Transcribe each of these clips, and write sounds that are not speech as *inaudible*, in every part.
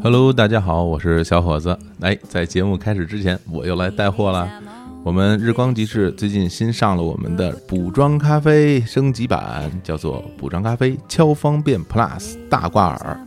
Hello，大家好，我是小伙子。哎，在节目开始之前，我又来带货了。我们日光集市最近新上了我们的补妆咖啡升级版，叫做补妆咖啡超方便 Plus 大挂耳。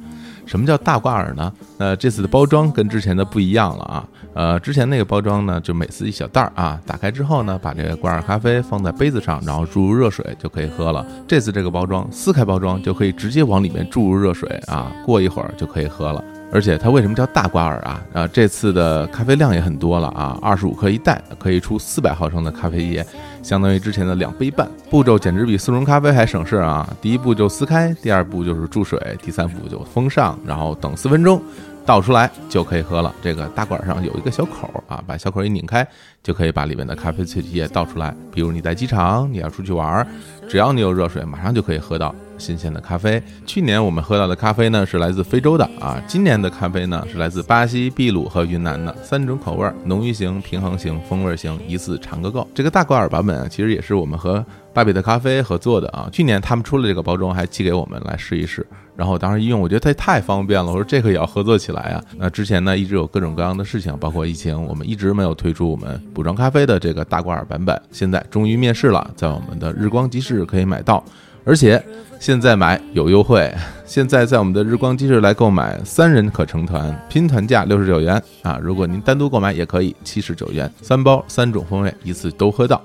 什么叫大挂耳呢？那这次的包装跟之前的不一样了啊。呃，之前那个包装呢，就每次一小袋儿啊，打开之后呢，把这个挂耳咖啡放在杯子上，然后注入热水就可以喝了。这次这个包装撕开包装就可以直接往里面注入热水啊，过一会儿就可以喝了。而且它为什么叫大挂耳啊？啊，这次的咖啡量也很多了啊，二十五克一袋，可以出四百毫升的咖啡液，相当于之前的两杯半。步骤简直比速溶咖啡还省事啊！第一步就撕开，第二步就是注水，第三步就封上，然后等四分钟，倒出来就可以喝了。这个大管上有一个小口啊，把小口一拧开，就可以把里面的咖啡萃取液倒出来。比如你在机场，你要出去玩，只要你有热水，马上就可以喝到。新鲜的咖啡。去年我们喝到的咖啡呢是来自非洲的啊，今年的咖啡呢是来自巴西、秘鲁和云南的三种口味：浓郁型、平衡型、风味型，一次尝个够。这个大罐儿版本啊，其实也是我们和巴比的咖啡合作的啊。去年他们出了这个包装，还寄给我们来试一试。然后当时一用，我觉得它太方便了，我说这个也要合作起来啊。那之前呢一直有各种各样的事情，包括疫情，我们一直没有推出我们补妆咖啡的这个大挂耳版本。现在终于面世了，在我们的日光集市可以买到，而且。现在买有优惠，现在在我们的日光集市来购买，三人可成团，拼团价六十九元啊！如果您单独购买也可以，七十九元，三包三种风味，一次都喝到。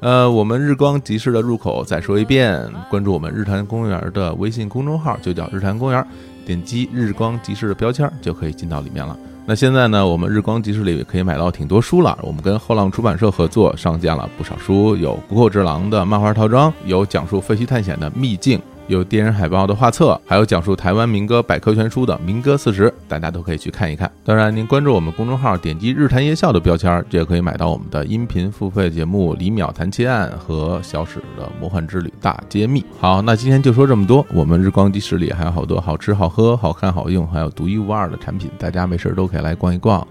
呃，我们日光集市的入口再说一遍，关注我们日坛公园的微信公众号，就叫日坛公园，点击日光集市的标签就可以进到里面了。那现在呢，我们日光集市里可以买到挺多书了。我们跟后浪出版社合作上架了不少书，有谷口之狼的漫画套装，有讲述废墟探险的秘境。有电影海报的画册，还有讲述台湾民歌百科全书的《民歌四十》，大家都可以去看一看。当然，您关注我们公众号，点击“日坛夜校”的标签，就可以买到我们的音频付费节目《李淼谈奇案》和小史的《魔幻之旅大揭秘》。好，那今天就说这么多。我们日光集市里还有好多好吃、好喝、好看、好用，还有独一无二的产品，大家没事儿都可以来逛一逛。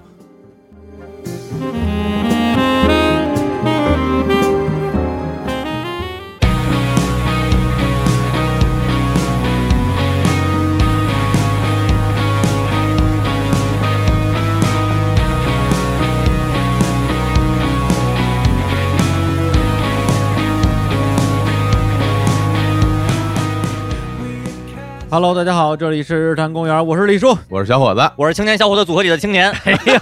Hello，大家好，这里是日坛公园，我是李叔，我是小伙子，我是青年小伙子组合里的青年。*laughs* 哎呀，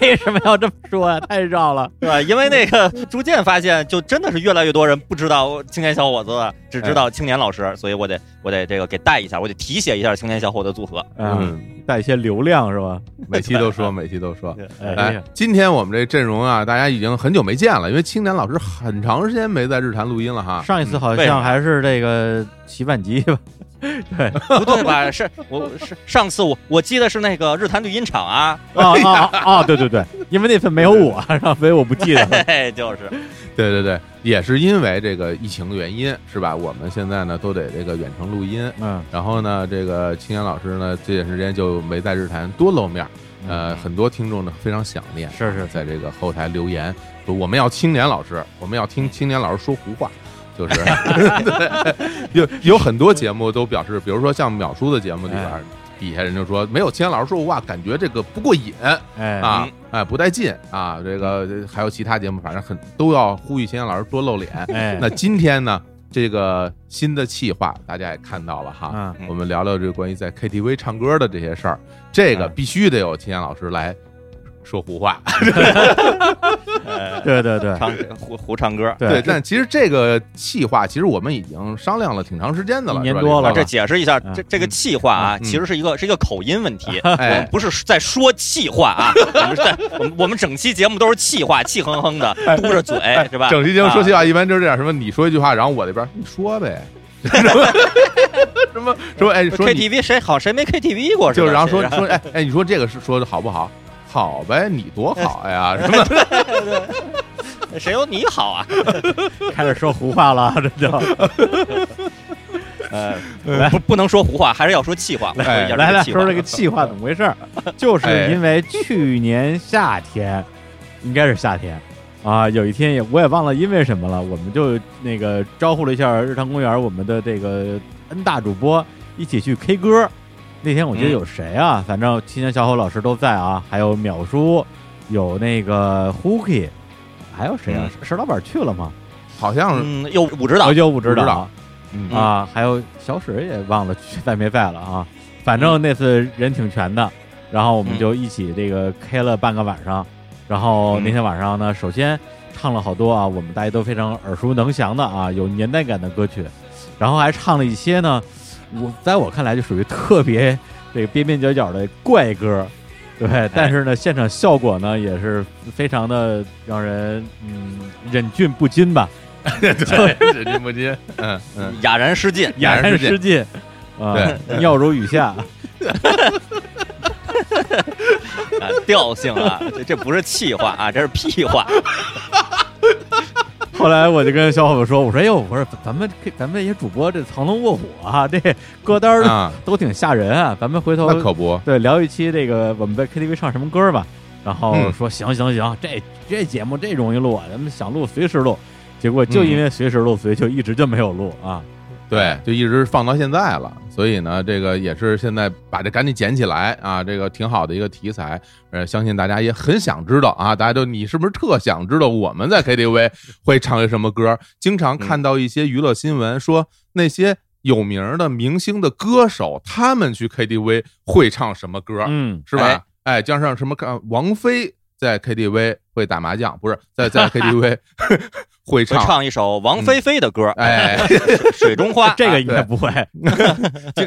为什么要这么说呀？太绕了，*laughs* 对吧？因为那个逐渐发现，就真的是越来越多人不知道青年小伙子了，只知道青年老师，所以我得我得这个给带一下，我得提携一下青年小伙子组合，嗯，带一些流量是吧？每期都说，*laughs* 每期都说。哎，今天我们这阵容啊，大家已经很久没见了，因为青年老师很长时间没在日坛录音了哈。上一次好像还是这个洗碗机吧。*laughs* 对，不对吧？是我是上次我我记得是那个日坛绿茵场啊啊啊啊！对对对，因为那份没有我，所以 *laughs* 我不记得。对就是，对对对，也是因为这个疫情的原因，是吧？我们现在呢都得这个远程录音，嗯，然后呢，这个青年老师呢这段时间就没在日坛多露面，呃，很多听众呢非常想念，是是，在这个后台留言说我们要青年老师，我们要听青年老师说胡话。就是，*laughs* 有有很多节目都表示，比如说像淼叔的节目里边，底下人就说没有青年老师说话，感觉这个不过瘾，哎啊哎不带劲啊。这个还有其他节目，反正很都要呼吁青年老师多露脸。哎，那今天呢，这个新的企划大家也看到了哈，我们聊聊这个关于在 KTV 唱歌的这些事儿，这个必须得有青年老师来。说胡话，*laughs* 对 *laughs* 对对，唱胡胡唱歌，对。但其实这个气话，其实我们已经商量了挺长时间的了，年多了。这解释一下，这这个气话啊，其实是一个是一个口音问题，我们不是在说气话啊，我们在我们我们整期节目都是气话，气哼哼的，嘟着嘴是吧？整期节目说气话一般就是这样，什么你说一句话，然后我这边你说呗，*laughs* 什么什么哎，说 KTV 谁好谁没 KTV 过？就是然后说说哎哎，你说这个是说的好不好？好呗，你多好呀，*laughs* 是吧？谁有你好啊？*laughs* 开始说胡话了，*laughs* 这就，呃，不不能说胡话，还是要说气话。来来说这个气话怎么回事？就是因为去年夏天，应该是夏天啊，有一天也我也忘了因为什么了，我们就那个招呼了一下日常公园我们的这个 N 大主播一起去 K 歌。那天我记得有谁啊？反正青年小伙老师都在啊，还有淼叔，有那个 Hooky，还有谁啊？石老板去了吗？好像是有武指导，有武指导嗯啊，还有小史也忘了 *laughs* 去在没在了啊。反正那次人挺全的，然后我们就一起这个 K 了半个晚上。然后那天晚上呢，首先唱了好多啊，我们大家都非常耳熟能详的啊，有年代感的歌曲，然后还唱了一些呢。我在我看来就属于特别这个边边角角的怪歌，对，但是呢，现场效果呢也是非常的让人嗯忍俊不禁吧，*laughs* 对，忍俊不禁，嗯嗯，哑然失禁，哑然失禁，啊，尿如雨下，*laughs* 调性啊，这这不是气话啊，这是屁话。后来我就跟小伙伴说：“我说，哎呦，我说咱们咱们这些主播这藏龙卧虎啊，*laughs* 这歌单都挺吓人啊。咱们回头那可不对聊一期这个我们在 KTV 唱什么歌吧。然后说行行行，这这节目这容易录，咱们想录随时录。结果就因为随时录，所以就一直就没有录啊。”对，就一直放到现在了，所以呢，这个也是现在把这赶紧捡起来啊，这个挺好的一个题材，呃，相信大家也很想知道啊，大家都你是不是特想知道我们在 KTV 会唱些什么歌？经常看到一些娱乐新闻说那些有名的明星的歌手，他们去 KTV 会唱什么歌？嗯，是吧？哎，加上什么？看王菲在 KTV 会打麻将，不是在在 KTV。*laughs* 会唱唱一首王菲菲的歌，哎，*laughs* 水中花，*laughs* 这个应该不会。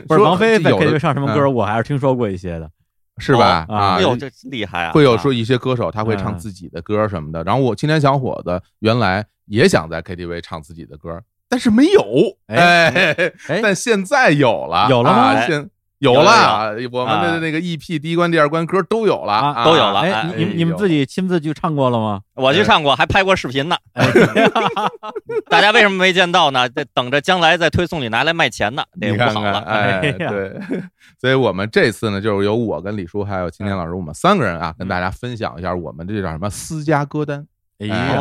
不是王菲在 KTV 唱什么歌，我还是听说过一些的，是吧？啊，哎呦，这厉害啊！会有说一些歌手他会唱自己的歌什么的。然后我青年小伙子原来也想在 KTV 唱自己的歌，但是没有，哎，但现在有了，有了吗？现有了，我们的那个 EP 第一关、第二关歌都有了，都有了。哎，你你们自己亲自去唱过了吗？我去唱过，还拍过视频呢。*laughs* 大家为什么没见到呢？得等着将来在推送里拿来卖钱呢。得不好了，哎，对。所以我们这次呢，就是由我跟李叔还有青年老师，我们三个人啊，跟大家分享一下我们这叫什么私家歌单。哎呀，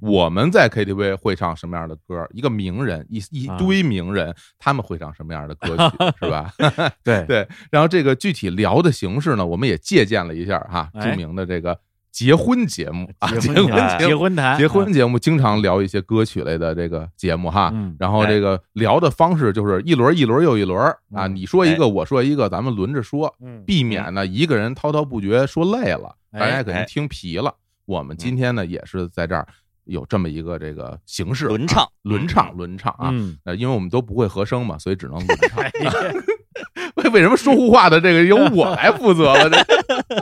我们在 KTV 会唱什么样的歌？一个名人，一一堆名人，他们会唱什么样的歌曲，*laughs* 是吧？*laughs* 对对。然后这个具体聊的形式呢，我们也借鉴了一下哈，著名的这个结婚节目啊，结婚结婚谈，结婚节目经常聊一些歌曲类的这个节目哈。然后这个聊的方式就是一轮一轮又一轮啊，你说一个，我说一个，咱们轮着说，避免呢一个人滔滔不绝说累了，大家可能听疲了。我们今天呢，也是在这儿有这么一个这个形式，轮唱，轮唱，轮唱啊！呃，因为我们都不会和声嘛，所以只能轮唱。*laughs* 为为什么说胡话的这个由我来负责了？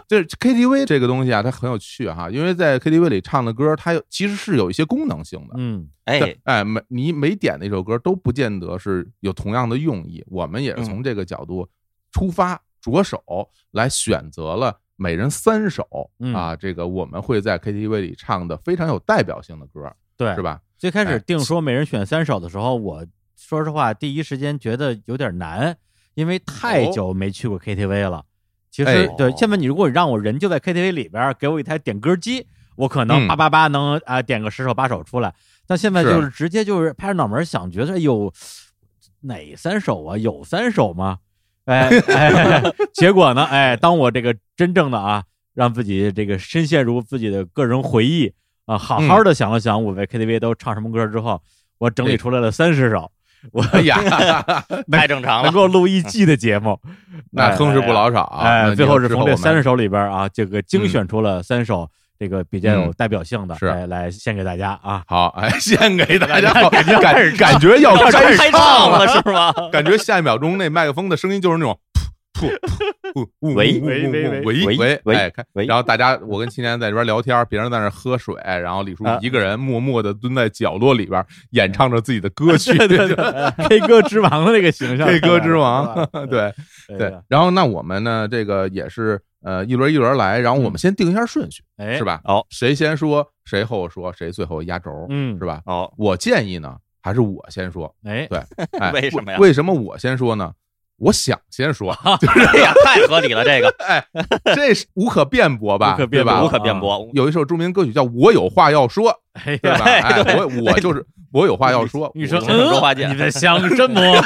这这 KTV 这个东西啊，它很有趣哈，因为在 KTV 里唱的歌，它有其实是有一些功能性的。嗯，哎哎，每你每点的一首歌都不见得是有同样的用意。我们也是从这个角度出发着手来选择了。每人三首啊，这个我们会在 KTV 里唱的非常有代表性的歌，对，是吧？最开始定说每人选三首的时候，我说实话，第一时间觉得有点难，因为太久没去过 KTV 了。其实，对，现在你如果让我人就在 KTV 里边，给我一台点歌机，我可能叭叭叭能啊点个十首八首出来。但现在就是直接就是拍着脑门想，觉得有哪三首啊？有三首吗？*laughs* 哎，结果呢？哎，当我这个真正的啊，让自己这个深陷入自己的个人回忆啊，好好的想了想，我在 KTV 都唱什么歌之后，我整理出来了三十首。我呀，*laughs* 太正常了，能够录一季的节目，那更是不老少。哎，最后是从这三十首里边啊，这个精选出了三首。这个比较有代表性的，是来献给大家啊！好，*laughs* 哎，献给大家，*laughs* 感觉感感觉要开唱了是吗？*laughs* 感觉下一秒钟那麦克风的声音就是那种噗噗噗，喂喂喂喂喂喂，哎，然后大家，我跟青年在这边聊天，别人在那喝水，然后李叔一个人默默的蹲在角落里边演唱着自己的歌曲对，K 歌之王的那个形象，K 歌之王，对对。然后那我们呢，这个也是。呃，一轮一轮来，然后我们先定一下顺序，哎是吧？哦，谁先说，谁后说，谁最后压轴，嗯，是吧？哦，我建议呢，还是我先说，哎，对，哎，*laughs* 为什么呀？为什么我先说呢？我想先说，*laughs* 哎呀，太合理了，这个，哎，这是无可辩驳吧？对吧？无可辩驳。有一首著名歌曲叫《我有话要说》，*laughs* 对吧？哎，我我就是我有话要说。你说说话间你在想什么？*laughs*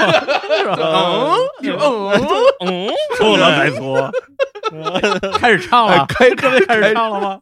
嗯嗯，错了再说。开始唱了，开准备开始唱了吗？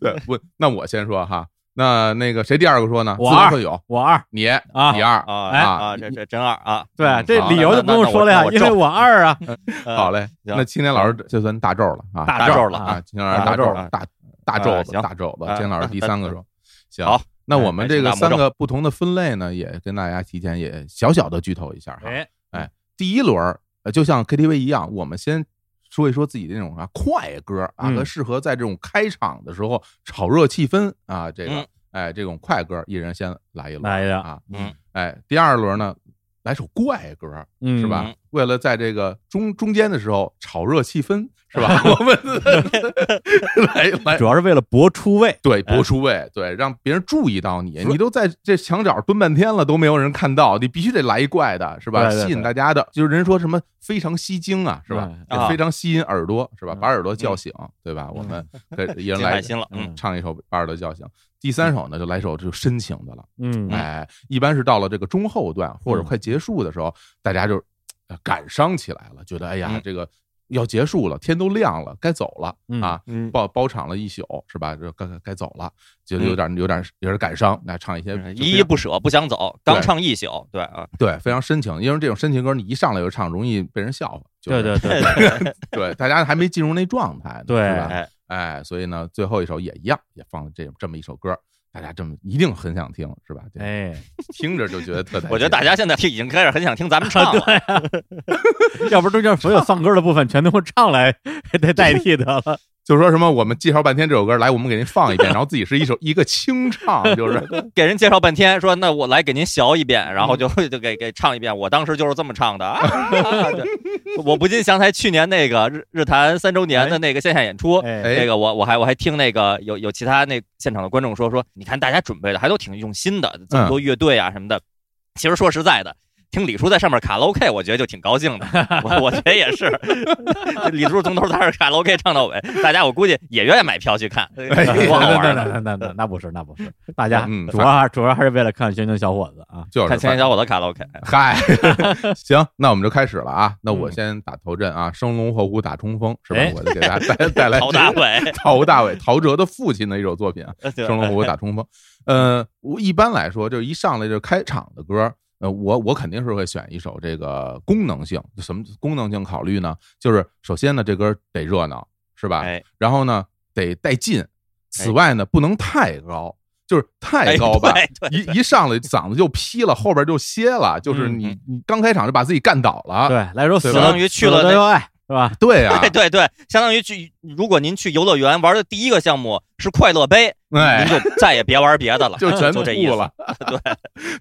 对，不，那我先说哈。那那个谁第二个说呢？我二有，我二，你啊，你二。啊啊，这这真二啊！对，这理由就不用说了呀，因为我二啊。*laughs* *laughs* 好嘞，那青年老师就算大咒了啊，大咒了。啊，青年老师大咒了，大大咒子，大咒子。青年老师第三个说，*laughs* 行，那我们这个三个不同的分类呢，也跟大家提前也小小的剧透一下哈。哎，第一轮就像 KTV 一样，我们先。说一说自己的那种啊快歌啊，和适合在这种开场的时候炒热气氛啊，这个哎这种快歌，一人先来一轮来啊，嗯，哎，第二轮呢来首怪歌，是吧？为了在这个中中间的时候炒热气氛。是吧？*laughs* 我们来 *laughs* 来，主要是为了博出位，对，博出位，对，让别人注意到你。你都在这墙角蹲半天了，都没有人看到，你必须得来一怪的，是吧？吸引大家的，就是人说什么非常吸睛啊，是吧？非常吸引耳朵，是吧？把耳朵叫醒，对吧？我们一人 *laughs* 来心了，嗯，唱一首把耳朵叫醒。第三首呢，就来首就深情的了，嗯，哎，一般是到了这个中后段或者快结束的时候，大家就感伤起来了，觉得哎呀，这个。要结束了，天都亮了，该走了啊！包包场了一宿，是吧？这该该走了，觉得有点有点有点感伤。来唱一些依依不舍，不想走，刚唱一宿，对啊，对，非常深情。因为这种深情歌，你一上来就唱，容易被人笑话。对对对 *laughs* 对，大家还没进入那状态，对吧？哎，所以呢，最后一首也一样，也放这这么一首歌。大家这么一定很想听是吧？哎，听着就觉得特。*laughs* 我觉得大家现在已经开始很想听咱们唱了 *laughs* *laughs* 要不中间所有放歌的部分全都唱来来代替得了。就说什么我们介绍半天这首歌，来我们给您放一遍，*laughs* 然后自己是一首一个清唱，*laughs* 就是给人介绍半天，说那我来给您学一遍，然后就就给给唱一遍。我当时就是这么唱的，*laughs* 我不禁想起去年那个日日坛三周年的那个线下演出，那个我我还我还听那个有有其他那现场的观众说说，你看大家准备的还都挺用心的，这么多乐队啊什么的。其实说实在的。听李叔在上面卡拉 OK，我觉得就挺高兴的。我我觉得也是，*laughs* 李叔从头到尾卡拉 OK 唱到尾，大家我估计也愿意买票去看，多好玩那那那那不是那不是，大家主要主要还是为了看青年小伙子啊，看青年小伙子卡拉 OK。*laughs* 嗨，*laughs* 行，那我们就开始了啊。那我先打头阵啊，生龙活虎打冲锋是吧？我就给大家带带来陶大伟，陶大伟，陶喆的父亲的一首作品啊，生龙活虎打冲锋。呃，我一般来说就一上来就开场的歌。呃，我我肯定是会选一首这个功能性，什么功能性考虑呢？就是首先呢，这歌得热闹，是吧？哎然后呢，得带劲。此外呢，不能太高，就是太高吧，一一上来嗓子就劈了，后边就歇了，就是你你刚开场就把自己干倒了。对，来说相当于去了那。是吧？对啊，*laughs* 对对对，相当于去，如果您去游乐园玩的第一个项目是快乐杯，您就再也别玩别的了，*laughs* 就全就这意思了。*laughs* 对，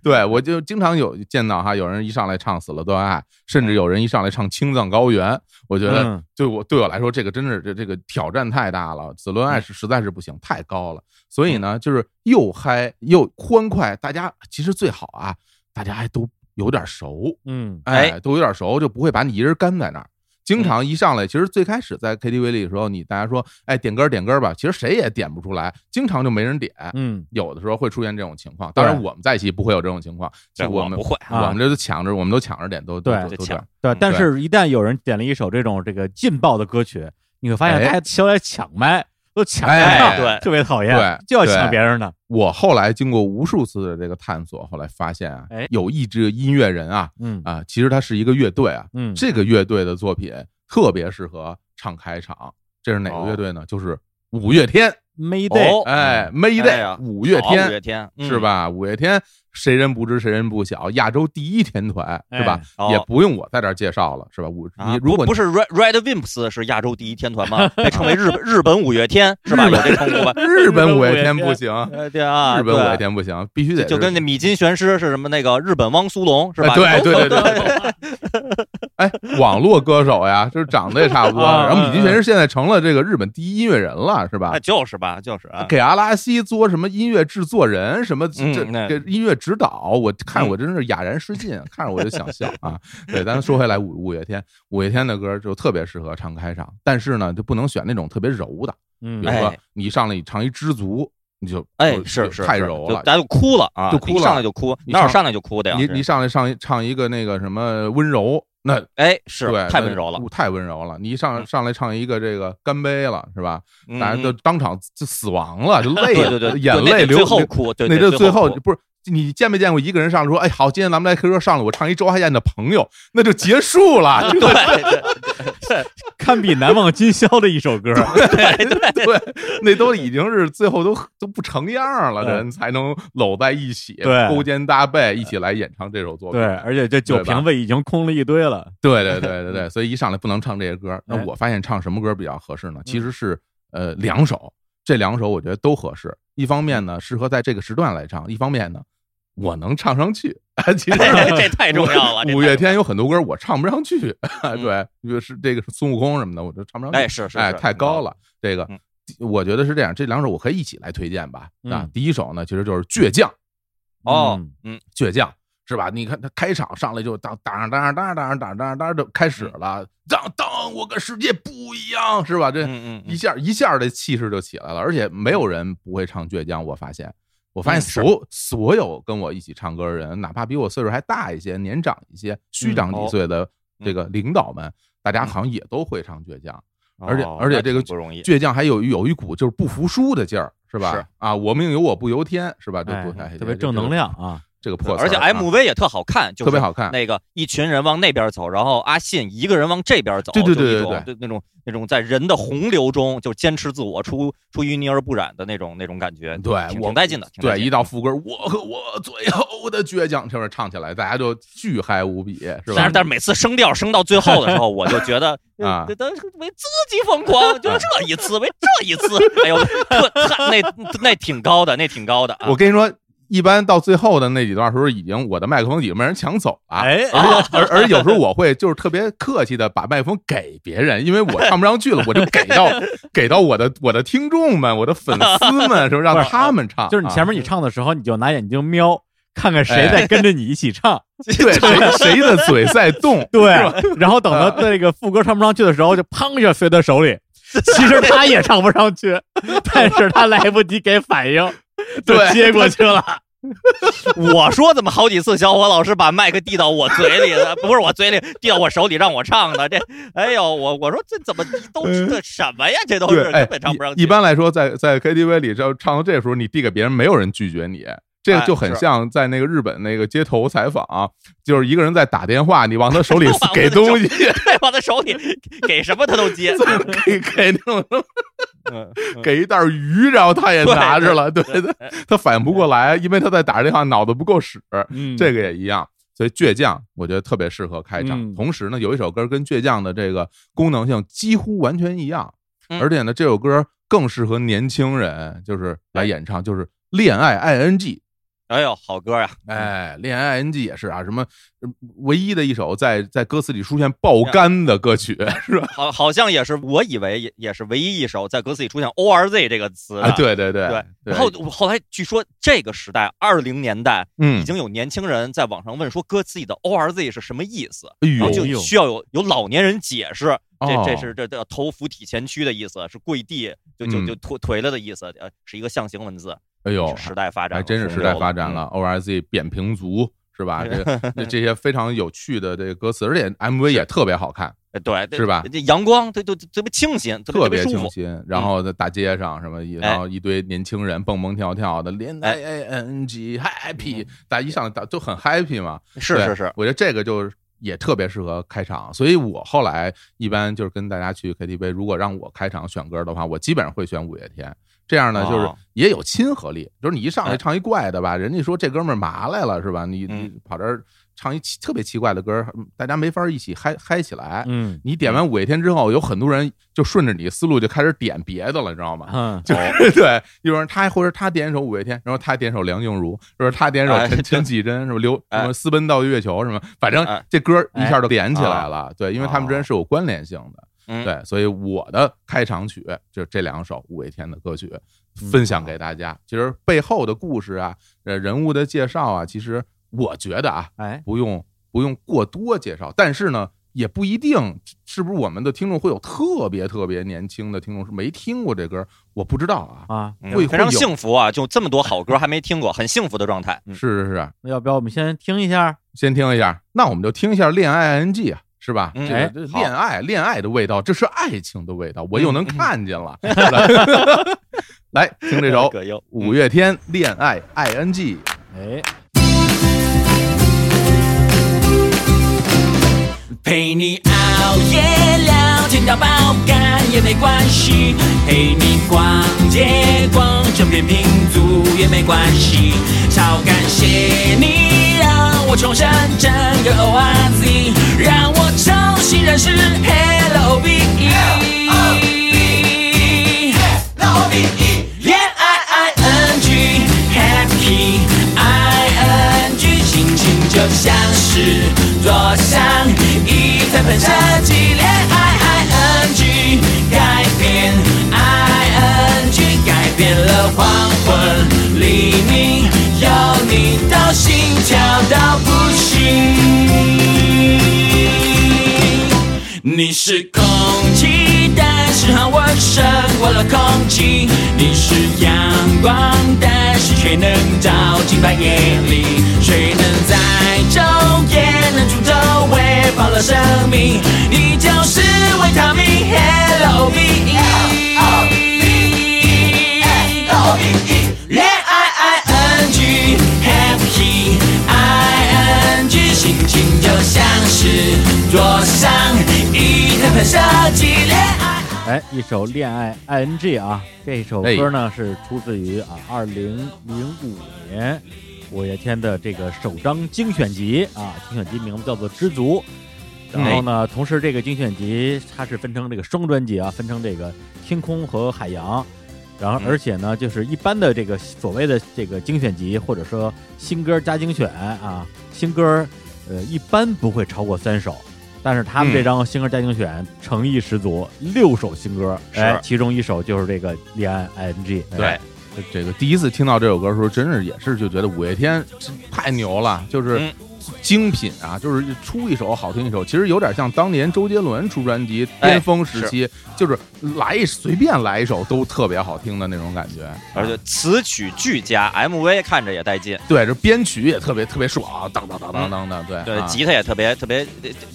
对我就经常有见到哈，有人一上来唱死了都爱，甚至有人一上来唱青藏高原，我觉得对我对我来说，这个真是这这个挑战太大了。紫罗爱是实在是不行，太高了。所以呢，就是又嗨又欢快，大家其实最好啊，大家还都有点熟，嗯，哎，都有点熟，就不会把你一人干在那儿。经常一上来，其实最开始在 KTV 里的时候，你大家说，哎，点歌点歌吧，其实谁也点不出来，经常就没人点。嗯，有的时候会出现这种情况，当然我们在一起不会有这种情况，我们不会，我们这都抢着，我们都抢着点，都对，都抢。对，但是一旦有人点了一首这种这个劲爆的歌曲，你会发现大家都来抢麦。都抢对，特别讨厌，对，就要抢别人的。我后来经过无数次的这个探索，后来发现啊，有一支音乐人啊，嗯啊，其实他是一个乐队啊，嗯，这个乐队的作品特别适合唱开场。这是哪个乐队呢？就是五月天。Mayday，哎，Mayday，五月天，五月天是吧？五月天，谁人不知谁人不晓，亚洲第一天团是吧？也不用我在这儿介绍了，是吧？五，你如果不是 Red Red Wimps 是亚洲第一天团吗？被称为日 *laughs* 日本五月天是吧？有这称呼吧？*laughs* 日本五月天不行，对啊，日本五月天不行，必须得就跟那米津玄师是什么那个日本汪苏泷是吧？对对对对。*laughs* 哎，网络歌手呀，*laughs* 就是长得也差不多。然后米津玄师现在成了这个日本第一音乐人了，是吧？就是吧，就是啊。给阿拉西做什么音乐制作人，什么这这音乐指导，我看我真是哑然失禁，*laughs* 看着我就想笑啊。*laughs* 对，咱说回来，五五月天，五月天的歌就特别适合唱开场，但是呢，就不能选那种特别柔的，嗯，比如说你上来你唱一知足。你就哎是是太柔了，大家就哭了啊，就哭了，上来就哭，哪有上来就哭的呀？你你上来上唱一个那个什么温柔，那哎是对，太温柔了，太温柔了。你一上上来唱一个这个干杯了，是吧？大家都当场就死亡了，就 *laughs* 泪，对对对，眼泪流，最后哭，那就最后不是。你见没见过一个人上来说：“哎，好，今天咱们来 K 歌上了，我唱一周华健的朋友，那就结束了。*laughs* ”对对对，*laughs* 堪比难忘今宵的一首歌。对对对，那都已经是最后都都不成样了，人才能搂在一起，对，勾肩搭背一起来演唱这首作品。对，而且这酒瓶子已经空了一堆了。对对对对对，所以一上来不能唱这些歌。那我发现唱什么歌比较合适呢？其实是呃两首，这两首我觉得都合适。一方面呢，适合在这个时段来唱；一方面呢。我能唱上去，*laughs* 其实 *laughs* 这太重要了。五月天有很多歌我唱不上去，*laughs* 对，就是这个孙悟空什么的，我就唱不上去。哎，是是，哎，太高了。这个我觉得是这样，这两首我可以一起来推荐吧。啊，第一首呢，其实就是《倔强》。哦，嗯，倔强是吧？你看他开场上来就当当当当当当当当当就开始了，当当我跟世界不一样，是吧？这一下一下的气势就起来了，而且没有人不会唱倔强，我发现。我发现所所有跟我一起唱歌的人，哪怕比我岁数还大一些、年长一些、虚长几岁的这个领导们，大家好像也都会唱倔强，而且而且这个倔强还有有一股就是不服输的劲儿，是吧？是啊，我命由我不由天，是吧？这不太特别正能量啊。这个破，而且 MV 也特好看，特别好看。那个一群人往那边走，然后阿信一个人往这边走，对对对对对，那种那种在人的洪流中就坚持自我，出出淤泥而不染的那种那种感觉，对，挺带劲的。对，一到副歌，我和我最后的倔强，这边唱起来，大家就巨嗨无比，是吧？但是但是每次升调升到最后的时候，我就觉得 *laughs* 啊，为自己疯狂，就这一次，为这一次，哎呦，特那那挺高的，那挺高的。我跟你说。一般到最后的那几段时候，已经我的麦克风已经被人抢走了。哎，而而有时候我会就是特别客气的把麦克风给别人，因为我唱不上去了，我就给到 *laughs* 给到我的我的听众们、我的粉丝们，是不是让他们唱？就是你前面你唱的时候，你就拿眼睛瞄，看看谁在跟着你一起唱，*laughs* 对，谁谁的嘴在动，*laughs* 对，然后等到那个副歌唱不上去的时候，就砰一下塞他手里。其实他也唱不上去，但是他来不及给反应。*laughs* 对，接过去了。*laughs* 我说怎么好几次小伙老师把麦克递到我嘴里了，不是我嘴里递到我手里让我唱的。这，哎呦，我我说这怎么都这什么呀？这都是根本唱不上去。一般来说，在在 KTV 里，要唱到这时候，你递给别人，没有人拒绝你。这个就很像在那个日本那个街头采访，就是一个人在打电话，你往他手里 *laughs* 给东西，对，往他手里给什么他都接，*laughs* 给给那种，*laughs* 给一袋鱼，然后他也拿着了，对对，他反应不过来，因为他在打着电话，脑子不够使。这个也一样，所以倔强我觉得特别适合开场。同时呢，有一首歌跟倔强的这个功能性几乎完全一样，而且呢，这首歌更适合年轻人，就是来演唱，就是《恋爱 ING》。哎呦，好歌呀！哎，恋爱 I N G 也是啊，什么唯一的一首在在歌词里出现爆肝的歌曲 *laughs* 是吧？好，好像也是，我以为也也是唯一一首在歌词里出现 O R Z 这个词。对对对对。然后后来据说这个时代二零年代，嗯，已经有年轻人在网上问说歌词里的 O R Z 是什么意思，然后就需要有有老年人解释，这这是这这头伏体前屈的意思，是跪地就就就腿腿了的意思，呃，是一个象形文字。哎呦，时代发展还真是时代发展了。O R Z 扁平足是吧？*laughs* 这这些非常有趣的这个歌词，而且 M V 也特别好看。对，是吧？这阳光，它都特别清新，特别清新。然后在大街上什么，然后一堆年轻人蹦蹦跳跳的，连 A N G happy，大家一上来都很 happy 嘛。是是是，我觉得这个就也特别适合开场。所以我后来一般就是跟大家去 K T V，如果让我开场选歌的话，我基本上会选五月天。这样呢，就是也有亲和力。就是你一上来唱一怪的吧，人家说这哥们儿嘛来了是吧？你你跑这儿唱一特别奇怪的歌，大家没法一起嗨嗨起来。嗯，你点完五月天之后，有很多人就顺着你思路就开始点别的了，你知道吗？嗯，就是 *laughs* 对，有人他或者他点一首五月天，然后他点首梁静茹，或者他点首陈陈绮贞，什么刘什么私奔到月球什么，反正这歌一下就点起来了。对，因为他们之间是有关联性的。对，所以我的开场曲就这两首五月天的歌曲，分享给大家。其实背后的故事啊，呃，人物的介绍啊，其实我觉得啊，哎，不用不用过多介绍。但是呢，也不一定是不是我们的听众会有特别特别年轻的听众是没听过这歌，我不知道啊啊，会非常幸福啊，就这么多好歌还没听过，很幸福的状态。是是是，那要不要我们先听一下？先听一下，那我们就听一下《恋爱 ING》啊。是吧？哎，恋爱，恋爱的味道，这是爱情的味道，我又能看见了。*laughs* 来听这首 *laughs* 五月天《恋爱 ING》。哎，陪你熬夜聊天到爆肝也没关系，陪你逛街逛整片平足也没关系，超感谢你让我重生整个 OZ，让我。重新认识 L O V E，恋爱 I N G，Happy I N G，心情就像是坐上一台喷射机。恋爱 I N G，改变 I N G，改变了黄昏黎明，有你到心跳到不行。你是空气，但是很温胜过了空气。你是阳光，但是却能照进半夜里。谁能在昼夜能出走，喂饱了生命？你就是维他命，L 像是坐上。哎，一首《恋爱 I N G》啊，这首歌呢是出自于啊二零零五年五月天的这个首张精选集啊，精选集名字叫做《知足》。然后呢，同时这个精选集它是分成这个双专辑啊，分成这个天空和海洋。然后而且呢，就是一般的这个所谓的这个精选集，或者说新歌加精选啊，新歌呃一般不会超过三首。但是他们这张新歌加精选诚意十足，六首新歌，哎，其中一首就是这个《恋爱 I N G》。对，这个第一次听到这首歌的时候，真是也是就觉得五月天太牛了，就是。精品啊，就是出一首好听一首，其实有点像当年周杰伦出专辑巅峰时期，就是来一随便来一首都特别好听的那种感觉，而且词曲俱佳，MV 看着也带劲。对，这编曲也特别特别爽，当当当当当的，对对，吉他也特别特别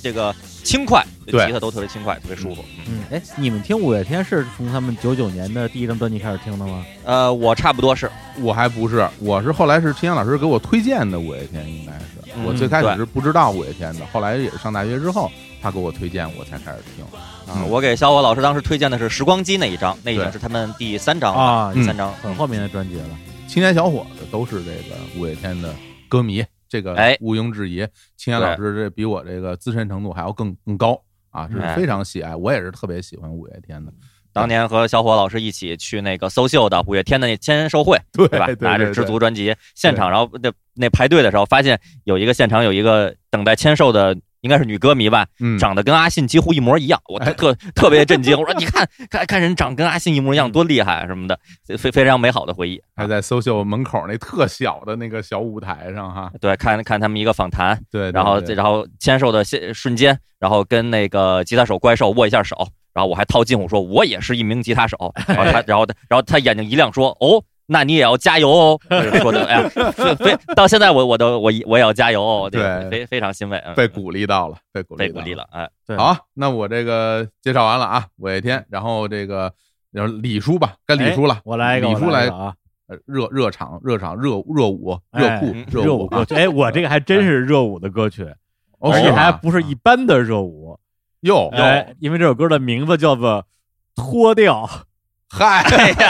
这个轻快，吉他都特别轻快，特别舒服。嗯，哎，你们听五月天是从他们九九年的第一张专辑开始听的吗？呃，我差不多是，我还不是，我是后来是陈阳老师给我推荐的五月天，应该是。我最开始是不知道五月天的，后来也是上大学之后，他给我推荐，我才开始听。啊，我给小伙老师当时推荐的是《时光机》那一张，那已经是他们第三张啊，第三张很后面的专辑了。青年小伙子都是这个五月天的歌迷，这个毋庸置疑。青年老师这比我这个资深程度还要更更高啊，是非常喜爱。我也是特别喜欢五月天的。当年和小伙老师一起去那个搜秀的五月天的那签售会，对吧？拿着《知足》专辑现场，然后那那排队的时候，发现有一个现场有一个等待签售的，应该是女歌迷吧，长得跟阿信几乎一模一样，我特 *laughs* 特别震惊。我说：“ *laughs* 你看看看人长跟阿信一模一样，多厉害什么的，非非常美好的回忆。”还在搜秀门口那特小的那个小舞台上哈，对，看看他们一个访谈，对，然后然后签售的现瞬间，然后跟那个吉他手怪兽握一下手。然后我还套近乎说，我也是一名吉他手。*laughs* 然后他，然后他，然后他眼睛一亮，说：“哦，那你也要加油哦。*laughs* ”说的，哎呀，非到现在我我都我我也要加油哦。对，非非常欣慰，被鼓励到了，被鼓励被鼓励了。哎，好，那我这个介绍完了啊，五月天，然后这个然后李叔吧，该李叔了，我来一个，李叔来啊，热热场，热场，热热舞，热舞，热舞歌曲。哎，我这个还真是热舞的歌曲，而且还不是一般的热舞。哟，哎，因为这首歌的名字叫做《脱掉》，嗨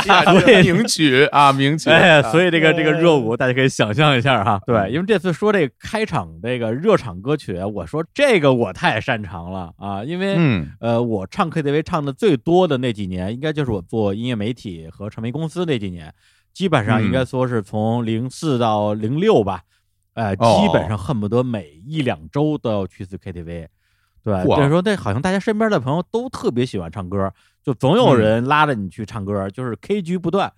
呀，所以名曲啊，名曲。哎，所以这个这个热舞，大家可以想象一下哈。对，因为这次说这个开场这个热场歌曲，我说这个我太擅长了啊，因为嗯呃，我唱 KTV 唱的最多的那几年，应该就是我做音乐媒体和唱片公司那几年，基本上应该说是从零四到零六吧，哎，哦基本上恨不得每一两周都要去次 KTV。对，就是说，这好像大家身边的朋友都特别喜欢唱歌，就总有人拉着你去唱歌，就是 K 局不断。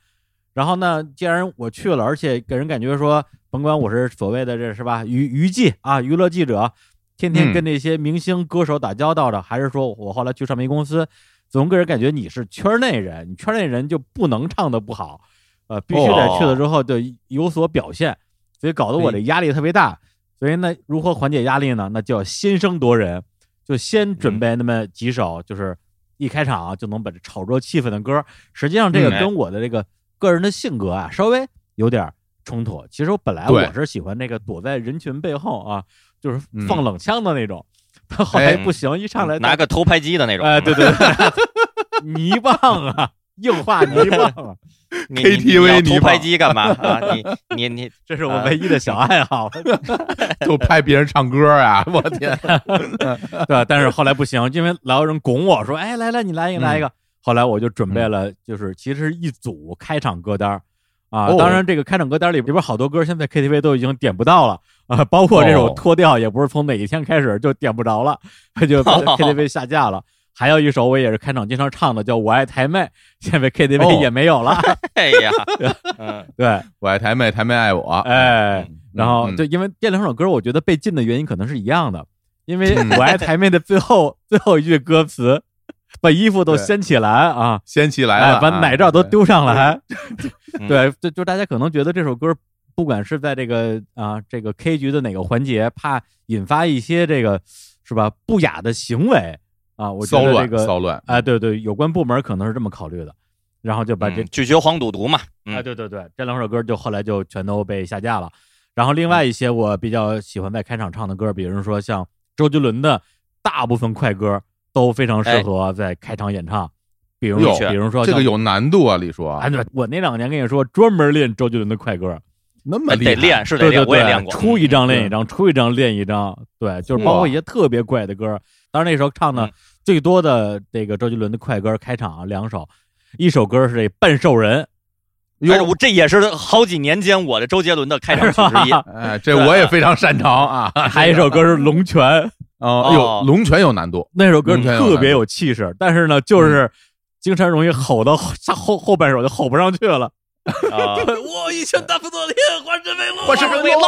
然后呢，既然我去了，而且给人感觉说，甭管我是所谓的这是吧娱娱记啊，娱乐记者，天天嗯跟那些明星歌手打交道的，还是说我后来去唱片公司，总给人感觉你是圈内人，你圈内人就不能唱的不好，呃，必须得去了之后就有所表现，所以搞得我这压力特别大。所以呢，如何缓解压力呢？那就要先声夺人，就先准备那么几首，就是一开场就能把这炒热气氛的歌。实际上，这个跟我的这个个人的性格啊，稍微有点冲突。其实我本来我是喜欢那个躲在人群背后啊，就是嗯放冷枪的那种。他后来哎不行，一上来拿个偷拍机的那种。哎，对对对，*laughs* 泥棒啊，硬化泥棒 KTV *laughs* 你你要你吧偷拍机干嘛 *laughs* 啊？你你你 *laughs* 这是我唯一的小爱好。就拍别人唱歌啊！我天，对吧？但是后来不行，因为老有人拱我说：“哎，来来，你来一个，来一个。后来我就准备了，就是其实是一组开场歌单儿啊。哦当然，这个开场歌单里里边好多歌现在 KTV 都已经点不到了啊，包括这首哦脱掉也不是从哪一天开始就点不着了，就被 KTV 下架了。还有一首我也是开场经常唱的，叫《我爱台妹》，现在 KTV 哦也没有了。*laughs* 哎呀，*laughs* 嗯，对，我爱台妹，台妹爱我。哎，然后嗯。就因为这两首歌，我觉得被禁的原因可能是一样的，因为嗯我爱台妹的最后最后一句歌词，把衣服都掀起来啊，掀起来哎，了，把奶罩都丢上来，嗯。*laughs* 对，就就大家可能觉得这首歌，不管是在这个啊这个 K 局的哪个环节，怕引发一些这个是吧不雅的行为啊，我觉骚乱得这个骚乱。哎，对对，有关部门可能是这么考虑的，然后就把这嗯拒绝黄赌毒嘛。哎，嗯，对对对，这两首歌就后来就全都被下架了。然后另外一些我比较喜欢在开场唱的歌，比如说像周杰伦的大部分快歌都非常适合在开场演唱，比如哟比如说这个有难度啊，李叔。哎，对，我那两年跟你说专门练周杰伦的快歌，那么得练是得对对练，我也对练，过。出一张练一嗯张，出一张练一张，对，就是包括一些特别怪的歌。当然那时候唱的嗯最多的这个周杰伦的快歌开场啊两首，一首歌是这《半兽人》，但是我这也是好几年间我的周杰伦的开场曲之一。*laughs* 哎，这我也非常擅长啊。*laughs* 还有一首歌是《龙泉》。哦，有龙泉有难度。那首歌特别有气势，但是呢，就是经常容易吼到后后后半首就吼不上去了。啊，我一拳打破昨天，化身为龙，化身为龙，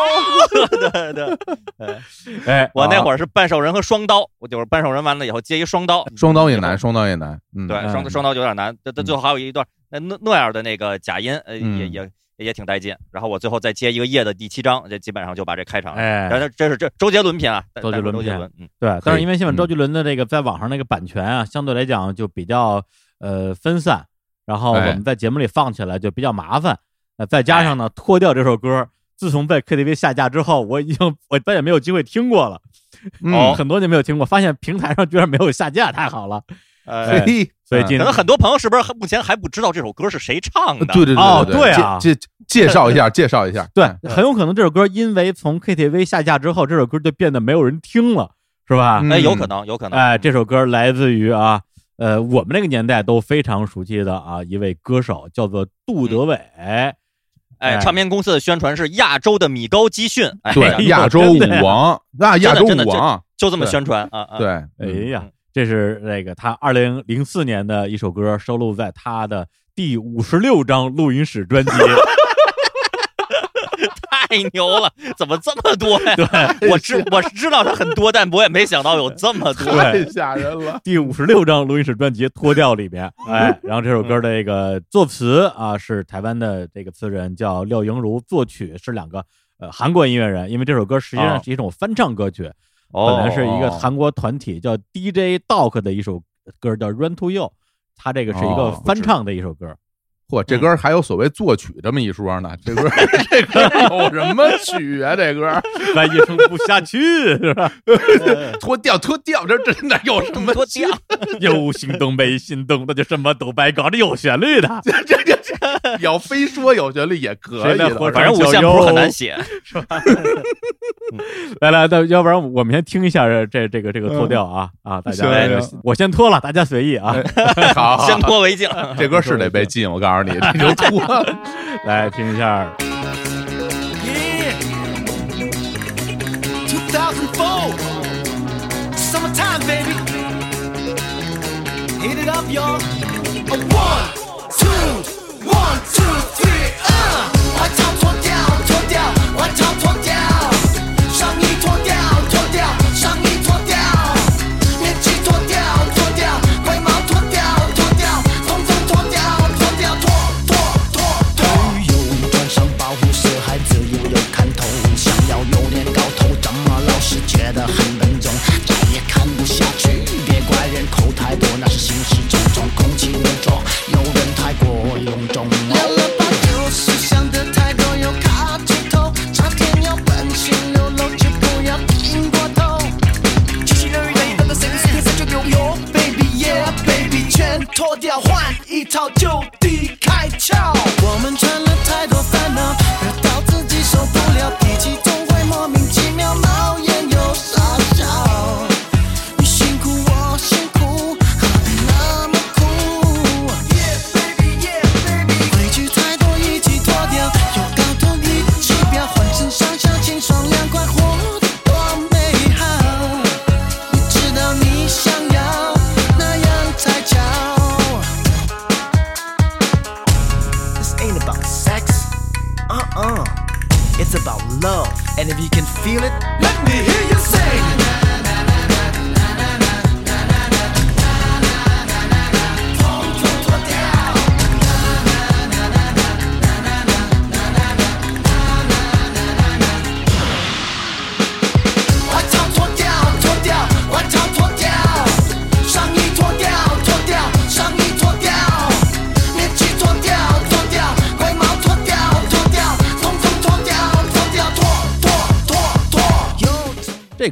*laughs* 对对，哎，我那会儿是半兽人和双刀，我就是半兽人完了以后接一双刀，双刀也难，双刀也难。嗯，对，嗯。双双刀有点难，这这最后还有一段那那那样的那个假音，呃，嗯。也也也挺带劲。然后我最后再接一个夜的第七章，这基本上就把这开场。哎。然后这是这周杰伦篇啊，周杰伦周杰伦，嗯，对，但是因为现在嗯。周杰伦的这个在网上那个版权啊，相对来讲就比较呃分散，然后我哎们在节目里放起来就比较麻烦。呃，再加上呢，脱掉这首歌，自从在 KTV 下架之后，我已经 *laughs* 我再也没有机会听过了。嗯哦，*laughs* 很多年没有听过，发现平台上居然没有下架，太好了。呃，哎嘿，嗯所以今可能很多朋友是不是目前还不知道这首歌是谁唱的？对对对哦对对啊介介介绍一下，介绍一下。对，嗯很有可能这首歌因为从 KTV 下架之后，这首歌就变得没有人听了，是吧？嗯哎，有可能，有可能。哎，这首歌来自于啊，呃，我们那个年代都非常熟悉的啊一位歌手，叫做杜德伟。哎，哎唱片公司的宣传是亚洲的米高基逊，哎对亚洲舞王，那亚洲舞王，就这么宣传啊啊。对，哎嗯呀，这是那个他二零零四年的一首歌，收录在他的第五十六张录音室专辑。*laughs* 太牛了，怎么这么多呀？对我知我知道它很多，但我也没想到有这么多。太吓人了。第五十六张录音室专辑《脱掉》里边，哎，然后这首歌的这个作词啊是台湾的这个词人叫廖莹如，作曲是两个呃韩国音乐人，因为这首歌实际上哦是一种翻唱歌曲，哦本来是一个韩国团体叫 DJ Dog 的一首歌叫《Run to You》，它这个是一个哦翻唱的一首歌。嚯，这歌还有所谓作曲这么一说呢？这歌这歌有什么曲啊？这歌 *laughs* 万一唱不下去是吧？*laughs* *laughs* 脱掉脱掉，这真的有什么脱掉？有心动没心动，那就什么都白搞。这有旋律的，这这这要非说有旋律也可以的，反正五线谱很难写，是吧？来来，那要不然我们先听一下这这这个这个脱掉啊啊！大家，我先脱了，大家随意啊。好，先脱为敬。这歌是得被禁，我告诉你，这就脱了。来听一下。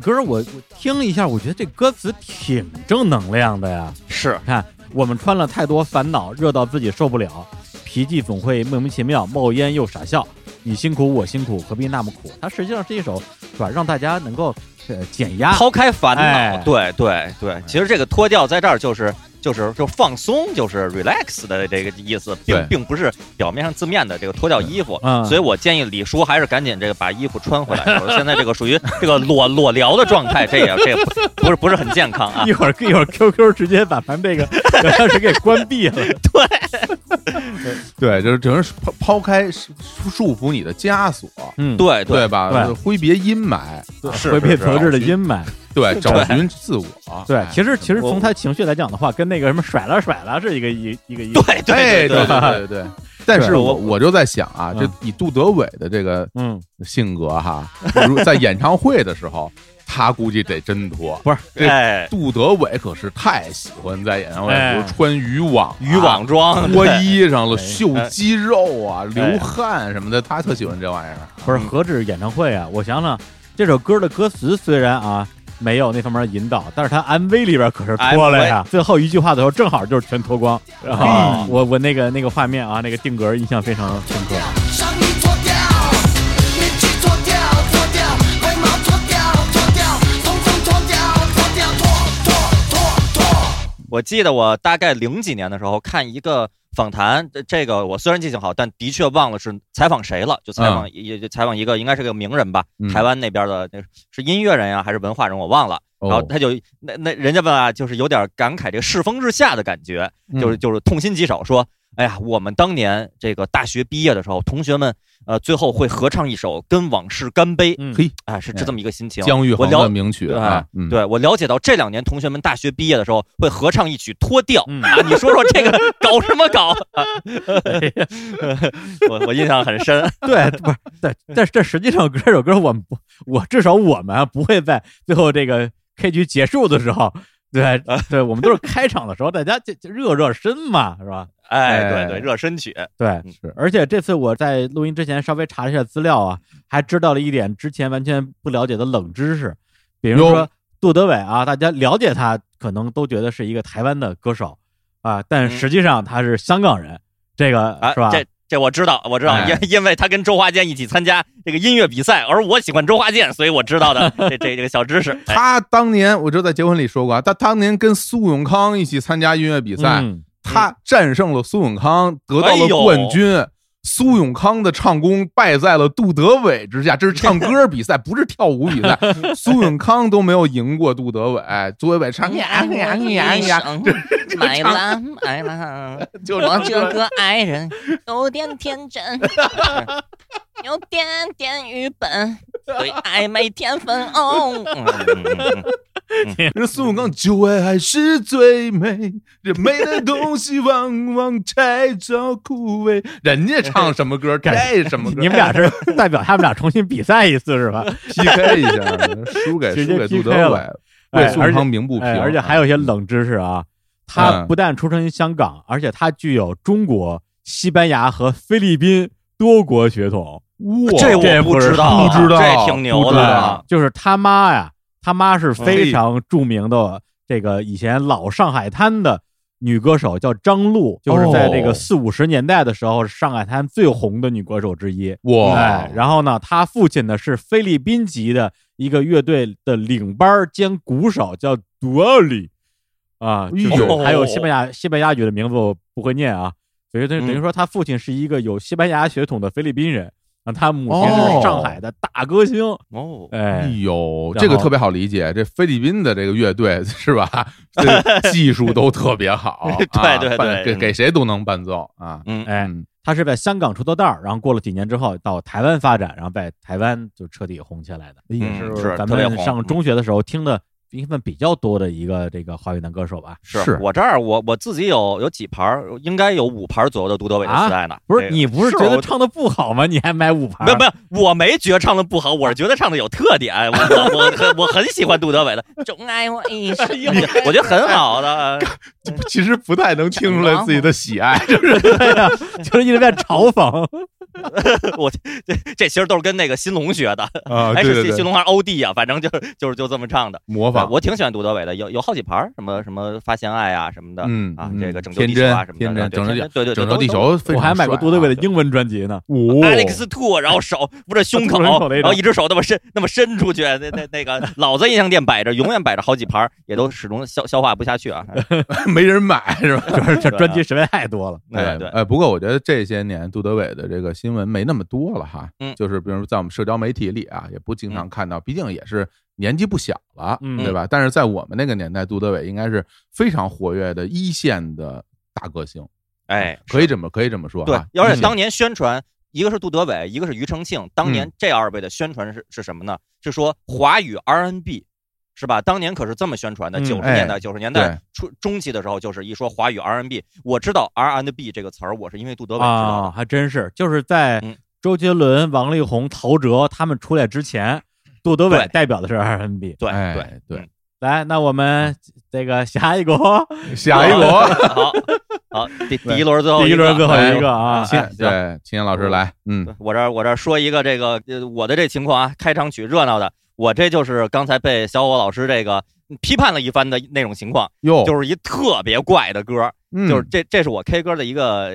歌我我听了一下，我觉得这歌词挺正能量的呀。是，看我们穿了太多烦恼，热到自己受不了，脾气总会莫名其妙，冒烟又傻笑。你辛苦我辛苦，何必那么苦？它实际上是一首，是吧？让大家能够减压、抛开烦恼。对对对，其实这个脱掉在这儿就是。就是就放松，就是 relax 的这个意思，并并不是表面上字面的这个脱掉衣服，所以我建议李叔还是赶紧这个把衣服穿回来。*laughs* 现在这个属于这个裸裸聊的状态，这也这也不是不是很健康啊。一会儿一会儿 QQ 直接把咱这个 *laughs* 钥匙给关闭了。对。对，*laughs* 就是只能抛抛开束缚你的枷锁，嗯，对对。吧？挥别阴霾，挥别得志的阴霾。*laughs* 对，找寻自我。对，其实其实从他情绪来讲的话，跟那个什么甩了甩了是一个一一个意思。对对对对对。但是我我就在想啊，就以杜德伟的这个嗯性格哈，在演唱会的时候，他估计得真脱。不是，这杜德伟可是太喜欢在演唱会时候穿渔网、渔网装、脱衣裳了、秀肌肉啊、流汗什么的，他特喜欢这玩意儿。不是，何止演唱会啊！我想想，这首歌的歌词虽然啊。没有那方面的引导，但是他 MV 里边可是脱了呀。最后一句话的时候，正好就是全脱光。然后我我那个那个画面啊，那个定格印象非常深刻。我记得我大概零几年的时候看一个。访谈这个我虽然记性好，但的确忘了是采访谁了。就采访也就采访一个，应该是个名人吧，台湾那边的那，是音乐人呀还是文化人，我忘了。然后他就那那人家问啊，就是有点感慨这个世风日下的感觉，就是就是痛心疾首，说。哎呀，我们当年这个大学毕业的时候，同学们呃最后会合唱一首《跟往事干杯》。嘿，啊，是是这么一个心情。姜育恒的名曲啊，对我了解到这两年同学们大学毕业的时候会合唱一曲《脱掉》啊，你说说这个 *laughs* 搞什么搞？*laughs* 我我印象很深。*laughs* 对，不是对，但是这实际上这首歌我们不，我至少我们不会在最后这个 K 局结束的时候。*laughs* 对 *laughs* 对，我们都是开场的时候，大家就就热热身嘛，是吧？哎，对对，热身曲，对是。而且这次我在录音之前稍微查了一下资料啊，还知道了一点之前完全不了解的冷知识，比如说杜德伟啊，大家了解他可能都觉得是一个台湾的歌手啊，但实际上他是香港人，这个是吧？这这我知道，我知道，因因为他跟周华健一起参加这个音乐比赛，而我喜欢周华健，所以我知道的 *laughs* 这这这个小知识。他当年我就在结婚里说过，他当年跟苏永康一起参加音乐比赛。他战胜了苏永康，得到了冠军。苏永康的唱功败在了杜德伟之下。这是唱歌比赛，不是跳舞比赛。*laughs* 苏永康都没有赢过杜德伟。杜德伟唱呀呀呀呀，买了买了，我这个爱人有点天真，*laughs* 有点点愚笨，对爱没天分哦。这苏永康就爱还是最美，这美的东西往往太早枯萎。人家唱什么歌该什么歌，你们俩是代表他们俩重新比赛一次是吧？*laughs* PK 一下，输给输给杜德伟，为苏永康鸣不平。而且还有一些冷知识啊，他不但出生于香港，而且他具有中国、西班牙和菲律宾多国血统。哇，这我不知道，不知道，这挺牛的。就是他妈呀。他妈是非常著名的这个以前老上海滩的女歌手，叫张璐，就是在这个四五十年代的时候，上海滩最红的女歌手之一。哇！然后呢，他父亲呢是菲律宾籍的一个乐队的领班兼鼓手，叫杜奥里啊，还有西班牙西班牙语的名字我不会念啊，所以等等于说他父亲是一个有西班牙血统的菲律宾人。他母亲是上海的大歌星哦，哎呦，这个特别好理解。这菲律宾的这个乐队是吧？这 *laughs* 技术都特别好，对对对，给给谁都能伴奏啊。嗯，哎，他是在香港出的道然后过了几年之后到台湾发展，然后在台湾就彻底红起来的，也是咱们上中学的时候听的。应该比较多的一个这个华语男歌手吧？是我这儿我我自己有有几盘，应该有五盘左右的杜德伟的磁带呢。不是你不是觉得唱的不好吗？你还买五盘？没有没有，我没觉得唱的不好，我是觉得唱的有特点。*laughs* 我我很我很喜欢杜德伟的，钟爱我一生，*laughs* 我觉得很好的。*laughs* 其实不太能听出来自己的喜爱，就是？对呀，就是一直在嘲讽。*laughs* 我这这其实都是跟那个新龙学的啊，*laughs* 还是新龙还是欧弟啊？反正就就是就这么唱的，模仿。我挺喜欢杜德伟的，有有好几盘什么什么发现爱啊什么的，嗯啊，这个拯救地球啊什么的，拯救地对对拯救地球。我还买过杜德伟的英文专辑呢，Alex Two，然后手扶着胸口，然后一只手那么伸那么伸出去，那那那个老在音像店摆着，永远摆着好几盘，也都始终消消化不下去啊，*laughs* 没人买是吧？就是这专辑实在太多了。对对，哎，不过我觉得这些年杜德伟的这个新闻没那么多。了哈，嗯，就是比如在我们社交媒体里啊，也不经常看到，毕竟也是年纪不小了，嗯，对吧？但是在我们那个年代，杜德伟应该是非常活跃的一线的大歌星，哎，可以这么可以这么说，对。而且当年宣传，一个是杜德伟，一个是庾澄庆，当年这二位的宣传是是什么呢？是说华语 R&B，是吧？当年可是这么宣传的，九十年代九十年代初中期的时候，就是一说华语 R&B，我知道 R&B 这个词儿，我是因为杜德伟知道的，还真是，就是在。周杰伦、王力宏、陶喆他们出来之前，杜德伟代表的是 R&B。对对对，来，那我们这个下一个，*laughs* 下一个，*laughs* 好，好，第第一轮最后第一轮最后一个啊，对，秦岩老师来，嗯，我这我这说一个这个我的这情况啊，开场曲热闹的，我这就是刚才被小伙老师这个批判了一番的那种情况，哟，就是一特别怪的歌，就是这这是我 K 歌的一个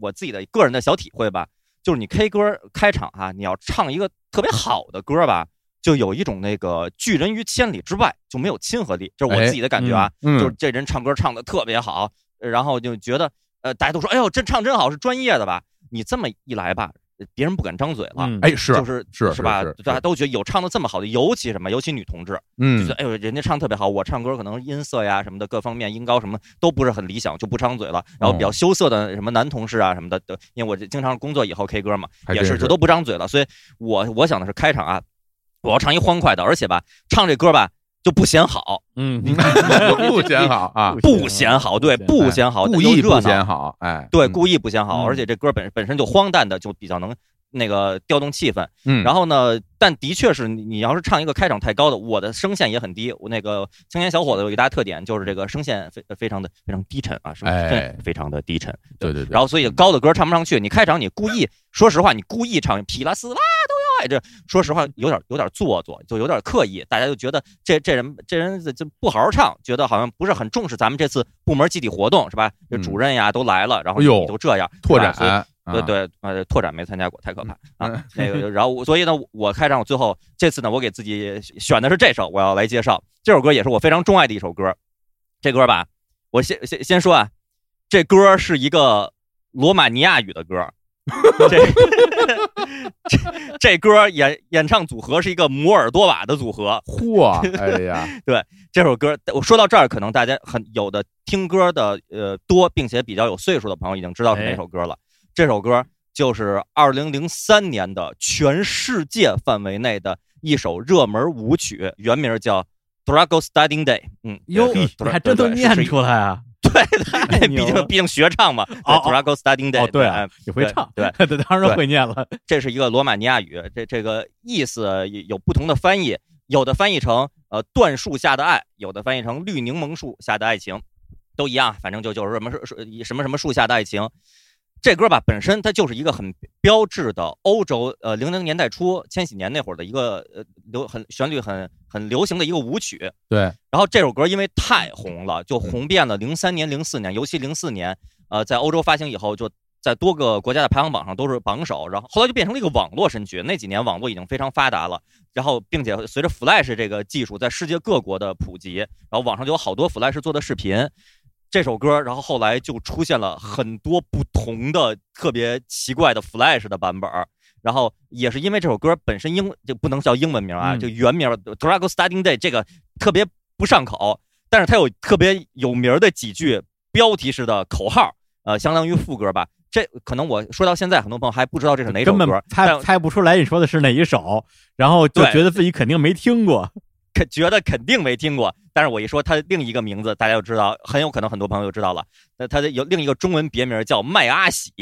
我自己的个人的小体会吧。就是你 K 歌开场哈，你要唱一个特别好的歌吧，就有一种那个拒人于千里之外，就没有亲和力，这是我自己的感觉啊。就是这人唱歌唱的特别好，然后就觉得呃，大家都说哎呦，这唱真好，是专业的吧？你这么一来吧。别人不敢张嘴了，哎，是就是是是吧？大家都觉得有唱的这么好的，尤其什么，尤其女同志，嗯，就觉得哎呦，人家唱特别好，我唱歌可能音色呀什么的各方面音高什么都不是很理想，就不张嘴了。然后比较羞涩的什么男同事啊什么的，因为我经常工作以后 K 歌嘛，也是就都不张嘴了。所以我我想的是开场啊，我要唱一欢快的，而且吧，唱这歌吧。就不显好，*laughs* 嗯，不显好啊，不显好，对，不显好，故意不显好，哎，对，故意不显好，而且这歌本本身就荒诞的，就比较能那个调动气氛。嗯，然后呢，但的确是你要是唱一个开场太高的，我的声线也很低。我那个青年小伙子有一大特点，就是这个声线非非常的非常低沉啊，声线非常的低沉。对对对。然后所以高的歌唱不上去，你开场你故意，说实话，你故意唱皮拉斯啦都这说实话有点有点做作，就有点刻意，大家就觉得这这人这人就不好好唱，觉得好像不是很重视咱们这次部门集体活动是吧？这主任呀都来了，然后你就这样拓展。对对，呃，拓展没参加过，太可怕啊！那个，*laughs* 然后所以呢，我开场，最后这次呢，我给自己选的是这首，我要来介绍这首歌，也是我非常钟爱的一首歌。这歌吧，我先先先说啊，这歌是一个罗马尼亚语的歌，*laughs* 这这歌演演唱组合是一个摩尔多瓦的组合。*laughs* 嚯，哎呀，*laughs* 对这首歌，我说到这儿，可能大家很有的听歌的呃多，并且比较有岁数的朋友已经知道是哪首歌了。这首歌就是二零零三年的全世界范围内的一首热门舞曲，原名叫《Drago Studying Day》。嗯，哟，你还真都念出来啊？对，毕竟毕竟学唱嘛。哦，Drago Studying Day。哦，对，你会唱？对，对，*laughs* 当然会念了。这是一个罗马尼亚语，这这个意思有不同的翻译，有的翻译成呃椴树下的爱，有的翻译成绿柠檬树下的爱情，都一样，反正就就是什么什什么什么树下的爱情。这歌吧，本身它就是一个很标志的欧洲，呃，零零年代初、千禧年那会儿的一个呃流很旋律很很流行的一个舞曲。对。然后这首歌因为太红了，就红遍了零三年、零四年，尤其零四年，呃，在欧洲发行以后，就在多个国家的排行榜上都是榜首。然后后来就变成了一个网络神曲。那几年网络已经非常发达了，然后并且随着 Flash 这个技术在世界各国的普及，然后网上就有好多 Flash 做的视频。这首歌，然后后来就出现了很多不同的特别奇怪的 Flash 的版本然后也是因为这首歌本身英就不能叫英文名啊，就原名 Drago Studying Day 这个特别不上口，但是它有特别有名的几句标题式的口号，呃，相当于副歌吧。这可能我说到现在，很多朋友还不知道这是哪首歌，猜猜不出来你说的是哪一首，然后就觉得自己肯定没听过。肯觉得肯定没听过，但是我一说他另一个名字，大家就知道，很有可能很多朋友就知道了。那他的有另一个中文别名叫麦阿喜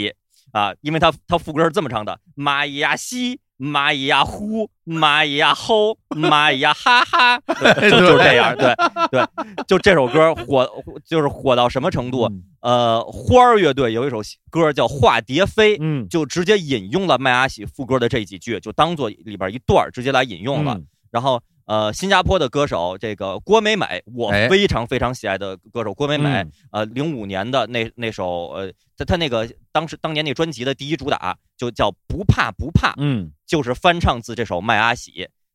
啊，因为他他副歌是这么唱的：蚂蚁呀西，蚂蚁呀呼，蚂蚁呀吼，蚂蚁呀哈哈，*laughs* 就就是这样。对对，就这首歌火，就是火到什么程度？呃，花儿乐队有一首歌叫《化蝶飞》，嗯，就直接引用了麦阿喜副歌的这几句，就当做里边一段直接来引用了，然后。呃，新加坡的歌手这个郭美美，我非常非常喜爱的歌手郭美美。呃，零五年的那那首，呃，他他那个当时当年那专辑的第一主打就叫《不怕不怕》，嗯，就是翻唱自这首《麦阿喜》，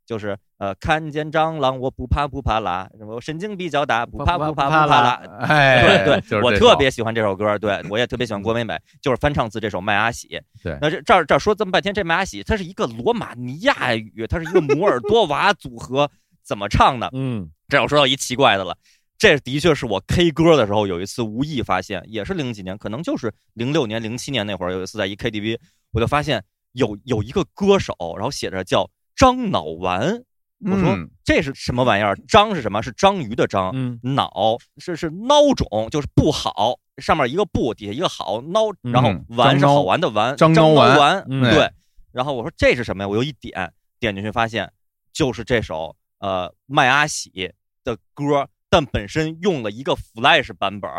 就是呃，看见蟑螂我不怕不怕啦，什么神经比较大，不怕不怕不怕啦。哎，对对，我特别喜欢这首歌，对我也特别喜欢郭美美，就是翻唱自这首《麦阿喜》。对，那这这儿这儿说这么半天，这麦阿喜它是一个罗马尼亚语，它是一个摩尔多瓦组合，怎么唱的？嗯，这我说到一奇怪的了，这的确是我 K 歌的时候有一次无意发现，也是零几年，可能就是零六年、零七年那会儿，有一次在一 KTV，我就发现有有一个歌手，然后写着叫张脑丸。我说这是什么玩意儿？章是什么？是章鱼的章。嗯，脑是是孬种，就是不好。上面一个不，底下一个好孬，然后丸是好玩的丸，章孬丸，对。然后我说这是什么呀？我又一点点进去，发现就是这首呃麦阿喜的歌，但本身用了一个 Flash 版本。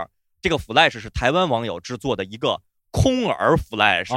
这个 Flash 是台湾网友制作的一个。空耳 Flash，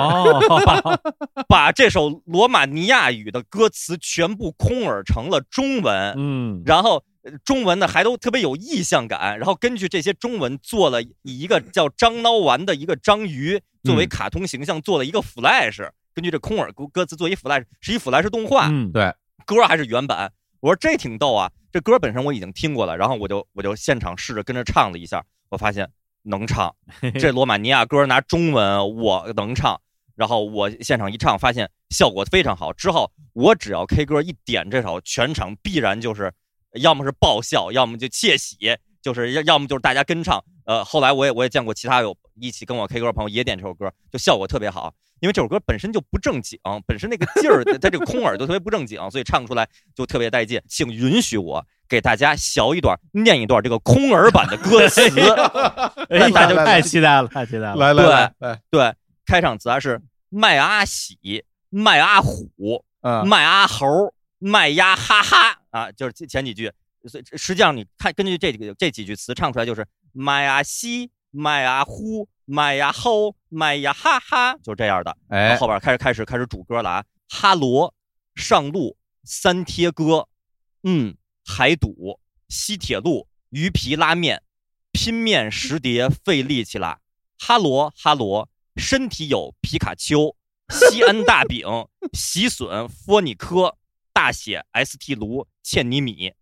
把 *laughs* 把这首罗马尼亚语的歌词全部空耳成了中文，嗯，然后中文呢还都特别有意象感，然后根据这些中文做了以一个叫张孬丸的一个章鱼作为卡通形象做了一个 Flash，根据这空耳歌歌词做一 Flash，是一 Flash 动画，嗯，对，歌还是原版，我说这挺逗啊，这歌本身我已经听过了，然后我就我就现场试着跟着唱了一下，我发现。能唱，*laughs* 这罗马尼亚歌拿中文我能唱，然后我现场一唱，发现效果非常好。之后我只要 K 歌一点这首，全场必然就是要么是爆笑，要么就窃喜，就是要要么就是大家跟唱。呃，后来我也我也见过其他有一起跟我 K 歌的朋友也点这首歌，就效果特别好。因为这首歌本身就不正经，本身那个劲儿，它这个空耳就特别不正经，所以唱出来就特别带劲。请允许我给大家小一段念一段这个空耳版的歌词，*laughs* 哎，大家就太期待了，太期待了。来来来，对，开场词啊是麦阿喜麦阿虎，麦阿猴，麦呀哈哈啊，就是前几句。实际上你看，根据这几个这几句词唱出来就是麦阿西，麦阿呼，麦阿吼，麦呀哈哈，就这样的。哎，后边开始开始开始主歌了啊！哈罗，上路，三贴歌，嗯，海堵，西铁路，鱼皮拉面，拼面十碟费力气啦！哈罗哈罗，身体有皮卡丘，西安大饼，喜笋，佛尼科，大写 ST 炉，欠你米。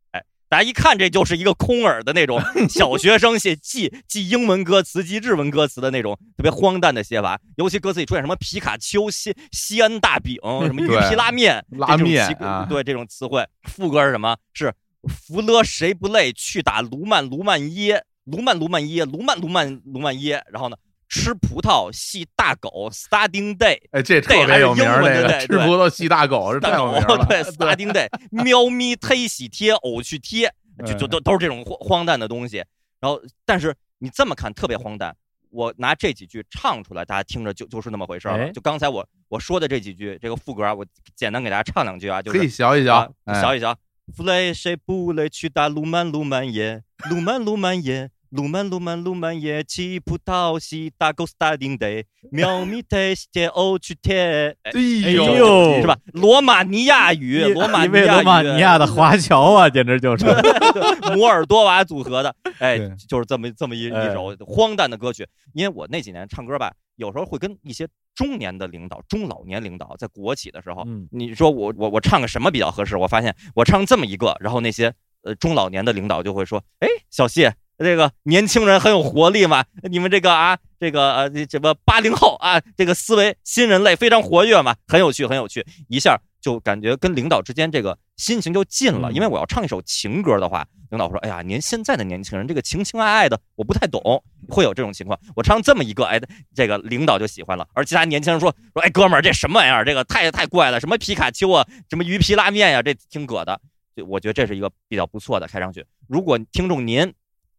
大家一看，这就是一个空耳的那种 *laughs* 小学生写记记英文歌词、记日文歌词的那种特别荒诞的写法。尤其歌词里出现什么皮卡丘、西西安大饼、什么 *laughs* 鱼皮拉面、拉面啊，对这种词汇。副歌是什么？是福勒谁不累？去打卢曼卢曼耶，卢曼卢曼耶，卢曼卢曼卢曼耶。然后呢？吃葡萄系大狗，Starting Day，哎，这特别有名儿。对，吃葡萄系大狗是太有名了。对，Starting Day，喵咪忒喜贴，偶去贴，就就都都是这种荒荒诞的东西。然后，但是你这么看特别荒诞。我拿这几句唱出来，大家听着就就是那么回事儿。就刚才我我说的这几句，这个副歌，我简单给大家唱两句啊，就可以学一学，学一小。弗雷谁不雷去打鲁班鲁班耶鲁班鲁班耶路曼鲁曼鲁曼耶，吃葡萄西大狗 starting day，喵咪贴贴欧去贴，*laughs* 哎呦，是吧？罗马尼亚语，罗马尼亚罗马尼亚的华侨啊，简直就是 *laughs* 摩尔多瓦组合的，哎，就是这么这么一一首荒诞的歌曲。因为我那几年唱歌吧，有时候会跟一些中年的领导、中老年领导在国企的时候，你说我我我唱个什么比较合适？我发现我唱这么一个，然后那些呃中老年的领导就会说，哎，小谢。这个年轻人很有活力嘛？你们这个啊，这个呃，什么八零后啊，这个思维新人类非常活跃嘛，很有趣，很有趣。一下就感觉跟领导之间这个心情就近了。因为我要唱一首情歌的话，领导说：“哎呀，您现在的年轻人这个情情爱爱的，我不太懂。”会有这种情况。我唱这么一个，哎，这个领导就喜欢了。而其他年轻人说：“说哎，哥们儿，这什么玩意儿？这个太太怪了，什么皮卡丘啊，什么鱼皮拉面呀，这挺葛的。”就我觉得这是一个比较不错的开场曲。如果听众您。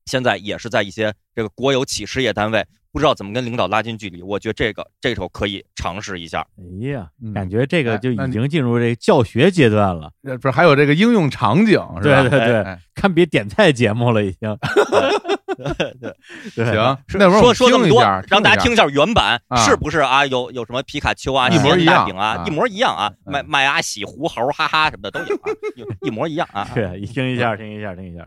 现在也是在一些这个国有企事业单位，不知道怎么跟领导拉近距离。我觉得这个这首可以尝试一下。哎呀，感觉这个就已经进入这教学阶段了。不是还有这个应用场景是吧？对对对，看别点菜节目了已经。*laughs* 对，行，那说说这么多，让大家听一下原版，是不是啊？有有什么皮卡丘啊、一模一样啊，一模一样啊，麦麦阿喜、狐猴、哈哈什么的都有啊，一模一样啊。*laughs* 对，听一下，听一下，听一下。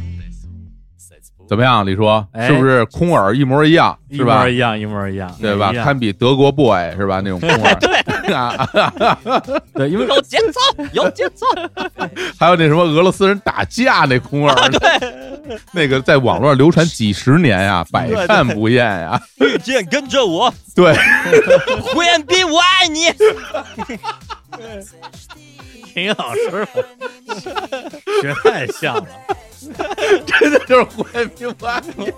怎么样，李叔？是不是空耳一模一样？是吧？一模一样，一模一样，对吧？堪比德国 boy 是吧？那种 *laughs* 空耳，对啊，*laughs* 对，因为有节奏，有节奏。*laughs* 还有那什么俄罗斯人打架那空耳，对，那个在网络上流传几十年呀，百看不厌呀。遇见跟着我，对，胡彦斌，我爱你。挺老师，学太像了。*laughs* 真的就是胡彦斌不爱你。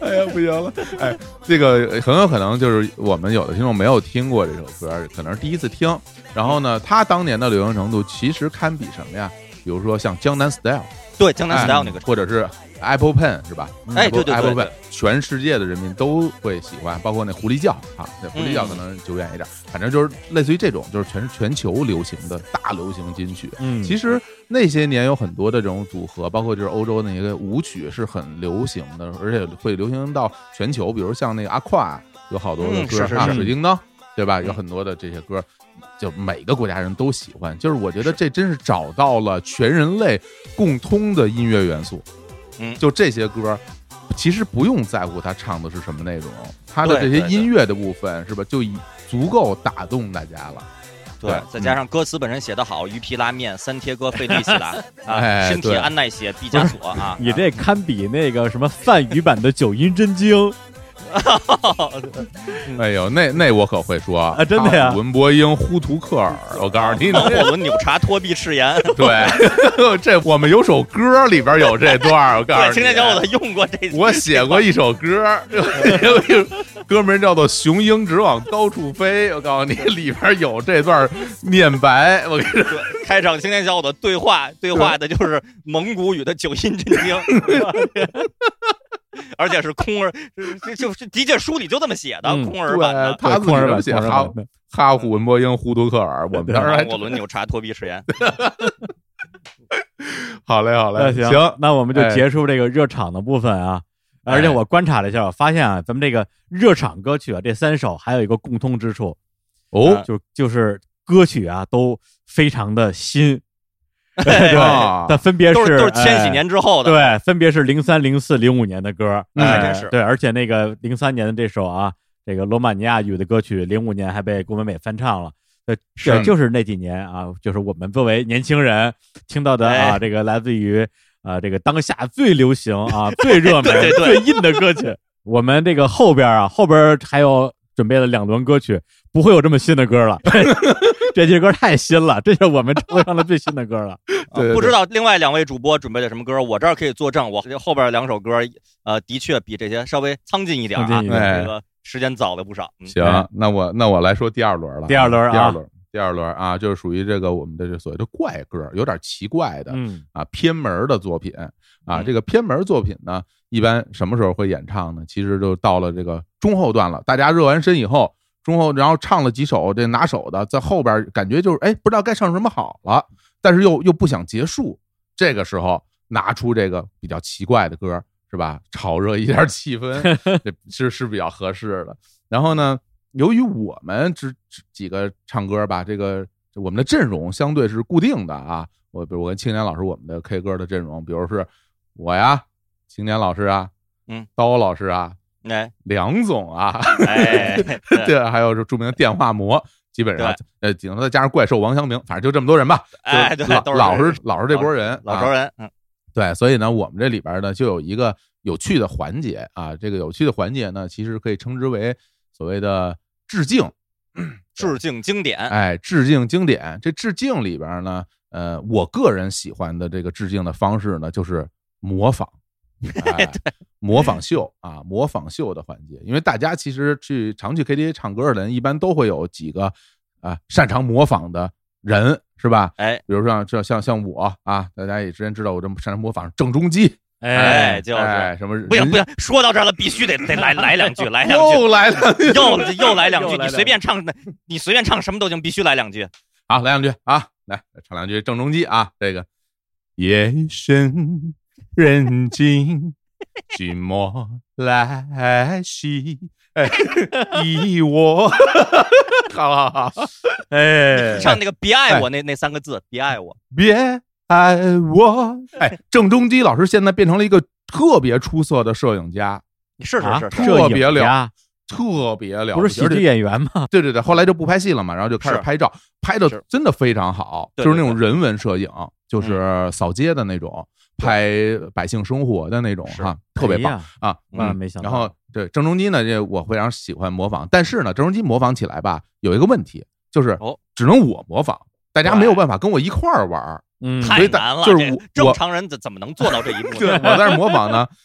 哎呀，不行了！哎，这个很有可能就是我们有的听众没有听过这首歌，可能是第一次听。然后呢，他当年的流行程度其实堪比什么呀？比如说像《江南 Style》，对，《江南 Style》那个，或者是。Apple Pen 是吧？哎，对对，Apple Pen，全世界的人民都会喜欢，包括那狐狸叫啊，那狐狸叫可能久远一点，反正就是类似于这种，就是全全球流行的大流行金曲。嗯，其实那些年有很多的这种组合，包括就是欧洲那些舞曲是很流行的，而且会流行到全球。比如像那个阿胯，有好多的歌啊，水叮当，对吧？有很多的这些歌，就每个国家人都喜欢。就是我觉得这真是找到了全人类共通的音乐元素。嗯，就这些歌，其实不用在乎他唱的是什么内容，他的这些音乐的部分是吧，就已足够打动大家了。对，再加上歌词本身写得好，鱼皮拉面，三贴哥费利西达啊，身体安耐写，毕加索啊，*laughs* 你这堪比那个什么梵语版的九阴真经。*laughs* 哎呦，那那我可会说啊，真的呀！文博英呼图克尔，我告诉你，*laughs* 我们纽查托毕誓言。对，这我们有首歌里边有这段，我告诉你，青年小伙子用过这，我写过一首歌，*laughs* 歌名叫做《雄鹰直往高处飞》，我告诉你，里边有这段念白。我跟你说，开场青年小伙子对话，对话的就是蒙古语的九阴真经。而且是空儿，就就的确书里就这么写的，空耳版的。他空耳版写哈哈虎文波英呼图克尔，我们当时沃伦纽查托比实验。好嘞，好嘞，行，那我们就结束这个热场的部分啊。而且我观察了一下，我发现啊，咱们这个热场歌曲啊，这三首还有一个共通之处哦，就就是歌曲啊都非常的新。*laughs* 对，但分别是都是千禧年之后的，对，分别是零三、零四、零五年的歌，那还真是对。而且那个零三年的这首啊，这个罗马尼亚语的歌曲，零五年还被郭美美翻唱了。对，是就是那几年啊，就是我们作为年轻人听到的啊，这个来自于啊这个当下最流行啊、最热门、*laughs* 最硬的歌曲。我们这个后边啊，后边还有准备了两轮歌曲，不会有这么新的歌了。*laughs* 这些歌太新了，这是我们唱上的最新的歌了。不知道另外两位主播准备的什么歌，我这儿可以作证。我后边两首歌，呃，的确比这些稍微苍劲一点啊。这个时间早了不少。行，那我那我来说第二轮了。第二轮，第二轮，第二轮啊，就是属于这个我们的这所谓的怪歌，有点奇怪的，啊，偏门的作品啊。这个偏门作品呢，一般什么时候会演唱呢？其实就到了这个中后段了，大家热完身以后。中后，然后唱了几首这拿手的，在后边感觉就是哎，不知道该唱什么好了，但是又又不想结束，这个时候拿出这个比较奇怪的歌，是吧？炒热一下气氛，*laughs* 这是是比较合适的。然后呢，由于我们这几个唱歌吧，这个我们的阵容相对是固定的啊。我比如我跟青年老师，我们的 K 歌的阵容，比如是我呀，青年老师啊，嗯，刀老师啊。哎，梁总啊，哎，*laughs* 对，还有是著名的电话魔，基本上呃，顶多再加上怪兽王祥明，反正就这么多人吧。哎，对，老老是老是这波人，老熟人，嗯，对，所以呢，我们这里边呢就有一个有趣的环节啊，这个有趣的环节呢，其实可以称之为所谓的致敬，*clears throat* 致敬经典，哎，致敬经典。这致敬里边呢，呃，我个人喜欢的这个致敬的方式呢，就是模仿。对，*laughs* 模仿秀啊，模仿秀的环节，因为大家其实去常去 KTV 唱歌的人，一般都会有几个啊擅长模仿的人，是吧？哎，比如说像像像我啊，大家也之前知道我这么擅长模仿郑中基，哎，就是。什么不行不行，说到这儿了，必须得得来来两句，来两句，*laughs* *laughs* 又来两句，又又来两句，你随便唱，你随便唱什么都行，必须来两句，好，来两句啊，来唱两句郑中基啊，这个。夜深。人静，寂寞来袭，哎，*laughs* 依我，*laughs* 好好好，哎，唱那个别爱我那那三个字，别爱我，别爱我，*laughs* 哎，郑中基老师现在变成了一个特别出色的摄影家，是是是，特别了，特别了，不是喜剧演员吗？对对对，后来就不拍戏了嘛，然后就开始拍照，拍的真的非常好，就是那种人文摄影，就是扫街的那种。拍百姓生活的那种哈，特别棒啊！万万没想到。然后对郑中基呢，这我非常喜欢模仿，但是呢，郑中基模仿起来吧，有一个问题，就是只能我模仿，大家没有办法跟我一块儿玩嗯，太难了，就是我正常人怎怎么能做到这一步？*laughs* 对，我在这模仿呢。*laughs*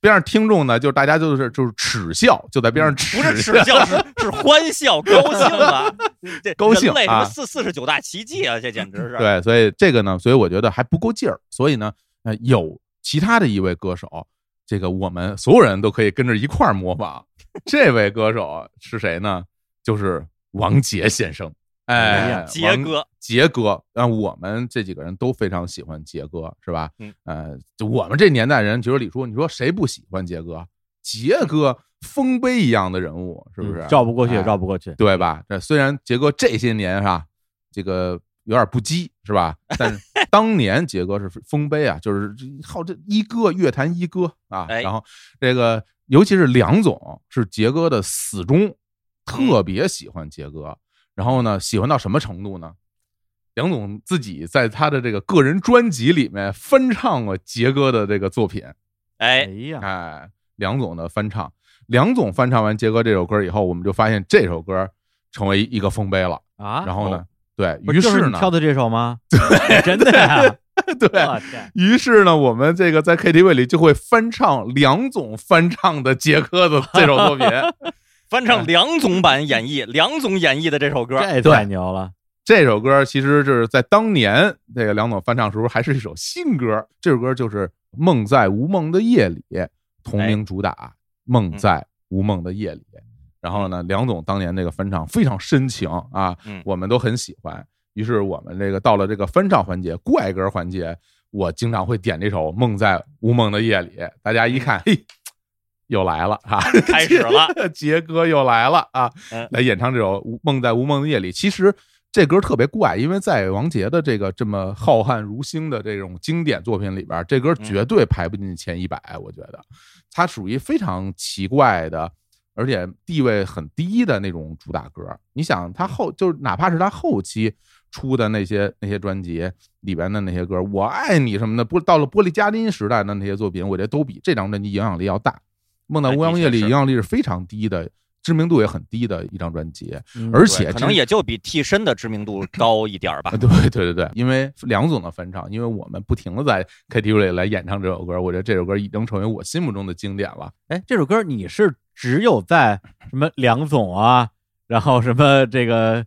边上听众呢，就是大家就是就是耻笑，就在边上耻，不是耻笑，是是欢笑，高兴啊！*laughs* 这高兴啊！四四十九大奇迹啊，这简直是对。所以这个呢，所以我觉得还不够劲儿。所以呢，呃，有其他的一位歌手，这个我们所有人都可以跟着一块儿模仿。这位歌手是谁呢？就是王杰先生。哎，杰哥，杰哥，啊，我们这几个人都非常喜欢杰哥，是吧？嗯，呃，就我们这年代人，比如李叔，你说谁不喜欢杰哥？杰哥，丰碑一样的人物，是不是？绕不过去，绕不过去，对吧？这虽然杰哥这些年哈，这个有点不羁，是吧？*laughs* 但是当年杰哥是丰碑啊，就是好这一哥，乐坛一哥啊。然后这个，尤其是梁总是杰哥的死忠，特别喜欢杰哥。然后呢，喜欢到什么程度呢？梁总自己在他的这个个人专辑里面翻唱了杰哥的这个作品。哎呀，哎，梁总的翻唱，梁总翻唱完杰哥这首歌以后，我们就发现这首歌成为一个丰碑了啊。然后呢，对于是呢，挑的这首吗？*laughs* 对，真的呀。对 *laughs* 于是呢，我们这个在 KTV 里就会翻唱梁总翻唱的杰克的 *laughs* 这首作品。翻唱梁总版演绎，梁总演绎的这首歌，这太牛了。这首歌其实是在当年这个梁总翻唱时候，还是一首新歌。这首歌就是《梦在无梦的夜里》，同名主打《梦在无梦的夜里》。然后呢，梁总当年那个翻唱非常深情啊，我们都很喜欢。于是我们这个到了这个翻唱环节、怪歌环节，我经常会点这首《梦在无梦的夜里》。大家一看，嘿。又来了啊！*laughs* 开始了，杰哥又来了啊！来演唱这首《梦在无梦的夜里》。其实这歌特别怪，因为在王杰的这个这么浩瀚如星的这种经典作品里边，这歌绝对排不进前一百。我觉得它属于非常奇怪的，而且地位很低的那种主打歌。你想，他后就是哪怕是他后期出的那些那些专辑里边的那些歌，《我爱你》什么的，不到了玻璃嘉宾时代的那些作品，我觉得都比这张专辑影响力要大。梦到乌央夜里影响力是非常低的，知名度也很低的一张专辑，而且可能也就比替身的知名度高一点吧。对对对对，因为梁总的翻唱，因为我们不停的在 KTV 里来演唱这首歌，我觉得这首歌已经成为我心目中的经典了。哎，这首歌你是只有在什么梁总啊，然后什么这个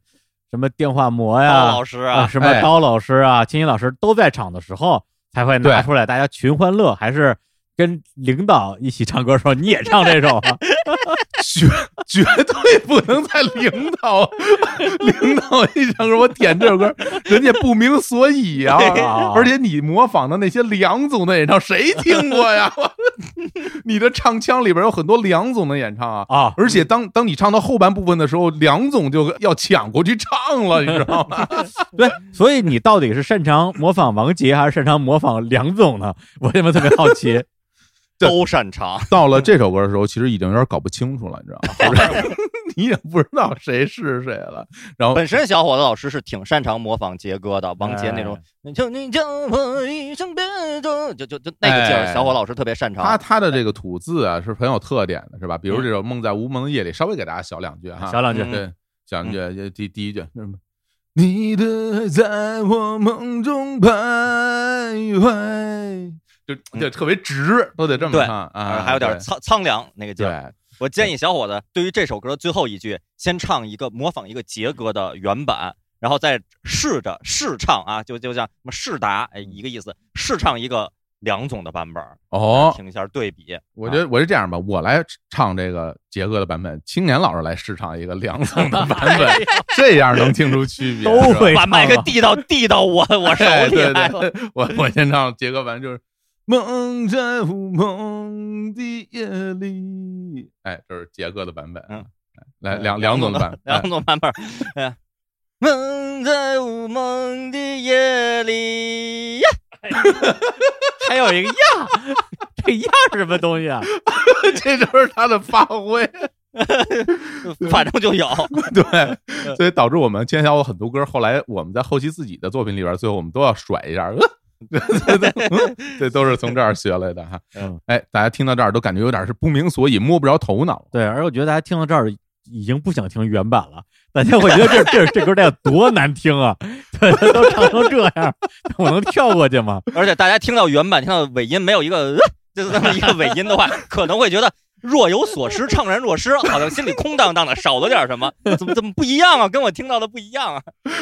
什么电话魔呀，老师啊，什么高老师啊，青音老师都在场的时候才会拿出来，大家群欢乐，还是？跟领导一起唱歌的时候，你也唱这首，啊 *laughs* 绝绝对不能在领导领导一起唱歌，我点这首歌，人家不明所以啊！而且你模仿的那些梁总的演唱，谁听过呀？*laughs* 你的唱腔里边有很多梁总的演唱啊啊！而且当当你唱到后半部分的时候，梁总就要抢过去唱了，你知道吗？*laughs* 对，所以你到底是擅长模仿王杰，还是擅长模仿梁总呢？我现在特别好奇。都擅长。*laughs* 到了这首歌的时候，其实已经有点搞不清楚了，你知道吗？*laughs* *laughs* 你也不知道谁是谁了。然后，本身小伙子老师是挺擅长模仿杰哥的，王杰那种。你就你叫我一声别走，就就就那个劲儿，小伙老师特别擅长。他他的这个吐字啊是很有特点的，是吧？比如这首《梦在无梦的夜里》，稍微给大家小两句哈，小两句，对，小两句。第第一句是什么？你的在我梦中徘徊。就就特别直，都得这么唱啊，还有点苍苍凉那个劲儿。我建议小伙子对于这首歌最后一句，先唱一个模仿一个杰哥的原版，然后再试着试唱啊，就就像什么试答，哎，一个意思，试唱一个梁总的版本哦，听一下对比。我觉得我是这样吧，我来唱这个杰哥的版本，青年老师来试唱一个梁总的版本，这样能听出区别。都会把麦克递到递到我我手里来了。我我先唱杰哥版，就是。梦在无梦的夜里，哎，这是杰哥的版本。嗯，来两两种的版，两种版本。哎，梦在无梦的夜里呀，*laughs* 还有一个呀，*laughs* 这呀是什么东西啊？*laughs* 这就是他的发挥，反正就有。对，所以导致我们今天下午很多歌，后来我们在后期自己的作品里边，最后我们都要甩一下。对 *laughs* 对对，这都是从这儿学来的哈。*laughs* 嗯，哎，大家听到这儿都感觉有点是不明所以，摸不着头脑。对，而我觉得大家听到这儿已经不想听原版了。大家会觉得这这这歌得有多难听啊？对，都唱成这样，我能跳过去吗？*laughs* 而且大家听到原版，听到尾音没有一个就是这么一个尾音的话，可能会觉得若有所失，*laughs* 怅然若失，好像心里空荡荡的，少了点什么？*laughs* 怎么怎么不一样啊？跟我听到的不一样啊？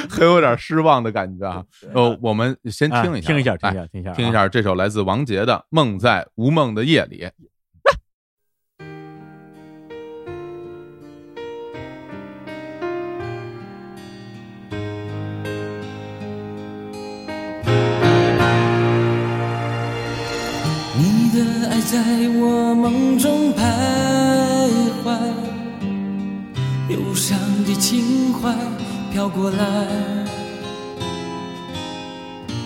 很有点失望的感觉啊。呃，我们先听一下，听一下，听一下，听一下，听一下这首来自王杰的《梦在无梦的夜里》。在我梦中徘徊，忧伤的情怀飘过来，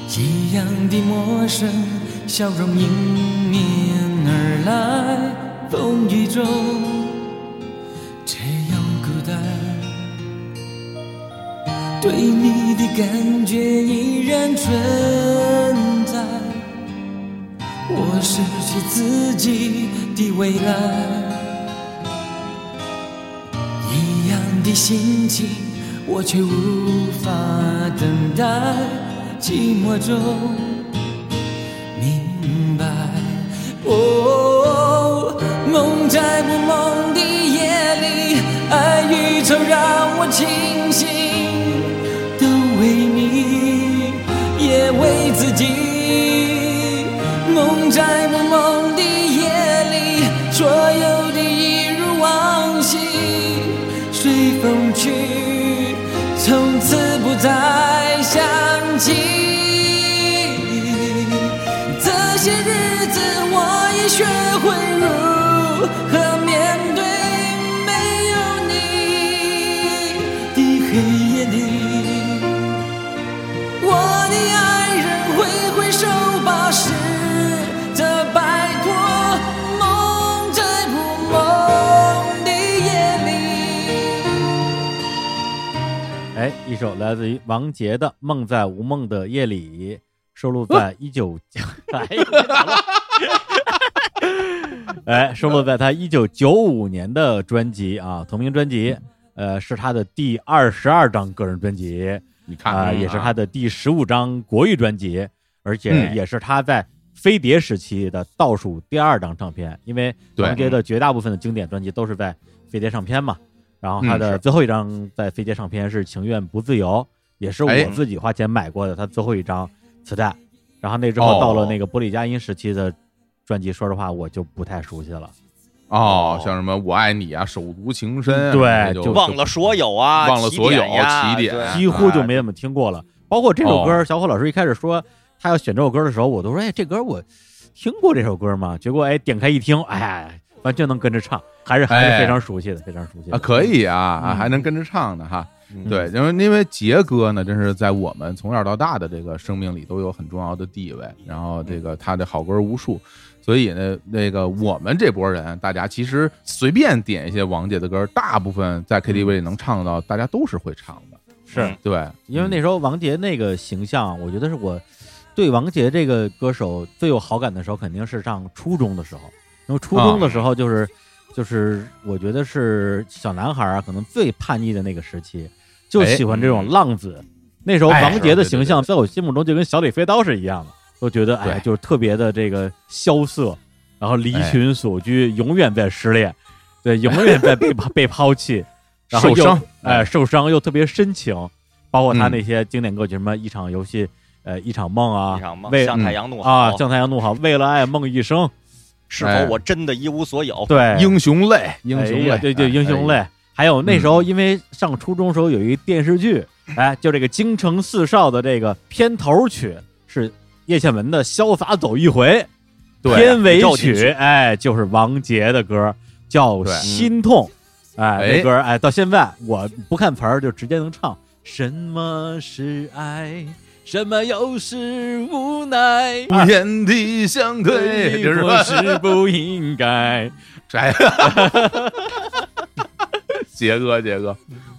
一样的陌生，笑容迎面而来，风雨中却又孤单，对你的感觉依然纯。我失去自己的未来，一样的心情，我却无法等待。寂寞中明白，哦，梦在不梦的夜里，爱与愁让我清醒，都为你，也为自己。在不梦的夜里，所有的一如往昔，随风去，从此不再想起。这些日子，我已学一首来自于王杰的《梦在无梦的夜里》，收录在一九，*laughs* 哎，收录在他一九九五年的专辑啊，同名专辑，呃，是他的第二十二张个人专辑，你看啊，也是他的第十五张国语专辑，而且也是他在飞碟时期的倒数第二张唱片，因为王杰的绝大部分的经典专辑都是在飞碟唱片嘛。然后他的最后一张在飞碟唱片是《情愿不自由》，也是我自己花钱买过的他最后一张磁带。然后那之后到了那个玻璃佳音时期的专辑，说实话我就不太熟悉了。哦，像什么我爱你啊，手足情深，对，就忘了所有啊，忘了所有起点，几乎就没怎么听过了。包括这首歌，小伙老师一开始说他要选这首歌的时候，我都说哎，这歌我听过这首歌吗？结果哎，点开一听，哎。完全能跟着唱，还是还是非常熟悉的，非常熟悉啊！可以啊，啊，还能跟着唱的哈。对，因为因为杰哥呢，真是在我们从小到大的这个生命里都有很重要的地位。然后这个他的好歌无数，所以呢，那个我们这波人，大家其实随便点一些王杰的歌，大部分在 KTV 里能唱到，大家都是会唱的。是对，因为那时候王杰那个形象，我觉得是我对王杰这个歌手最有好感的时候，肯定是上初中的时候。初中的时候，就是，就是我觉得是小男孩啊，可能最叛逆的那个时期，就喜欢这种浪子。那时候王杰的形象在我心目中就跟小李飞刀是一样的，都觉得哎，就是特别的这个萧瑟，然后离群所居，永远在失恋，对，永远在被 *laughs* 被抛弃，然后受伤，哎，受伤又特别深情，包括他那些经典歌曲，什么一场游戏，呃，一场梦啊，向太阳怒号啊，向太阳怒号，为了爱梦一生。是否我真的一无所有？对，英雄泪，英雄泪，对对，英雄泪。还有那时候，因为上初中时候有一电视剧，哎，就这个《京城四少》的这个片头曲是叶倩文的《潇洒走一回》，片尾曲哎就是王杰的歌，叫《心痛》。哎，这歌哎到现在我不看词儿就直接能唱。什么是爱？什么又是无奈？不言的相对，我是不应该。*laughs* 摘。*laughs* 杰哥，杰哥，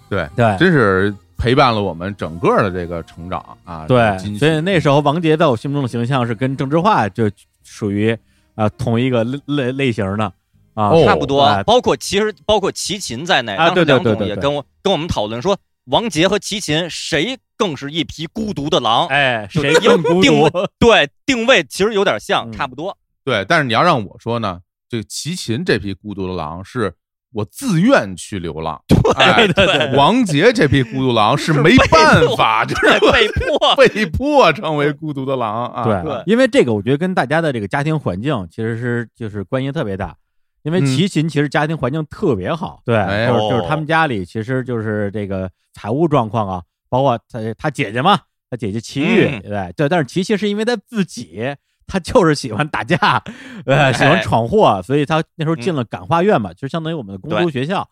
对对，真是陪伴了我们整个的这个成长啊！对，所以那时候王杰在我心目中的形象是跟郑智化就属于啊同一个类类类型的啊，哦差不多哎，包括其实包括齐秦在内，啊对对当时梁对也跟我跟我们讨论说，王杰和齐秦谁更是一匹孤独的狼？哎，谁更孤定位独？对，定位其实有点像，嗯差不多。对，但是你要让我说呢，这个齐秦这匹孤独的狼是我自愿去流浪，哎对对对王杰这匹孤独狼是没办法，就是，被迫。*laughs* 被迫成为孤独的狼啊。对对因为这个我觉得跟大家的这个家庭环境其实是就是关系特别大。因为嗯齐秦其实家庭环境特别好，对，哎就是就是哦他们家里其实就是这个财务状况啊，包括他他姐姐嘛，他姐姐齐豫，嗯。对对，但是齐秦是因为他自己，他就是喜欢打架，呃，喜欢哎闯祸，所以他那时候进嗯。了感化院嘛，就相当于我们的公对。读学校，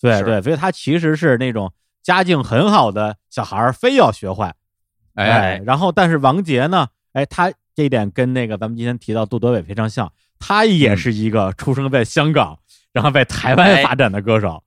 对对，所以他其实是那种家境很好的小孩儿，非要学坏，哎，哎，然后但是王杰呢，哎，他这一点跟那个咱们今天提到杜德伟非常像，他也嗯。是一个出生在香港，然后在台湾哎。发展的歌手。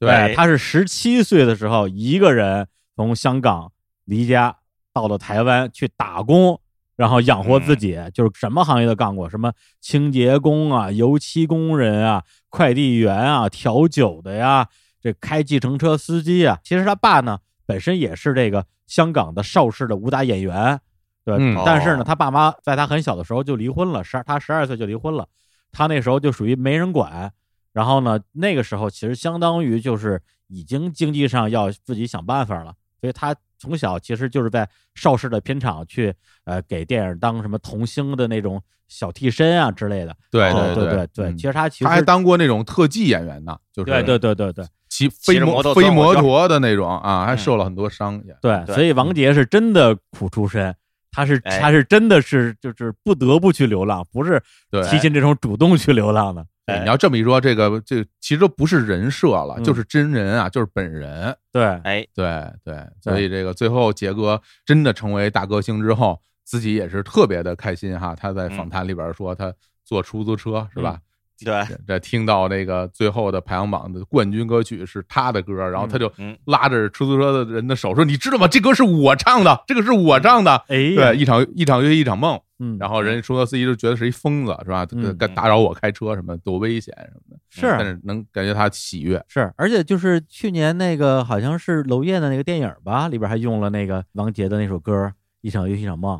对哎他是十七岁的时候一个人从香港离家到了台湾去打工，然后养活自己，就是什么行业都干过，什么清洁工啊、油漆工人啊、快递员啊、调酒的呀，这开计程车司机啊。其实他爸呢本身也是这个香港的邵氏的武打演员，对，嗯但是呢，哦他爸妈在他很小的时候就离婚了，十他十二岁就离婚了，他那时候就属于没人管。然后呢，那个时候其实相当于就是已经经济上要自己想办法了，所以他从小其实就是在邵氏的片场去呃给电影当什么童星的那种小替身啊之类的。对对对对对嗯其实他其实他还当过那种特技演员呢，就是对对对对对骑飞摩飞摩托的那种啊，还嗯受了很多伤。对，所以王杰是真的苦出身。他是哎他是真的是就是不得不去流浪，不是对齐秦这种主动去流浪的。对，你要这么一说，这个这其实都不是人设了，嗯就是真人啊，就是本人。对，哎，对对，所以这个最后杰哥真的成为大歌星之后，自己也是特别的开心哈。他在访谈里边说，他坐出租车是吧？对，这这听到那个最后的排行榜的冠军歌曲是他的歌，然后他就嗯拉着出租车的人的手说：“你知道吗？这歌是我唱的，这个是我唱的。”哎对，一场一场约一场梦。嗯，然后人家出租车司机就觉得是一疯子是吧？打扰我开车什么多危险什么的。是但是能感觉他喜悦。是，而且就是去年那个好像是娄烨的那个电影吧，里边还用了那个王杰的那首歌《一场又一场梦》。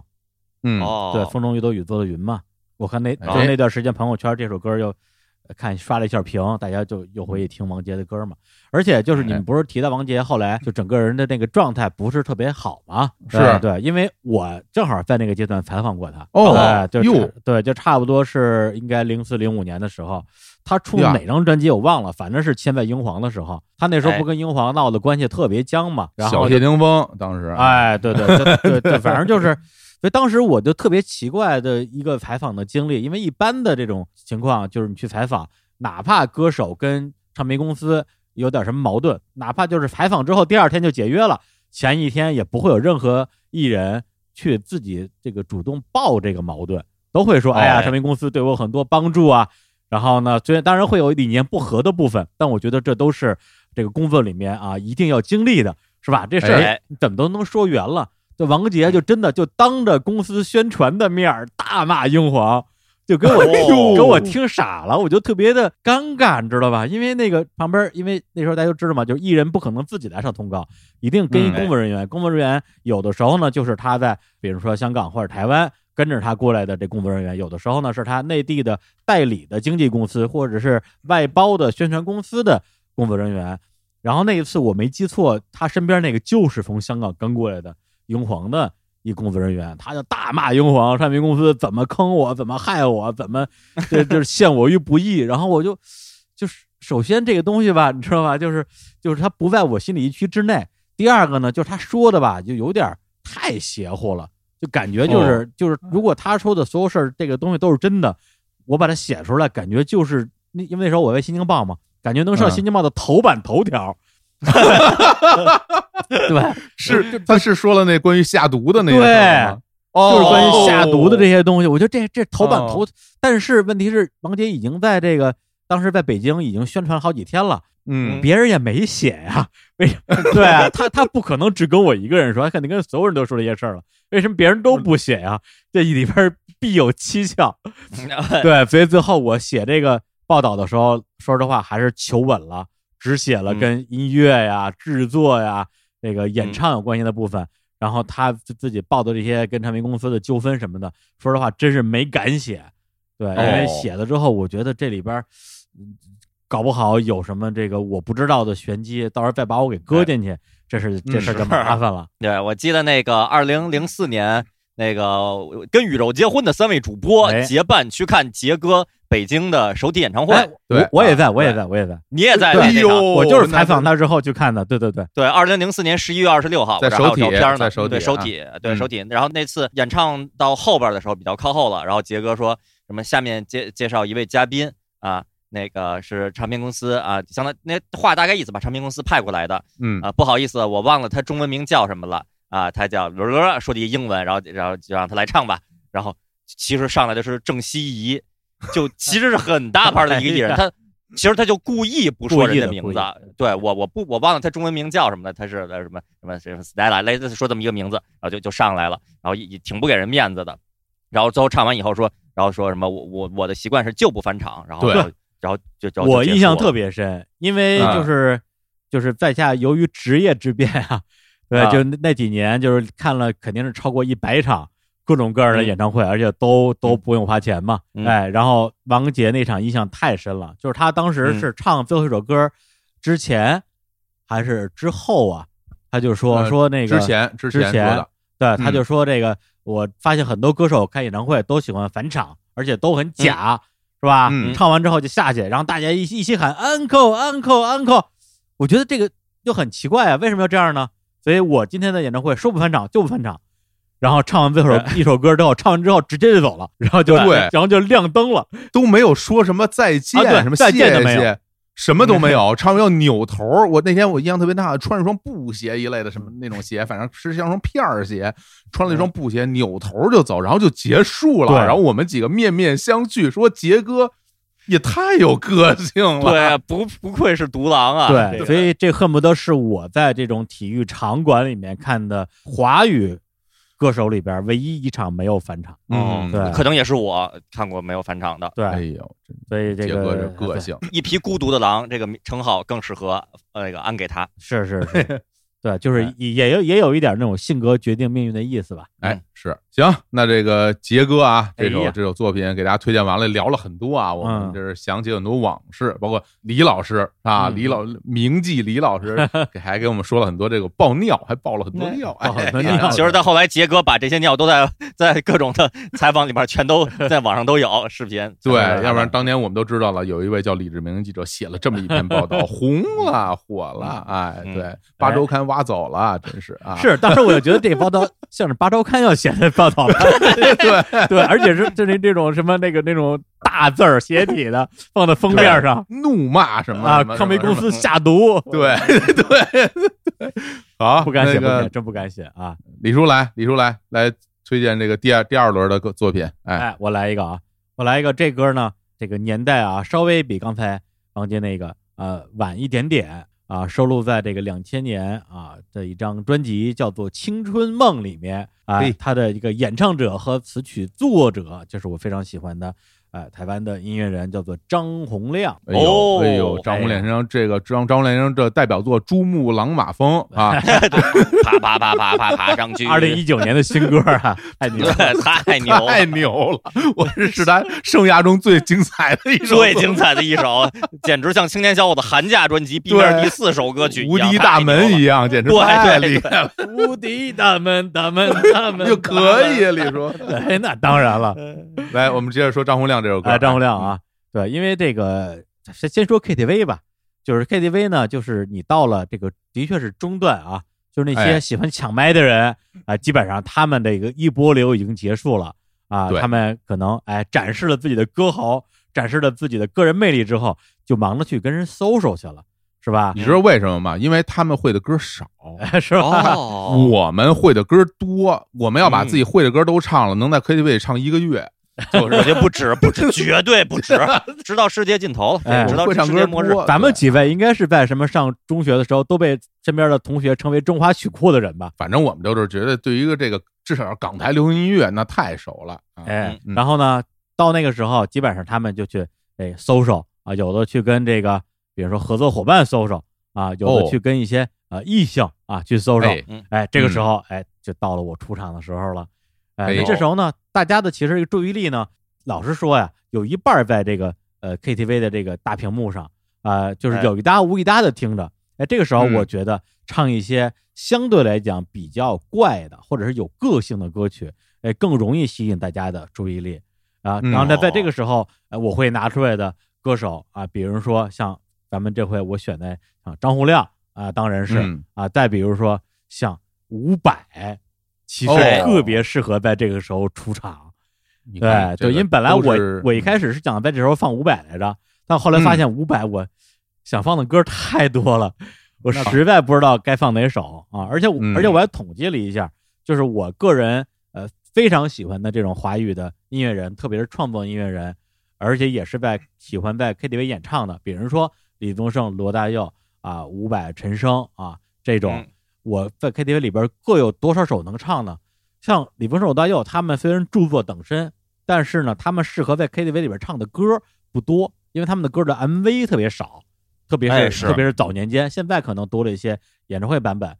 嗯，哦，对，风中有朵雨做的云嘛。我看那就哎那段时间朋友圈这首歌又呃看刷了一下屏，大家就又回去听王杰的歌嘛。而且就是你哎们不是提到王杰后来就整个人的那个状态不是特别好吗？是对对，因为我正好在那个阶段采访过他。哦对，就对，就差不多是应该零四零五年的时候，他出哪张专辑我忘了，反正是签在英皇的时候，他那时候哎不跟英皇闹的关系特别僵嘛，然后小谢霆锋当时，哎，对对对对对，反正就是，所以当时我就特别奇怪的一个采访的经历，因为一般的这种情况就是你去采访，哪怕歌手跟唱片公司有点什么矛盾，哪怕就是采访之后第二天就解约了，前一天也不会有任何艺人去自己这个主动报这个矛盾，都会说，哎呀，哎唱片公司对我有很多帮助啊。然后呢，虽然当然会有理念不合的部分，但我觉得这都是这个工作里面啊一定要经历的，是吧？这事儿哎怎么都能说圆了。这王杰就真的就当着公司宣传的面儿大骂英皇，就给我、哦给我听傻了，我就特别的尴尬，你知道吧？因为那个旁边，因为那时候大家都知道嘛，就是艺人不可能自己来上通告，一定跟工作人员。工作人员有的时候呢，就是他在比如说香港或者台湾跟着他过来的这工作人员，有的时候呢是他内地的代理的经纪公司或者是外包的宣传公司的工作人员。然后那一次我没记错，他身边那个就是从香港跟过来的英皇的一工作人员，他就大骂英皇唱片公司怎么坑我，怎么害我，怎么这就是陷我于不义。*laughs* 然后我就就是首先这个东西吧，你知道吧，就是就是他不在我心理预期之内。第二个呢，就是他说的吧，就有点太邪乎了，就感觉就是、就是如果他说的所有事儿，这个东西都是真的，我把它写出来，感觉就是那因为那时候我在新京报嘛，感觉能上嗯新京报的头版头条。*laughs* 对，是他是说了那关于下毒的那个对就是关于下毒的这些东西，我觉得这这头版哦头，但是问题是王杰已经在这个当时在北京已经宣传好几天了，嗯，别人也没写呀，为什 *laughs* 对啊，他他不可能只跟我一个人说，他肯定跟所有人都说这些事儿了，为什么别人都不写呀？这里边必有蹊跷。*laughs* 对，所以最后我写这个。报道的时候，说实话还是求稳了，只写了跟音乐呀、制作呀、那个演唱有关系的部分。然后他自己报的这些跟唱片公司的纠纷什么的，说实话真是没敢写。对，因为写了之后，我觉得这里边搞不好有什么这个我不知道的玄机，到时候再把我给搁进去，这是这事就麻烦了。对，我记得那个二零零四年。那个跟宇宙结婚的三位主播结伴去看杰哥北京的首体演唱会，对，我也在，我也在，我也在，你也在，哎呦，我就是采访他之后去看的，对对对。对，二零零四年十一月二十六号在首体，在首体，首体，对首体。然后那次演唱到后边的时候比较靠后了，然后杰哥说什么下面介介绍一位嘉宾啊，那个是唱片公司啊，相当那话大概意思吧，唱片公司派过来的，嗯。啊，不好意思，我忘了他中文名叫什么了。啊，他叫罗罗，说的一英文，然后然后就让他来唱吧。然后其实上来的是郑希怡，就其实是很大 *laughs* 牌的一个艺人。他其实他就故意不说人的名字，对我我不我忘了他中文名叫什么的，他是什么什么什么 Stella，类似说这么一个名字，然后就就上来了，然后也挺不给人面子的。然后最后唱完以后说，然后说什么我我我的习惯是就不返场，然后然后就就我印象特别深，因为就是就是在下由于职业之便啊。对，就那几年，就是看了肯定是超过一百场各种各样的演唱会，而且都都不用花钱嘛。哎，然后王杰那场印象太深了，就是他当时是唱最后一首歌之前还是之后啊？他就说说那个之前之前对，他就说这个，我发现很多歌手开演唱会都喜欢返场，而且都很假，是吧？唱完之后就下去，然后大家一一起喊 uncle uncle uncle，我觉得这个就很奇怪啊，为什么要这样呢？所以我今天的演唱会说不返场就不返场，然后唱完最后一首歌之后，唱完之后直接就走了，然后就对，然后就亮灯了，都没有说什么再见，什么再见都没有，什么都没有。唱完要扭头，我那天我印象特别大，穿一双布鞋一类的什么那种鞋，反正是像双片儿鞋，穿了一双布鞋，扭头就走，然后就结束了。然后我们几个面面相觑，说杰哥。也太有个性了，对，不不愧是独狼啊！对，所以这恨不得是我在这种体育场馆里面看的华语歌手里边唯一一场没有返场。嗯，对，可能也是我看过没有返场的。对，哎呦，所以这个个性，一匹孤独的狼这个称号更适合那个安给他。是是是。*laughs* 对，就是也有也有一点那种性格决定命运的意思吧。哎，是行，那这个杰哥啊，这首这首作品给大家推荐完了，聊了很多啊，我们这是想起很多往事，包括李老师啊，李老铭记李老师，*laughs* 给还给我们说了很多这个爆尿，还爆了很多尿。*laughs* 其实到后来，杰哥把这些尿都在在各种的 *laughs* 采访里边全都在网上都有视频。对，要不然当年我们都知道了，有一位叫李志明记者写了这么一篇报道，红了火了。哎，对，八周刊挖走了，真是啊！是，当时我就觉得这个报道像是八周刊要写的报道，*laughs* 对 *laughs* 对，而且是就是这种什么那个那种大字儿斜体的放在封面上，怒骂什么啊？康美公司下毒，对对 *laughs* 对，好，不敢写，不敢真不敢写啊！李叔来，李叔来来推荐这个第二第二轮的作品，哎，我来一个啊，我来一个这歌呢，这个年代啊稍微比刚才王杰那个呃晚一点点。啊，收录在这个两千年啊的一张专辑，叫做《青春梦》里面啊，他的一个演唱者和词曲作者就是我非常喜欢的。哎，台湾的音乐人叫做张洪亮。哎呦，哎呦，张洪亮先生，这个张张洪亮先生这代表作《珠穆朗玛峰》*laughs* 啊，爬爬爬爬爬爬上去。*laughs* 二零一九年的新歌啊，*laughs* 太牛，太牛，太牛了！我是是他生涯中最精彩的一首，最精彩的一首，简直像青年小伙子寒假专辑 B 面第四首歌曲《无敌大门》一样，简直太厉害了！无敌大门，大门，大门，就可以，李叔。哎，那当然了。来，我们接着说张洪亮。这首歌，张洪亮啊，对，因为这个先先说 KTV 吧，就是 KTV 呢，就是你到了这个的确是中段啊，就是那些喜欢抢麦的人啊，基本上他们的一个一波流已经结束了。啊，他们可能哎展示了自己的歌喉，展示了自己的个人魅力之后，就忙着去跟人 social 去了，是吧？你知道为什么吗？因为他们会的歌少，*laughs* 是吧？我们会的歌多，我们要把自己会的歌都唱了，能在 KTV 里唱一个月。*laughs* 就是我觉得不止，不止，*laughs* 绝对不止，*laughs* 直到世界尽头，直到世界末日。咱们几位应该是在什么上中学的时候都被身边的同学称为中华曲库的人吧？反正我们就是觉得，对于一个这个至少港台流行音乐那太熟了。哎，然后呢，到那个时候，基本上他们就去哎搜搜啊，有的去跟这个比如说合作伙伴 social 啊，有的去跟一些呃异性啊去 social，哎，这个时候哎就到了我出场的时候了，哎，这时候呢，大家的其实这个注意力呢，老实说呀，有一半在这个呃 KTV 的这个大屏幕上啊，就是有一搭无一搭的听着，哎，这个时候我觉得唱一些相对来讲比较怪的或者是有个性的歌曲，哎，更容易吸引大家的注意力。啊，然后在在这个时候，呃，我会拿出来的歌手啊，比如说像咱们这回我选的啊张洪亮啊，当然是啊，再比如说像伍佰，其实特别适合在这个时候出场。对，就因为本来我我一开始是想在这时候放伍佰来着，但后来发现伍佰我想放的歌太多了，我实在不知道该放哪首啊。而且而且我还统计了一下，就是我个人呃。非常喜欢的这种华语的音乐人，特别是创作音乐人，而且也是在喜欢在 KTV 演唱的，比如说李宗盛、罗大佑啊、伍佰、陈升啊这种，我在 KTV 里边各有多少首能唱呢？像李宗盛、罗大佑他们虽然著作等身，但是呢，他们适合在 KTV 里边唱的歌不多，因为他们的歌的 MV 特别少，特别是特别是早年间，现在可能多了一些演唱会版本，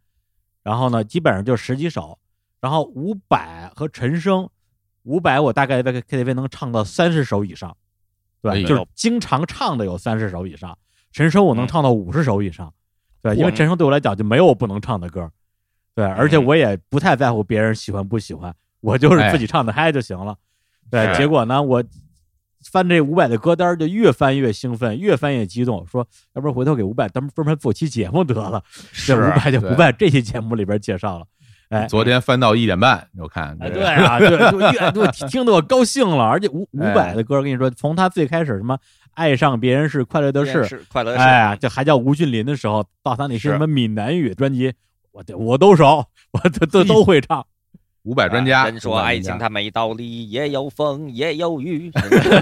然后呢，基本上就十几首。然后伍佰和陈升，伍佰我大概在 KTV 能唱到三十首以上，对，就是经常唱的有三十首以上。陈升我能唱到五十首以上，对，因为陈升对我来讲就没有我不能唱的歌，对，而且我也不太在乎别人喜欢不喜欢，我就是自己唱的嗨就行了。对，结果呢，我翻这五百的歌单就越翻越兴奋，越翻越激动，说要不然回头给伍佰专门做期节目得了，这五百就不在这期节目里边介绍了。哎，昨天翻到一点半，我看，对啊，对，就 *laughs* 越对听得我高兴了，而且五五百的歌，跟你说，从他最开始什么爱上别人是快乐的事，快乐的事，哎，就还叫吴俊霖的时候，到他那些什么闽南语专辑，我我都熟，*laughs* 我都都都会唱。五百专家人说爱情它没道理，也有风也有雨。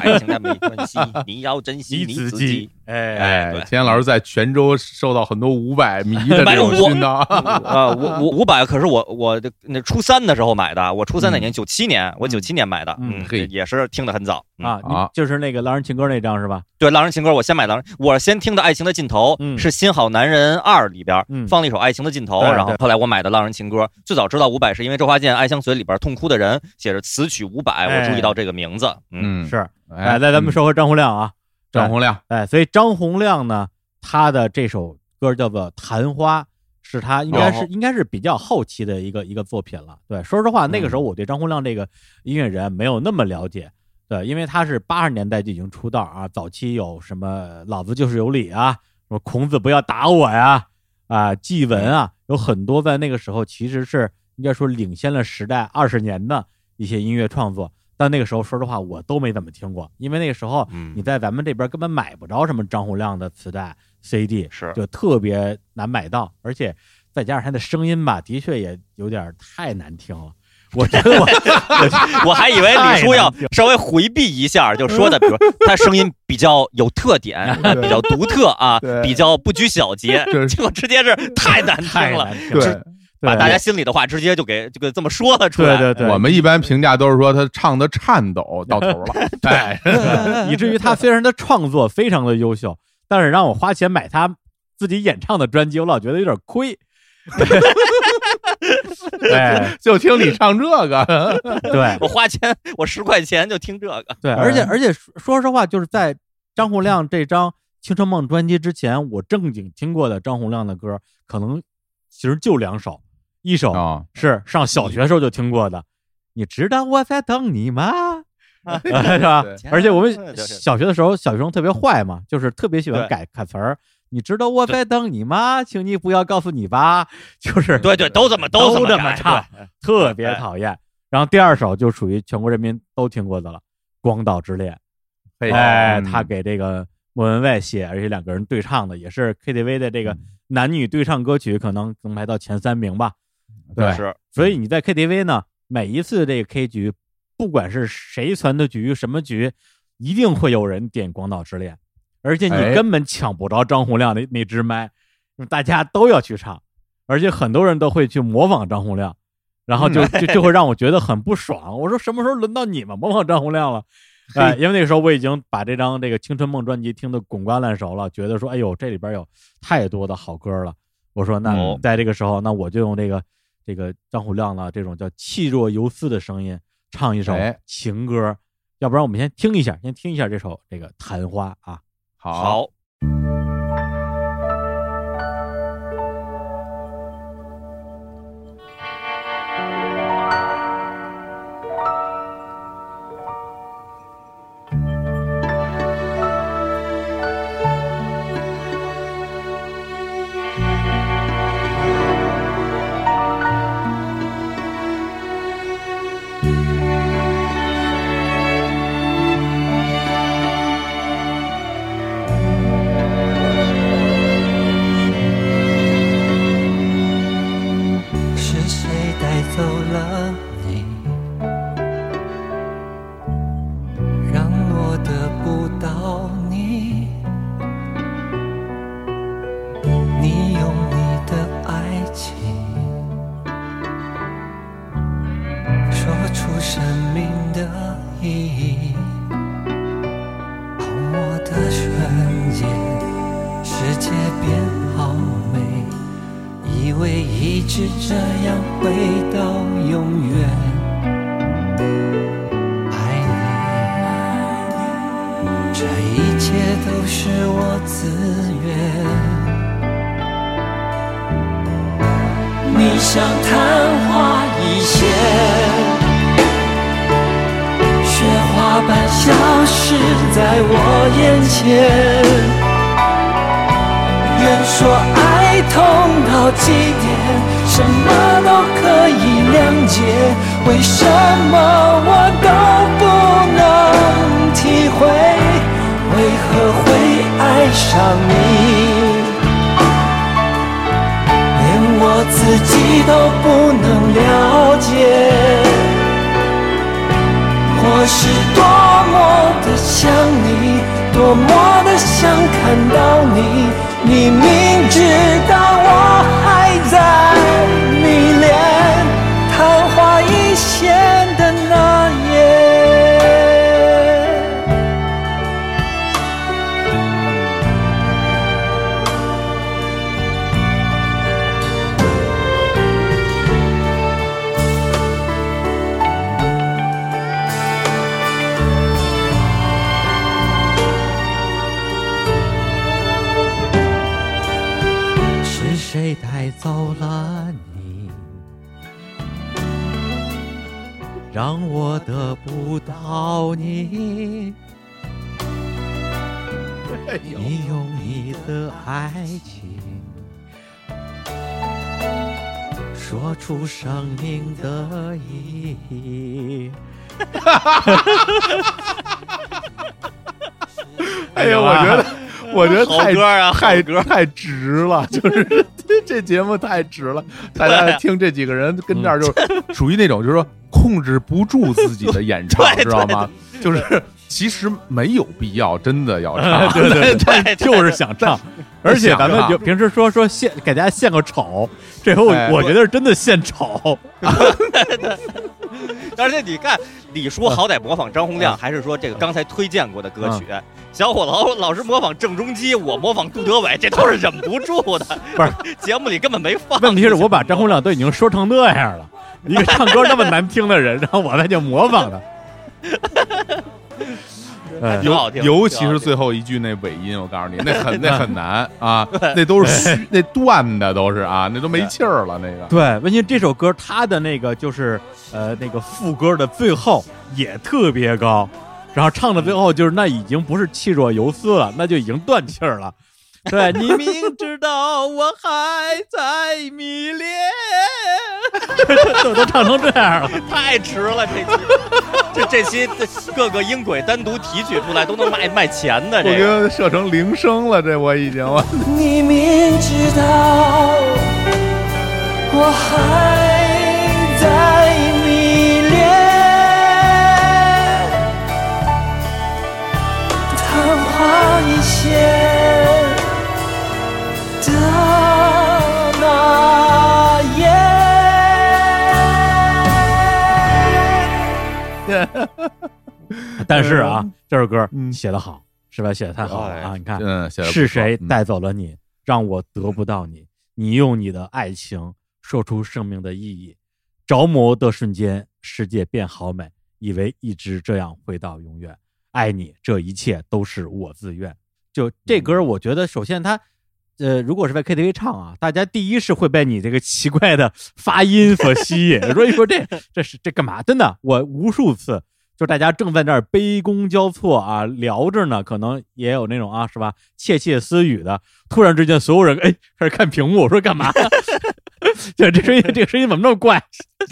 爱情它没关系，*laughs* 你要珍惜你自己。哎哎，田老师在泉州受到很多五百迷的这种熏陶。*laughs* 啊！五五五百可是我我的那初三的时候买的，我初三那年九七年，我九七年买的，嗯，也是听的很早啊啊，就是那个《浪人情歌》那张是吧？对，《浪人情歌》我先买狼人，我先听的《爱情的尽头》是《新好男人二》里边放了一首《爱情的尽头》，然后后来我买的《浪人情歌》，最早知道伍佰是因为周华健《爱相随》里边痛哭的人写着词曲伍佰，我注意到这个名字，嗯，是。哎，来咱们说回张洪亮啊。张洪亮，哎，所以张洪亮呢，他的这首歌叫做《昙花》，是他应该是应该是比较后期的一个一个作品了。对，说实话，那个时候我对张洪亮这个音乐人没有那么了解，对，因为他是八十年代就已经出道啊，早期有什么“老子就是有理”啊，什么“孔子不要打我呀”，啊，祭文啊，有很多在那个时候其实是应该说领先了时代二十年的一些音乐创作。但那个时候，说实话，我都没怎么听过，因为那个时候你在咱们这边根本买不着什么张洪亮的磁带、CD，是就特别难买到，而且再加上他的声音吧，的确也有点太难听了。我觉得我 *laughs* 我还以为李叔要稍微回避一下，就说的，比如他声音比较有特点，*laughs* 比较独特啊，比较不拘小节，结果直接是太难听了。对。把大家心里的话直接就给就给这么说了出来。对对对，我们一般评价都是说他唱的颤抖到头了，*laughs* *laughs* 对，以至于他虽然他创作非常的优秀，但是让我花钱买他自己演唱的专辑，我老觉得有点亏。对，*laughs* 就听你唱这个，对我花钱我十块钱就听这个。对，而且而且说实话，就是在张洪亮这张《青春梦》专辑之前，我正经听过的张洪亮的歌，可能其实就两首。一首是上小学时候就听过的，你知道我在等你吗？*laughs* *laughs* 是吧？而且我们小学的时候，小学生特别坏嘛，就是特别喜欢改改词儿。你知道我在等你吗？请你不要告诉你吧。*laughs* 就是对对，都这么都这么唱，特别讨厌。然后第二首就属于全国人民都听过的了，《光岛之恋》。哎，他给这个莫文蔚写，而且两个人对唱的，也是 KTV 的这个男女对唱歌曲，可能能排到前三名吧。对，是，所以你在 KTV 呢，每一次这个 K 局，不管是谁传的局，什么局，一定会有人点《广岛之恋》，而且你根本抢不着张洪亮那那支麦，大家都要去唱，而且很多人都会去模仿张洪亮，然后就就就会让我觉得很不爽。我说什么时候轮到你们模仿张洪亮了？哎，因为那个时候我已经把这张这个《青春梦》专辑听得滚瓜烂熟了，觉得说，哎呦，这里边有太多的好歌了。我说，那在这个时候，那我就用这个这个张虎亮的这种叫气若游丝的声音唱一首情歌。要不然我们先听一下，先听一下这首这个《昙花》啊。好。变好美以为一直这样会到永远爱你这一切都是我自愿。你像昙花一现雪花般消失在我眼前。愿说爱痛到极点，什么都可以谅解，为什么我都不能体会，为何会爱上你，连我自己都不能了解，我是多么的想你，多么的想看到你。你明知道我还在迷恋昙花一现。哎呀，*laughs* 我觉得，*laughs* 我觉得太歌啊，太歌。太值了，就是 *laughs* 这节目太值了。大家听这几个人跟这儿，就 *laughs* 属于那种，就是说控制不住自己的演唱，*laughs* 知道吗？就是其实没有必要，真的要唱，对对对，就是想唱。*laughs* 而且咱们就平时说说献给大家献个丑，这回我我觉得是真的献丑。*laughs* *laughs* 而且你看，李叔好歹模仿张洪亮，还是说这个刚才推荐过的歌曲。小伙子老是模仿郑中基，我模仿杜德伟，这都是忍不住的。不是节目里根本没放。问题是我把张洪亮都已经说成那样了，一个唱歌那么难听的人，然后我再去模仿他。挺好听，尤其是最后一句那尾音，我告诉你，那很 *laughs* 那很难啊，那都是 *laughs* 虚，那断的都是啊，那都没气儿了。那个对，问题这首歌它的那个就是呃那个副歌的最后也特别高，然后唱到最后就是那已经不是气若游丝了，那就已经断气儿了。*laughs* 对你明知道我还在迷恋，都都唱成这样了，*laughs* 太迟了这期，这这期各个音轨单独提取出来都能卖卖钱的，这个设成铃声了，这我已经了。你明知道我还在迷恋，昙花一现。*laughs* 但是啊，这首歌写得好，是吧？写的太好了啊！你看，嗯，是谁带走了你，让我得不到你？你用你的爱情说出生命的意义，着魔的瞬间，世界变好美，以为一直这样回到永远。爱你，这一切都是我自愿。就这歌，我觉得首先它。呃，如果是在 KTV 唱啊，大家第一是会被你这个奇怪的发音所吸引。*laughs* 所以说这这是这干嘛？真的，我无数次就大家正在那儿杯弓交错啊聊着呢，可能也有那种啊是吧窃窃私语的。突然之间，所有人哎开始看屏幕，我说干嘛？*laughs* 对，这声音这个声音怎么那么怪？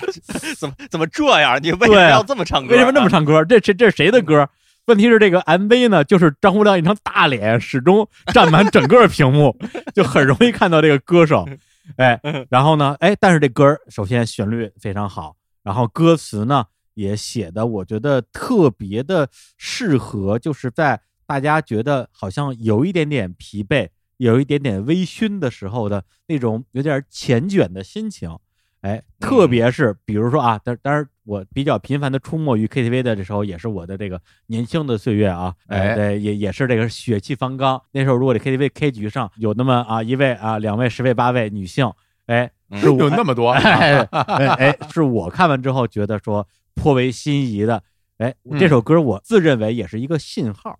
*laughs* 怎么怎么这样？你为什么要这么唱歌？为什么那么唱歌？这这这是谁的歌？问题是这个 MV 呢，就是张洪亮一张大脸始终占满整个屏幕，就很容易看到这个歌手。哎，然后呢，哎，但是这歌首先旋律非常好，然后歌词呢也写的我觉得特别的适合，就是在大家觉得好像有一点点疲惫、有一点点微醺的时候的那种有点缱绻的心情。哎，特别是比如说啊，当当然我比较频繁的出没于 KTV 的这时候，也是我的这个年轻的岁月啊。哎，对，也也是这个血气方刚。那时候如果这 KTV K 局上有那么啊一位啊两位十位八位女性，哎，是有那么多，*laughs* 哎，是我看完之后觉得说颇为心仪的。哎，这首歌我自认为也是一个信号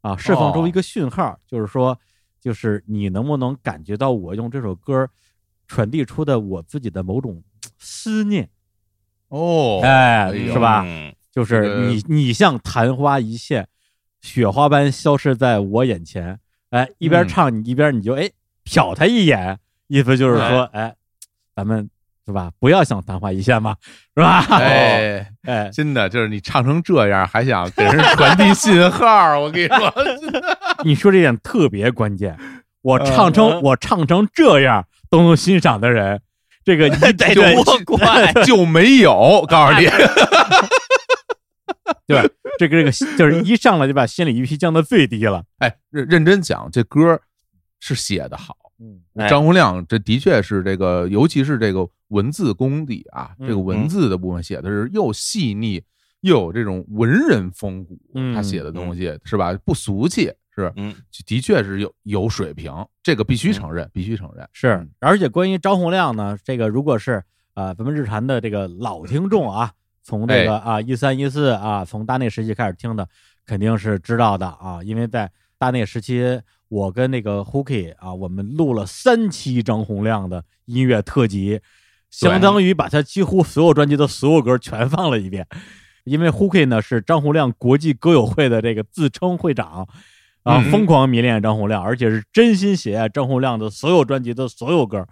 啊，释放出一个讯号，就是说，就是你能不能感觉到我用这首歌。传递出的我自己的某种思念，哦，哎，是吧？就是你，你像昙花一现，雪花般消失在我眼前。哎，一边唱你一边你就哎瞟他一眼，意思就是说，哎，咱们是吧？不要想昙花一现嘛，*laughs* 是吧？哎哎，真的就是你唱成这样，还想给人传递信号？我跟你说，*laughs* 你说这点特别关键。我唱成我唱成这样。都能欣赏的人，这个 *laughs* 就多怪就没有。告诉你，对吧？这个这个就是一上来就把心理预期降到最低了。哎，认认真讲，这歌是写的好。嗯，张洪亮这的确是这个，尤其是这个文字功底啊，这个文字的部分写的是又细腻又有这种文人风骨。他写的东西是吧？不俗气。是，嗯，的确是有有水平，这个必须承认，必须承认。是，而且关于张洪亮呢，这个如果是啊，咱们日坛的这个老听众啊，从这个啊一三一四啊，从大内时期开始听的，肯定是知道的啊，因为在大内时期，我跟那个 Hooky 啊，我们录了三期张洪亮的音乐特辑，相当于把他几乎所有专辑的所有歌全放了一遍。因为 Hooky 呢是张洪亮国际歌友会的这个自称会长。啊，疯狂迷恋张洪亮，而且是真心喜爱张洪亮的所有专辑的所有歌，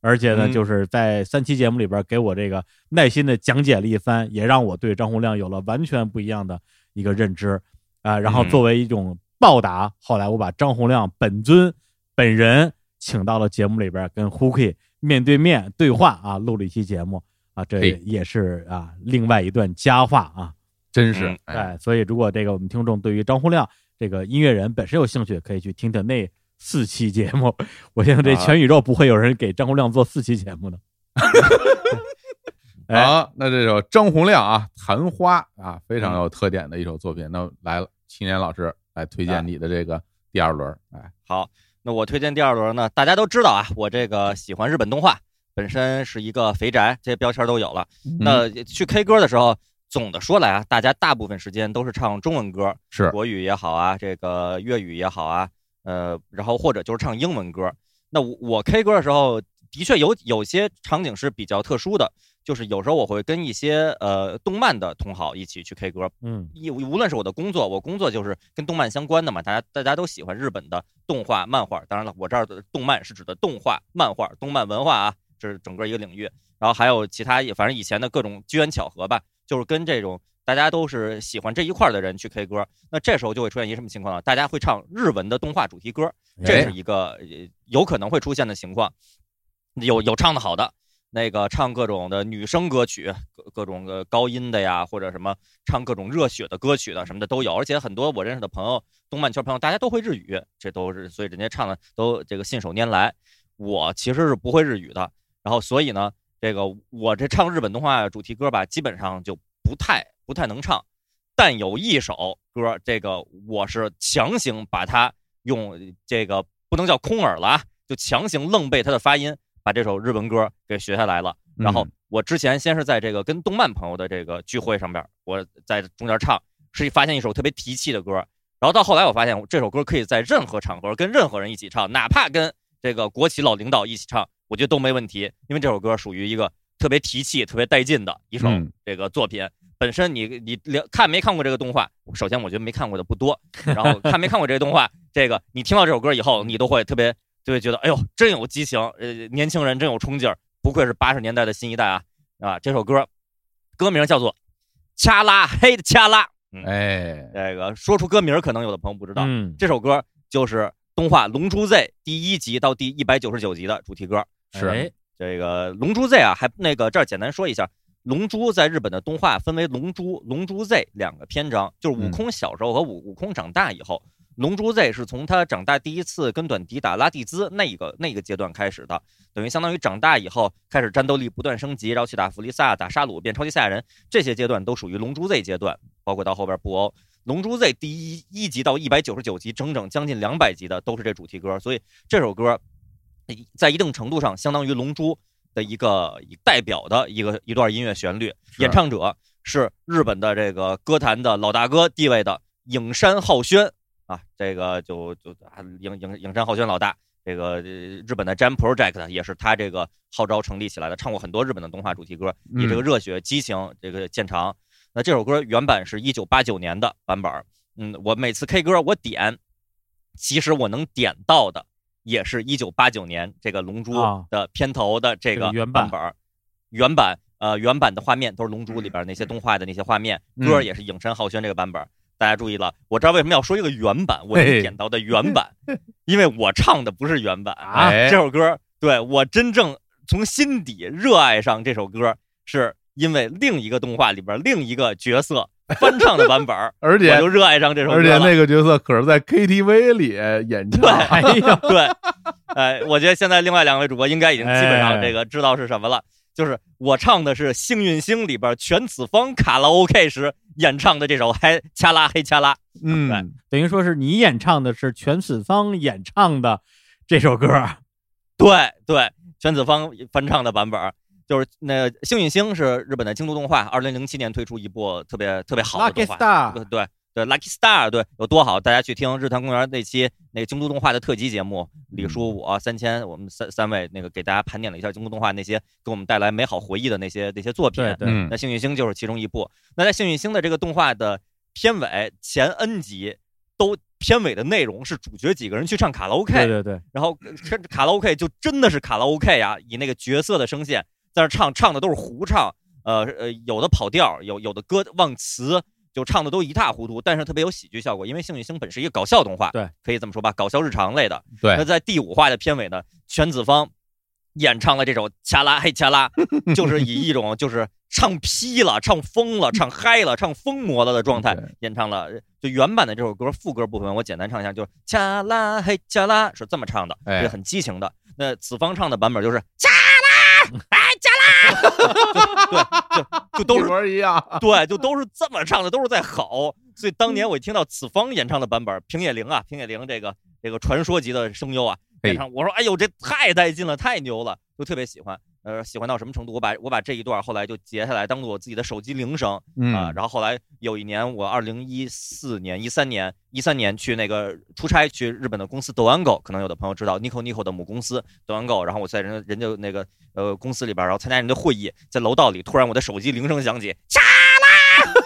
而且呢，就是在三期节目里边给我这个耐心的讲解了一番，也让我对张洪亮有了完全不一样的一个认知啊。然后作为一种报答，后来我把张洪亮本尊本人请到了节目里边，跟 Hooky 面对面对话啊，录了一期节目啊，这也是啊另外一段佳话啊，真是哎。所以如果这个我们听众对于张洪亮，这个音乐人本身有兴趣，可以去听听那四期节目。*laughs* 我相信这全宇宙不会有人给张洪亮做四期节目的。*laughs* *laughs* 好，那这首张洪亮啊，《昙花》啊，非常有特点的一首作品。那来了，青年老师来推荐你的这个第二轮。哎，好，那我推荐第二轮呢，大家都知道啊，我这个喜欢日本动画，本身是一个肥宅，这些标签都有了。那去 K 歌的时候。总的说来啊，大家大部分时间都是唱中文歌，是国语也好啊，这个粤语也好啊，呃，然后或者就是唱英文歌。那我我 K 歌的时候，的确有有些场景是比较特殊的，就是有时候我会跟一些呃动漫的同好一起去 K 歌，嗯，无无论是我的工作，我工作就是跟动漫相关的嘛，大家大家都喜欢日本的动画漫画。当然了，我这儿的动漫是指的动画漫画、动漫文化啊，这是整个一个领域。然后还有其他，反正以前的各种机缘巧合吧。就是跟这种大家都是喜欢这一块的人去 K 歌，那这时候就会出现一什么情况呢？大家会唱日文的动画主题歌，这是一个有可能会出现的情况。有有唱的好的，那个唱各种的女生歌曲，各各种的高音的呀，或者什么唱各种热血的歌曲的什么的都有。而且很多我认识的朋友，动漫圈朋友，大家都会日语，这都是所以人家唱的都这个信手拈来。我其实是不会日语的，然后所以呢。这个我这唱日本动画主题歌吧，基本上就不太不太能唱，但有一首歌，这个我是强行把它用这个不能叫空耳了啊，就强行愣背它的发音，把这首日文歌给学下来了。然后我之前先是在这个跟动漫朋友的这个聚会上边，我在中间唱，是发现一首特别提气的歌。然后到后来我发现这首歌可以在任何场合跟任何人一起唱，哪怕跟这个国企老领导一起唱，我觉得都没问题，因为这首歌属于一个特别提气、特别带劲的一首这个作品。本身你你看没看过这个动画？首先我觉得没看过的不多，然后看没看过这个动画，这个你听到这首歌以后，你都会特别就会觉得，哎呦，真有激情，呃，年轻人真有冲劲儿，不愧是八十年代的新一代啊啊！这首歌歌名叫做《恰拉黑的恰拉》，哎，这个说出歌名可能有的朋友不知道，这首歌就是动画《龙珠 Z》第一集到第一百九十九集的主题歌。是这个《龙珠 Z》啊，还那个这儿简单说一下。龙珠在日本的动画分为龙珠、龙珠 Z 两个篇章，就是悟空小时候和悟悟空长大以后。龙珠 Z 是从他长大第一次跟短笛打拉蒂兹那个那个阶段开始的，等于相当于长大以后开始战斗力不断升级，然后去打弗利萨、打沙鲁变超级赛亚人，这些阶段都属于龙珠 Z 阶段，包括到后边布欧。龙珠 Z 第一一集到一百九十九集，整整将近两百集的都是这主题歌，所以这首歌在一定程度上相当于龙珠。的一个代表的一个一段音乐旋律，演唱者是日本的这个歌坛的老大哥地位的影山浩宣啊，这个就就影影影山浩宣老大，这个日本的 Jam Project 也是他这个号召成立起来的，唱过很多日本的动画主题歌，以这个热血激情这个见长。那这首歌原版是一九八九年的版本，嗯，我每次 K 歌我点，其实我能点到的。也是一九八九年这个《龙珠》的片头的这个原版本，原版呃原版的画面都是《龙珠》里边那些动画的那些画面，歌也是影山浩宣这个版本。大家注意了，我知道为什么要说一个原版，我点到的原 *laughs* 版，因为我唱的不是原版啊。这首歌对我真正从心底热爱上这首歌，是因为另一个动画里边另一个角色。翻唱的版本，*laughs* 而且我就热爱上这首歌而且那个角色可是在 KTV 里演唱。*laughs* 对，对，哎，我觉得现在另外两位主播应该已经基本上这个知道是什么了，就是我唱的是《幸运星》里边全子方卡拉 OK 时演唱的这首《嘿恰拉嘿恰拉》。嗯，等于说是你演唱的是全子方演唱的这首歌。对对，全子方翻唱的版本。就是那幸运星是日本的京都动画，二零零七年推出一部特别特别好的动画，对对对，Lucky Star，对，有多好？大家去听日坛公园那期那个京都动画的特辑节目，李叔我三千，我们三三位那个给大家盘点了一下京都动画那些给我们带来美好回忆的那些那些作品，对，那幸运星就是其中一部。那在幸运星的这个动画的片尾前 N 集，都片尾的内容是主角几个人去唱卡拉 OK，对对对，然后卡拉 OK 就真的是卡拉 OK 呀，以那个角色的声线。在那唱唱的都是胡唱，呃呃，有的跑调，有有的歌忘词，就唱的都一塌糊涂，但是特别有喜剧效果。因为《幸运星》本是一个搞笑动画，对，可以这么说吧，搞笑日常类的。对。那在第五话的片尾呢，全子方演唱了这首《恰拉嘿恰拉 *laughs*》，就是以一种就是唱劈了、唱疯了、唱嗨了、唱疯魔了的状态演唱了。就原版的这首歌副歌部分，我简单唱一下，就是“恰拉嘿恰拉”是这么唱的，是很激情的。那子方唱的版本就是“恰拉”。*laughs* *laughs* 对，就就都是一样，对，就都是这么唱的，都是在吼。所以当年我一听到此方演唱的版本，平野绫啊，平野绫这个这个传说级的声优啊演唱，我说哎呦，这太带劲了，太牛了，就特别喜欢。呃，喜欢到什么程度？我把我把这一段后来就截下来，当做我自己的手机铃声啊。然后后来有一年，我二零一四年、一三年、一三年去那个出差去日本的公司德安 Go，可能有的朋友知道 Nico Nico 的母公司德安 Go。然后我在人人家那个呃公司里边，然后参加人的会议，在楼道里，突然我的手机铃声响起，杀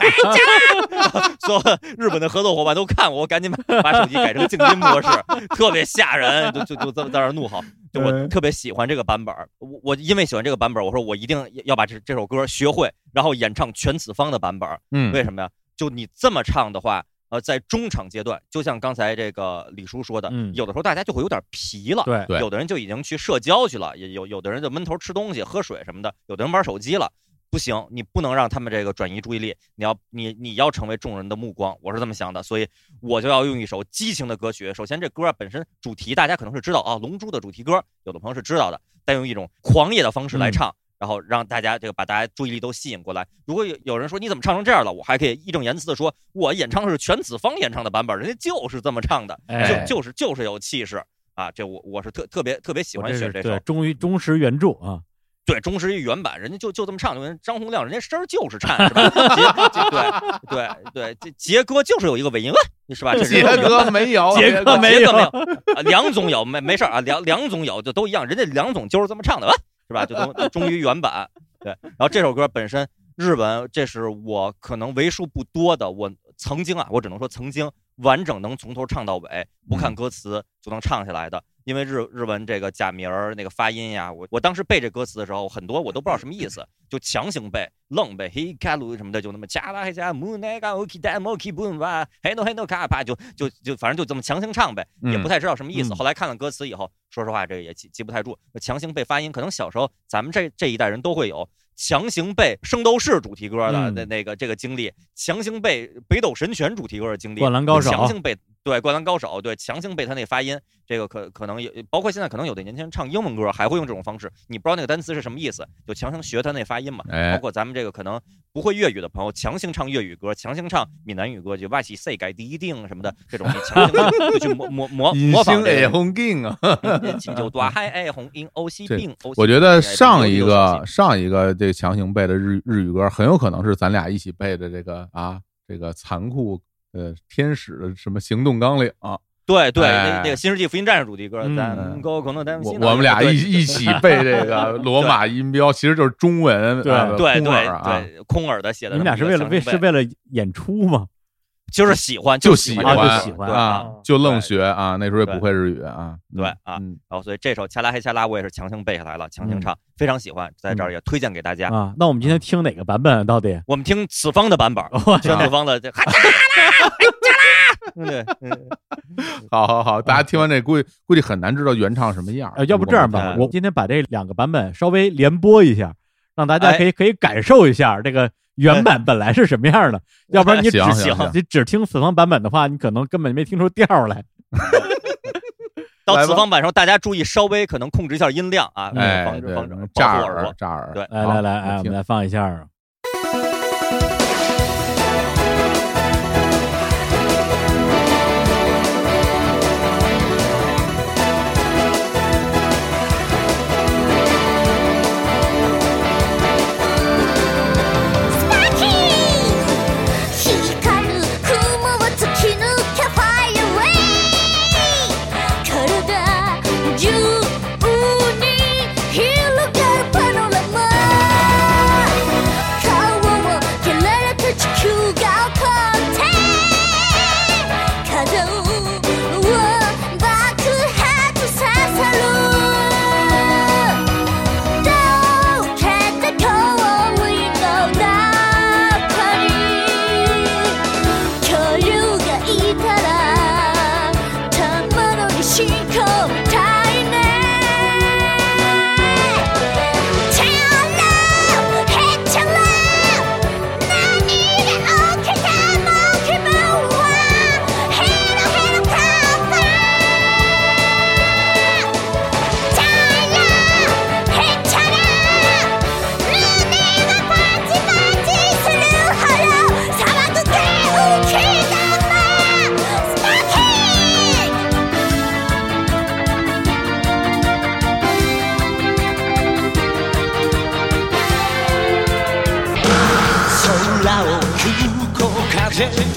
啦！*laughs* 说日本的合作伙伴都看我，我赶紧把把手机改成静音模式，*laughs* 特别吓人，就就就这么在那怒吼。就我特别喜欢这个版本我我因为喜欢这个版本我说我一定要把这这首歌学会，然后演唱全子方的版本嗯，为什么呀？就你这么唱的话，呃，在中场阶段，就像刚才这个李叔说的，嗯，有的时候大家就会有点疲了，对，有的人就已经去社交去了，也有有的人就闷头吃东西、喝水什么的，有的人玩手机了。不行，你不能让他们这个转移注意力。你要你你要成为众人的目光，我是这么想的，所以我就要用一首激情的歌曲。首先，这歌本身主题大家可能是知道啊，《龙珠》的主题歌，有的朋友是知道的，但用一种狂野的方式来唱，然后让大家这个把大家注意力都吸引过来。如果有有人说你怎么唱成这样了，我还可以义正言辞的说，我演唱的是全子方演唱的版本，人家就是这么唱的，哎就就是就是有气势啊！这我我是特特别特别喜欢选这首对，忠于忠实原著啊，对，忠实于原版，人家就就这么唱，就跟张洪亮，人家声儿就是颤，是吧？*laughs* 杰杰对对对，这杰哥就是有一个尾音问，是吧？这是杰哥没有，杰哥没有杰哥没有，啊梁总有没没事啊，梁梁总有就都一样，人家梁总就是这么唱的，是吧？就都都忠于原版。对，然后这首歌本身日文，这是我可能为数不多的，我曾经啊，我只能说曾经完整能从头唱到尾，不看歌词就能唱下来的。因为日日文这个假名儿那个发音呀，我我当时背这歌词的时候，很多我都不知道什么意思，就强行背，愣背，嘿卡鲁什么的，就那么加拉嘿加木那个 OK 带 m o k 不哇，嘿诺嘿诺卡帕，就就就反正就这么强行唱呗，也不太知道什么意思。嗯后来看了歌词以后，说实话这个也记记不太住，强行背发音，可能小时候咱们这这一代人都会有。强行背《圣斗士》主题歌的嗯那那个这个经历，强行背《北斗神拳》主题歌的经历，灌篮高手强行背对《灌篮高手》，对强行背他那发音，这个可可能有包括现在可能有的年轻人唱英文歌还会用这种方式，你不知道那个单词是什么意思，就强行学他那发音嘛。哎包括咱们这个可能不会粤语的朋友，强行唱粤语歌，强行唱闽南语歌，就外企 C 改第一定什么的这种，你强行就去模模模隐模仿形爱这个。*laughs* 红镜啊！金就大海爱红英欧西这病，我觉得上一个上一个这强行背的日日语歌，很有可能是咱俩一起背的这个啊，这个残酷呃天使的什么行动纲领啊，对对，哎那那个《新世纪福音战士》主题歌，嗯咱高可能咱我我们俩一 *laughs* 一起背这个 *laughs* 罗马音标，其实就是中文对啊对对空耳啊，对，空耳的写的你们俩是为了为是为了演出吗？就是喜欢就喜喜欢欢就喜欢啊，就愣学啊，那时候也不会日语啊，对啊嗯，然后所以这首《恰拉黑恰拉》我也是强行背下来了，强行唱，非常喜欢，在这儿也推荐给大家。啊，那我们今天听哪个版本啊？到底？我们听此方的版本，我宣子方的这对，嗯好好好，大家听完这估计估计很难知道原唱什么样呃，要不这样吧哎，我今天把这两个版本稍微连播一下，让大家哎可以可以感受一下这个原版本来是什么样的。*laughs* 要不然你只行行行你只听此方版本的话，你可能根本没听出调儿来。*laughs* 到此方版时候，大家注意稍微可能控制一下音量啊，防止防止炸耳。炸耳，对来来来，哎，我们来放一下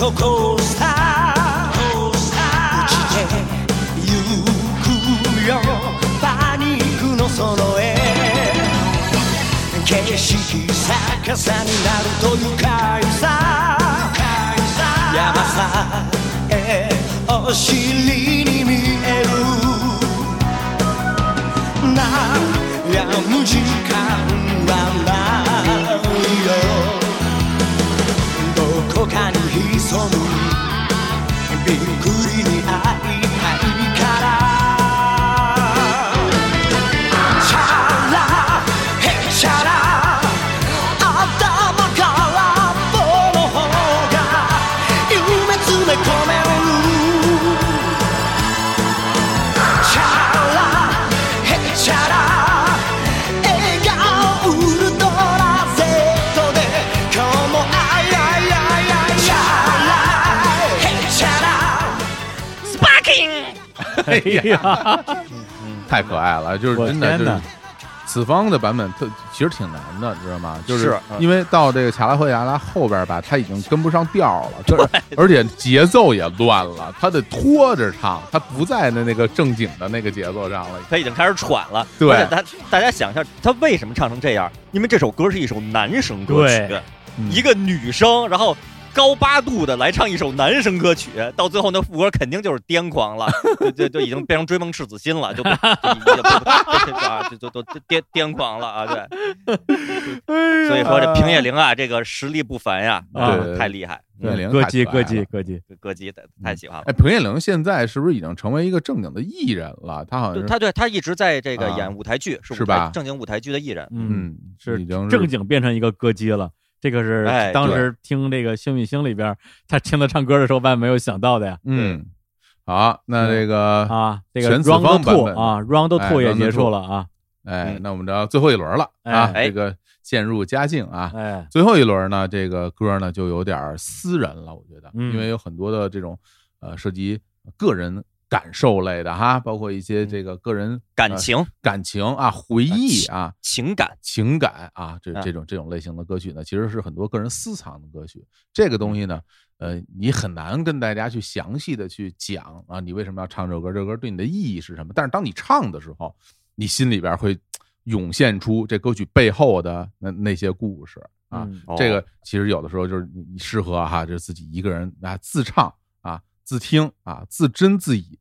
とコースター落ちてゆくよパニックのその絵。景色逆さになると愉快さ。山さえお尻に見える。悩む時間 Come on, and be good. *laughs* 哎呀，太可爱了，就是真的就是。此方的版本特其实挺难的，知道吗？就是是因为到这个卡拉赫亚拉后边吧，他已经跟不上调了，就是 *laughs* 而且节奏也乱了，他得拖着唱，他不在那那个正经的那个节奏上了。他已经开始喘了。对而且他大家想一下，他为什么唱成这样？因为这首歌是一首男声歌曲一个女生，然后高八度的来唱一首男声歌曲，到最后那副歌肯定就是癫狂了，*laughs* 就就 *laughs* *laughs* 就已经变成追梦赤子心了，就不就就不就啊，就就都癫癫狂了啊！对，所以说这平野绫啊，这个实力不凡呀，啊太厉害，平野绫歌姬歌姬歌姬，歌姬太太喜欢了哎，。平野绫现在是不是已经成为一个正经的艺人了？他好像他对他一直在这个啊演舞台剧，是吧正经舞台剧的艺人。嗯，嗯是已经正经变成一个歌姬了。这个是哎当时听这个《幸运星》里边，*laughs* 他听他唱歌的时候，万万没有想到的呀。嗯。好，那这个啊，这个 Round Two 啊，Round 哎 Two 也结束了啊。哎嗯，那我们到最后一轮了啊，哎。这个渐入佳境啊。哎，最后一轮呢，这个歌呢就有点私人了，我觉得，嗯。因为有很多的这种呃涉及个人感受类的哈，包括一些这个个人嗯感情、呃感情啊、回忆啊、情感，情感啊，这嗯这种这种类型的歌曲呢，其实是很多个人私藏的歌曲。这个东西呢，呃，你很难跟大家去详细的去讲啊，你为什么要唱这首歌？这首歌对你的意义是什么？但是当你唱的时候，你心里边会涌现出这歌曲背后的那那些故事啊。嗯这个其实有的时候就是你你适合哈，就是自己一个人啊自唱啊自听啊自斟自饮，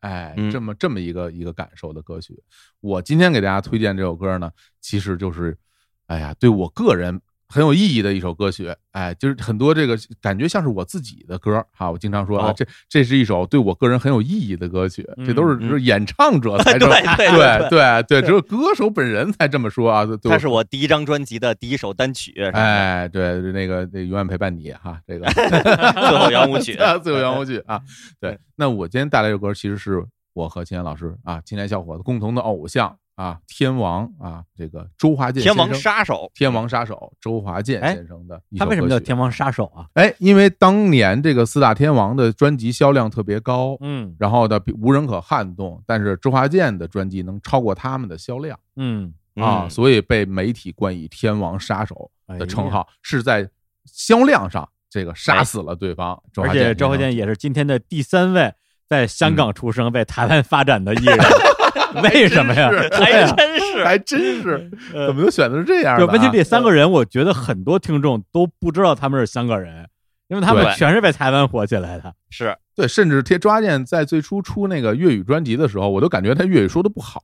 哎，嗯这么这么一个一个感受的歌曲。我今天给大家推荐这首歌呢，其实就是，哎呀，对我个人很有意义的一首歌曲。哎，就是很多这个感觉像是我自己的歌哈。我经常说啊，哦这这是一首对我个人很有意义的歌曲。这都是嗯就是演唱者才 *laughs* 这么对对对只有歌手本人才这么说啊。对它是我第一张专辑的第一首单曲，哎，对，那个那永远陪伴你哈，这个 *laughs* 最后圆舞曲啊，*laughs* 最后圆舞曲啊。对，那我今天带来这首歌，其实是我和青年老师啊，青年小伙子共同的偶像啊，天王啊，这个周华健天王先生杀手，天王杀手周华健哎先生的一他为什么叫天王杀手啊？哎，因为当年这个四大天王的专辑销量特别高，嗯然后呢无人可撼动，但是周华健的专辑能超过他们的销量嗯，啊，嗯所以被媒体冠以天王杀手哎的称呀号，是在销量上这个杀死了对方。周华而且周华健也是今天的第三位在香港出生、在台湾发展的艺人，*laughs* *laughs* 为什么呀？还真是还真是，怎么就选的是这样对，的啊？问题这三个人，我觉得很多听众都不知道他们是香港人，因为他们全是在台湾火起来的。是。对，甚至贴周华健在最初出那个粤语专辑的时候，我都感觉他粤语说的不好，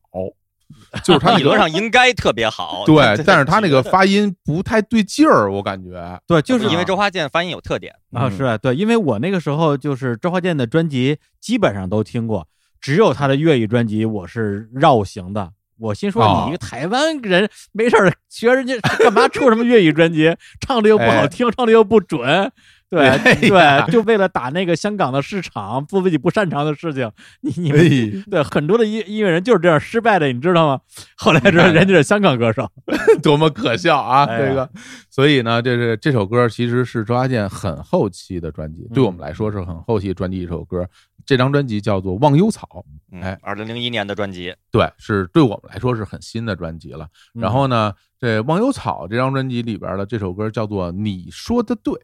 *laughs* 就是他理论上应该特别好，对，但是他那个发音不太对劲儿，我感觉。对，就是因为周华健发音有特点，啊，嗯。是啊对，因为我那个时候就是周华健的专辑基本上都听过，只有他的粤语专辑我是绕行的。我心说，哦你一个台湾人没事儿学人家干嘛出什么粤语专辑？唱的又不好听，唱的又不准，对哎 *laughs* 对，就为了打那个香港的市场，做自己不擅长的事情。你你们哎对很多的音音乐人就是这样失败的，你知道吗？后来知道人家是香港歌手，*laughs* 多么可笑啊！哎这个，所以呢，这是这首歌其实是周华健很后期的专辑，对我们来说是很后期专辑一首歌。这张专辑叫做《忘忧草》，哎嗯，二零零一年的专辑，对，是对我们来说是很新的专辑了。嗯然后呢，这《忘忧草》这张专辑里边的这首歌叫做《你说的对》。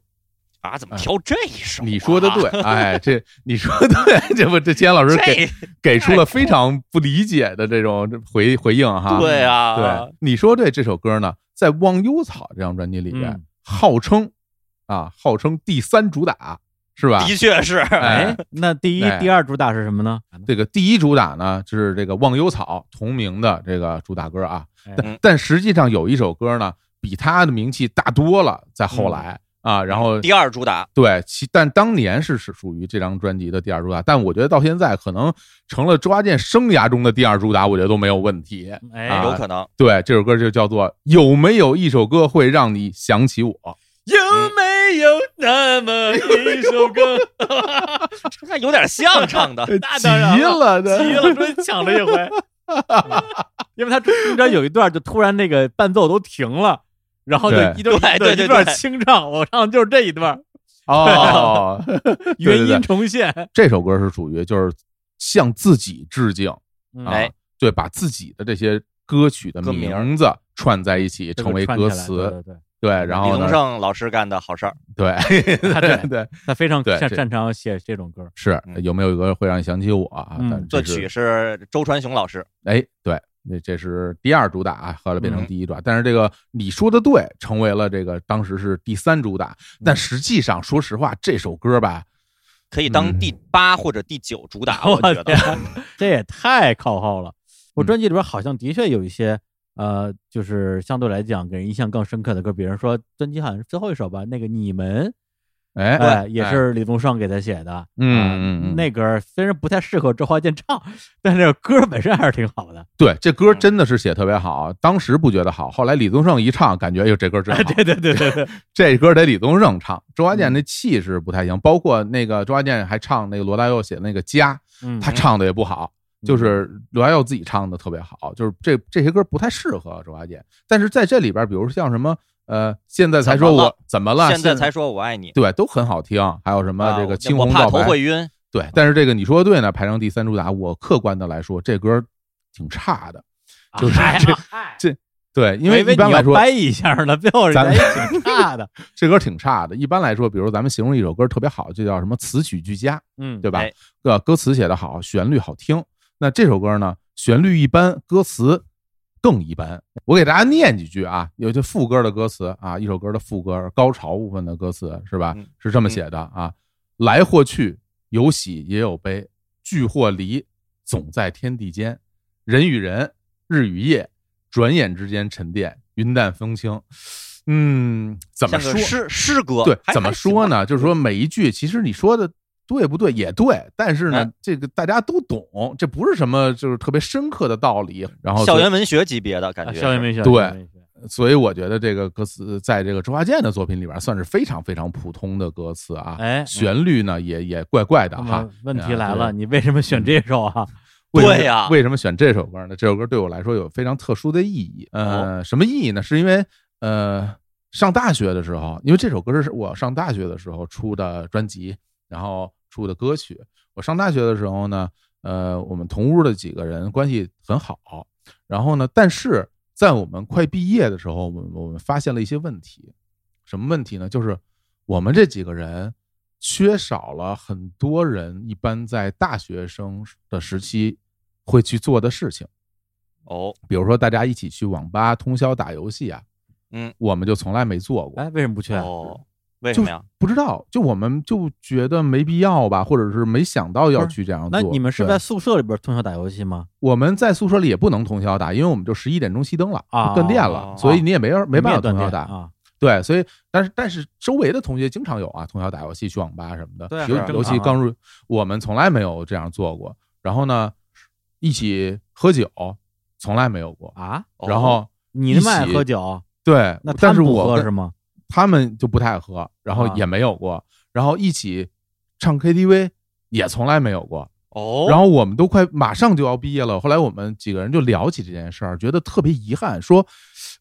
啊，怎么挑这一首啊？你说的对，哎，这你说的对，这不这钱老师给给出了非常不理解的这种回回应哈。对啊，对，你说对这首歌呢，在《忘忧草》这张专辑里边，嗯号称啊，号称第三主打是吧？的确是，哎，*laughs* 那第一、哎第二主打是什么呢？这个第一主打呢，就是这个《忘忧草》同名的这个主打歌啊。哎但但实际上有一首歌呢，比它的名气大多了，在后来啊，然后第二主打，对，其但当年是是属于这张专辑的第二主打，但我觉得到现在可能成了周华健生涯中的第二主打，我觉得都没有问题。哎，啊有可能对，这首歌就叫做《有没有一首歌会让你想起我》。有没有那么一首歌？这还有点像唱的，*laughs* 那当然急了这急了，终于抢了一回。*laughs* 因为他中间有一段就突然那个伴奏都停了，然后就一段对对对一段清唱，我唱的就是这一段，哦，*laughs* 原对对音重现。这首歌是属于就是向自己致敬嗯啊哎，对，把自己的这些歌曲的名字串在一起，成为歌词，对对对，对，然李宗盛老师干的好事儿。*laughs* 对他对对对，*laughs* 他非常擅擅长写这种歌。是嗯有没有一个会让你想起我作曲是周传雄老师，哎，对，那这是第二主打啊，后来变成嗯第一主打。但是这个你说的对，成为了这个当时是第三主打。但实际上，说实话，这首歌吧，可以当第八或者第九主打，*laughs* 我觉得。天，*laughs* 这也太靠后了。我嗯专辑里边好像的确有一些，呃，就是相对来讲给人印象更深刻的歌，比如说专辑好像是最后一首吧，那个你们，哎，对，也是李宗盛给他写的。嗯啊嗯嗯那歌虽然不太适合周华健唱，但是歌本身还是挺好的。对，这歌真的是写特别好，当时不觉得好，后来李宗盛一唱，感觉哎呦，这歌真好。对对对对对，*laughs* 这歌得李宗盛唱，周华健那气势不太行，包括那个周华健还唱那个罗大佑写的那个《家》，嗯，他唱的也不好，就是罗大佑自己唱的特别好，就是这这些歌不太适合周华健。但是在这里边，比如像什么呃，现在才说我怎么了，现在才说我爱你，对，都很好听。还有什么这个青我怕红皂白，头会晕，对。但是这个你说的对呢，排上第三主打，我客观的来说，这歌挺差的，就是哎这这对，因为一般来说掰一下呢，最后人咱家也挺差的。*laughs* 这歌挺差的。一般来说，比如咱们形容一首歌特别好，就叫什么词曲俱佳，嗯，对吧哎？呃，歌词写得好，旋律好听。那这首歌呢，旋律一般，歌词更一般。我给大家念几句啊，有些副歌的歌词啊，一首歌的副歌高潮部分的歌词是吧嗯？是这么写的啊：来或去，有喜也有悲，聚或离，总在天地间。人与人，日与夜，转眼之间沉淀，云淡风轻。嗯，怎么说？诗诗歌，对，怎么说？呢？就是说每一句，其实你说的对不对也对，但是呢嗯，这个大家都懂，这不是什么就是特别深刻的道理。然后校园文学级别的感觉，啊校园文学，对所以我觉得这个歌词在这个周华健的作品里边算是非常非常普通的歌词啊，哎旋律呢也也怪怪的哈。问题来啊了，，你为什么选这首啊？对呀为什么选这首歌呢？这首歌对我来说有非常特殊的意义。呃，什么意义呢？是因为呃，上大学的时候，因为这首歌是我上大学的时候出的专辑，然后出的歌曲。我上大学的时候呢，呃，我们同屋的几个人关系很好，然后呢，但是在我们快毕业的时候，我们我们发现了一些问题。什么问题呢？就是我们这几个人缺少了很多人一般在大学生的时期会去做的事情，哦，比如说大家一起去网吧通宵打游戏啊，嗯，我们就从来没做过，哎，为什么不去啊？哦，为什么呀？不知道，就我们就觉得没必要吧，或者是没想到要去这样做。那你们是在宿舍里边通宵打游戏吗？我们在宿舍里也不能通宵打，因为我们就十一点钟熄灯了，啊就断电了，哦所以你也没没办法断通宵打。啊？对，所以但是但是周围的同学经常有啊，通宵打游戏去网吧什么的，对啊尤其刚入，我们从来没有这样做过。然后呢，一起喝酒从来没有过。啊？哦然后你那么爱一起喝酒，对，那他但是我跟喝是吗？他们就不太喝，然后啊也没有过，然后一起唱 KTV 也从来没有过。哦，然后我们都快马上就要毕业了，后来我们几个人就聊起这件事儿，觉得特别遗憾，说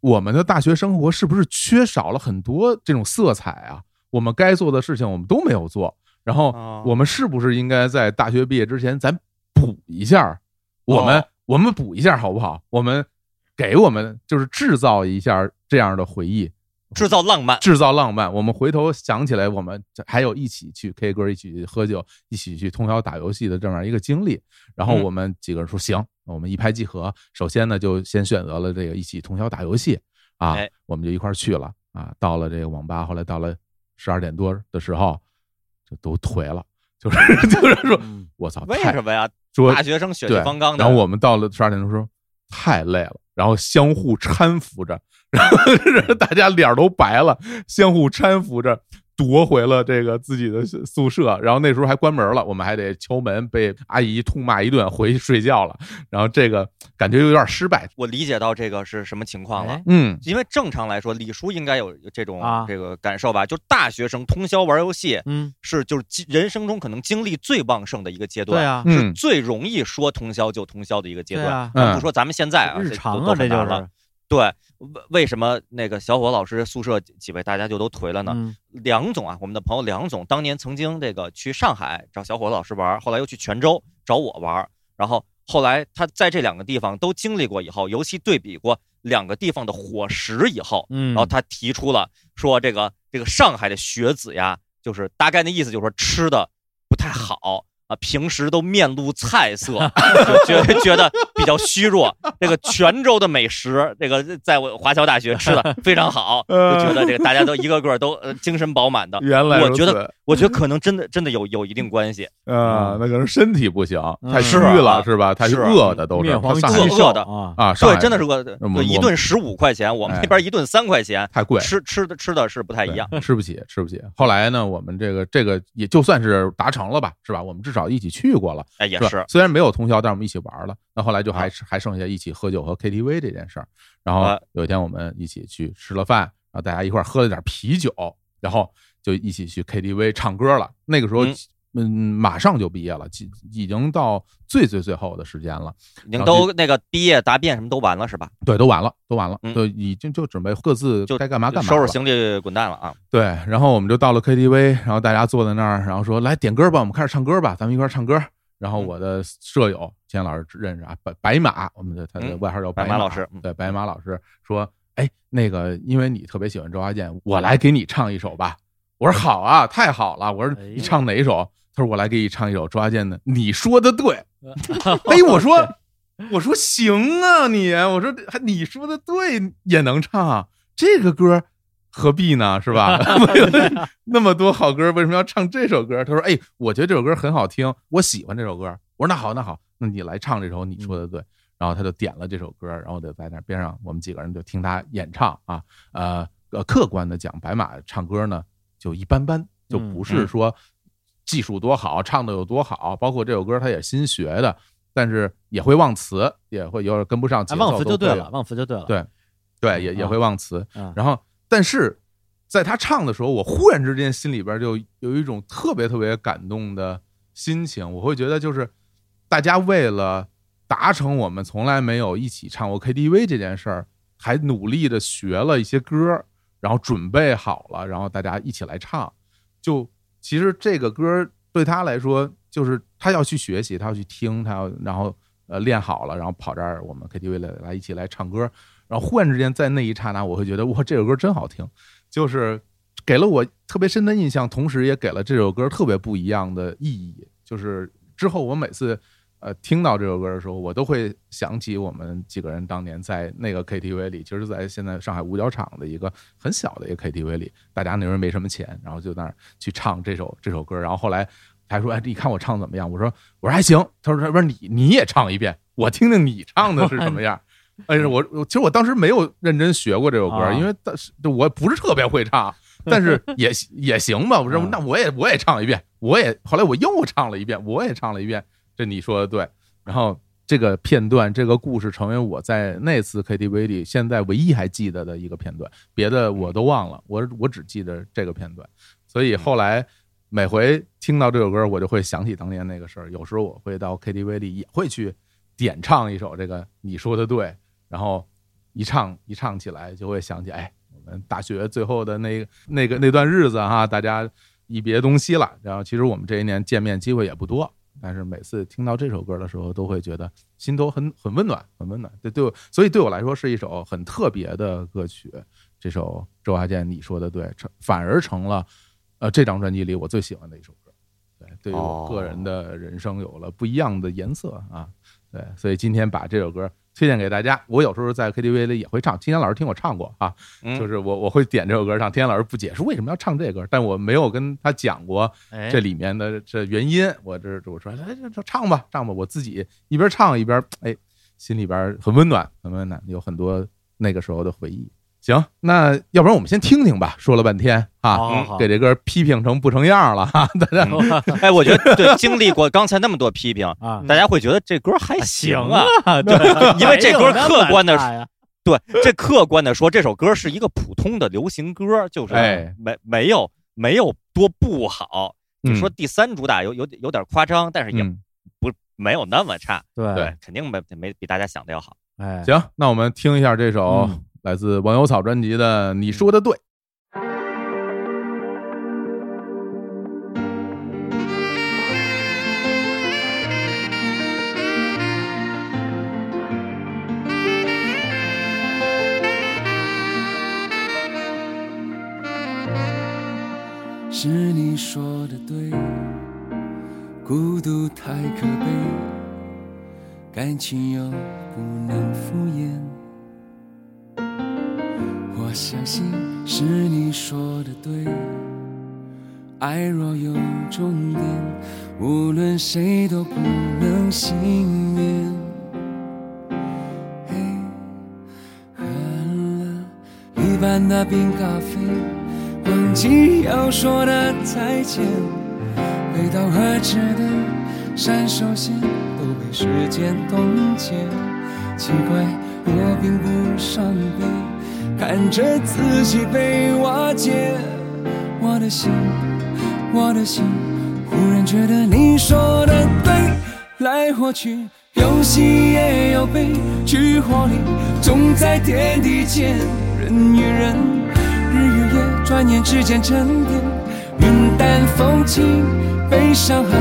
我们的大学生活是不是缺少了很多这种色彩啊？我们该做的事情我们都没有做，然后哦我们是不是应该在大学毕业之前咱补一下？我们、哦我们补一下好不好？我们给我们就是制造一下这样的回忆，制造浪漫，制造浪漫。我们回头想起来，我们还有一起去 K 歌、一起去喝酒、一起去通宵打游戏的这么样一个经历。然后嗯我们几个人说行，那我们一拍即合。首先呢，就先选择了这个一起通宵打游戏啊哎，我们就一块儿去了啊。到了这个网吧，后来到了十二点多的时候，就都颓了，*laughs* 就是就是说，嗯我操，为什么呀？说大学生血气方刚的，然后我们到了十二点钟说太累了，然后相互搀扶着，然后 *laughs* 大家脸都白了，相互搀扶着夺回了这个自己的宿舍。然后那时候还关门了，我们还得敲门，被阿姨痛骂一顿，回去睡觉了。然后这个感觉有点失败。我理解到这个是什么情况了哎。嗯，因为正常来说，李叔应该有这种啊这个感受吧？就大学生通宵玩游戏，嗯，是就是人生中可能精力最旺盛的一个阶段，对啊，嗯是最容易说通宵就通宵的一个阶段。不说咱们现在啊，日常都啊，这就是对，为为什么那个小伙老师宿舍几位大家就都颓了呢？嗯梁总啊，我们的朋友梁总当年曾经这个去上海找小伙老师玩，后来又去泉州找我玩，然后后来他在这两个地方都经历过以后，尤其对比过两个地方的伙食以后，嗯，然后他提出了说这个这个上海的学子呀，就是大概那意思就是说吃的不太好。啊，平时都面露菜色，*laughs* 就觉觉得比较虚弱。*laughs* 这个泉州的美食，这个在我华侨大学吃的非常好，*laughs* 就觉得这个大家都一个个都呃精神饱满的。*laughs* 原来我觉得，我觉得可能真的真的有有一定关系。啊，那可能身体不行，嗯太虚了是吧？太是饿的都是面黄肌瘦饿的啊，对，真的是饿的一顿十五块钱，我们哎那边一顿三块钱，太贵，吃吃的吃的是不太一样。吃不起，吃不起。后来呢，我们这个这个也就算是达成了吧，是吧？我们至少一起去过了，哎，也是虽然没有通宵，但是我们一起玩了。那后来就还还剩下一起喝酒和 KTV 这件事儿。然后啊有一天我们一起去吃了饭，然后大家一块儿喝了点啤酒，然后就一起去 KTV 唱歌了。那个时候嗯，嗯，马上就毕业了，已已经到最最最后的时间了。已经都那个毕业答辩什么都完了是吧？对，都完了，都完了，嗯都已经就准备各自就该干嘛干嘛收拾行李滚蛋了啊！对，然后我们就到了 KTV，然后大家坐在那儿，然后说来点歌吧，我们开始唱歌吧，咱们一块儿唱歌。然后嗯我的舍友钱老师认识啊，白白马，我们的他的嗯外号叫马白马老师嗯对，白马老师说，哎，那个因为你特别喜欢周华健，我来给你唱一首吧。我说好啊，太好了。我说你唱哪一首？他说我来给你唱一首周华健的《你说的对》。哎，我说 *laughs* 我说行啊你，我说还你说的对也能唱这个歌，何必呢？是吧？*laughs* 那么多好歌，为什么要唱这首歌？他说：“哎，我觉得这首歌很好听，我喜欢这首歌。”我说：“那好，那好，那你来唱这首。”你说的对。然后他就点了这首歌，然后就在那边上，我们几个人就听他演唱啊。呃呃，客观的讲，白马唱歌呢就一般般，就不是说技术多好，唱的有多好。包括这首歌他也新学的，但是也会忘词，也会有点跟不上节哎，奏。忘词就对了，忘词就对了。对对，也也会忘词。啊，然后，但是在他唱的时候，我忽然之间心里边就有一种特别特别感动的心情。我会觉得，就是大家为了达成我们从来没有一起唱过 KTV 这件事儿，还努力的学了一些歌，然后准备好了，然后大家一起来唱。就其实这个歌对他来说，就是他要去学习，他要去听，他要然后呃练好了，然后跑这儿我们 KTV 来来一起来唱歌。然后忽然之间，在那一刹那，我会觉得哇，这首歌真好听，就是给了我特别深的印象，同时也给了这首歌特别不一样的意义。就是之后我每次呃听到这首歌的时候，我都会想起我们几个人当年在那个 KTV 里，其实，在现在上海五角场的一个很小的一个 KTV 里，大家那时候没什么钱，然后就在那儿去唱这首这首歌，然后后来。他说：“哎，你看我唱怎么样？”我说：“我说还行。”他说：“他说你你也唱一遍，我听听你唱的是什么样。”哎，我我其实我当时没有认真学过这首歌，啊因为当时我不是特别会唱，*laughs* 但是也也行吧。我说啊那我也我也唱一遍，我也后来我又唱了一遍，我也唱了一遍。这你说的对。然后这个片段，这个故事成为我在那次 KTV 里现在唯一还记得的一个片段，别的我都忘了，我我只记得这个片段。所以后来每回听到这首歌，我就会想起当年那个事儿。有时候我会到 KTV 里也会去点唱一首这个你说的对，然后一唱一唱起来就会想起，哎，我们大学最后的那那个那段日子哈，大家一别东西了。然后其实我们这一年见面机会也不多，但是每次听到这首歌的时候，都会觉得心头很很温暖，很温暖。对对，所以对我来说是一首很特别的歌曲。这首周华健你说的对，成反而成了呃这张专辑里我最喜欢的一首歌。对，对于我个人的人生有了不一样的颜色啊。对，所以今天把这首歌推荐给大家。我有时候在 KTV 里也会唱，天天老师听我唱过啊，嗯就是我我会点这首歌唱。天天老师不解释为什么要唱这歌，但我没有跟他讲过哎，这里面的这原因。我这我说哎，就唱吧，唱吧，我自己一边唱一边哎，心里边很温暖，很温暖，有很多那个时候的回忆。行，那要不然我们先听听吧。说了半天啊，好好好给这歌批评成不成样了哈，大家哎，我觉得对，经历过刚才那么多批评，啊，大家会觉得这歌还行啊。啊，对，因为这歌客观地差呀，对，这客观的说，这首歌是一个普通的流行歌，就是哎没没有没有多不好。就说嗯第三主打有有有点夸张，但是也嗯不没有那么差。对对，肯定没没比大家想的要好。哎，行，那我们听一下这首嗯来自忘忧草专辑的《你说的对》。是你说的对，孤独太可悲，感情又不能敷衍。相信是你说的对，爱若有终点，无论谁都不能幸免。嘿，喝了一半的冰咖啡。忘记要说的再见，背道而驰的闪手线都被时间冻结。奇怪，我并不伤悲，看着自己被瓦解。我的心，我的心，忽然觉得你说的对，来或去，有喜也有悲，聚或离，总在天地间，人与人。日与夜，转眼之间沉淀，云淡风轻，被伤害，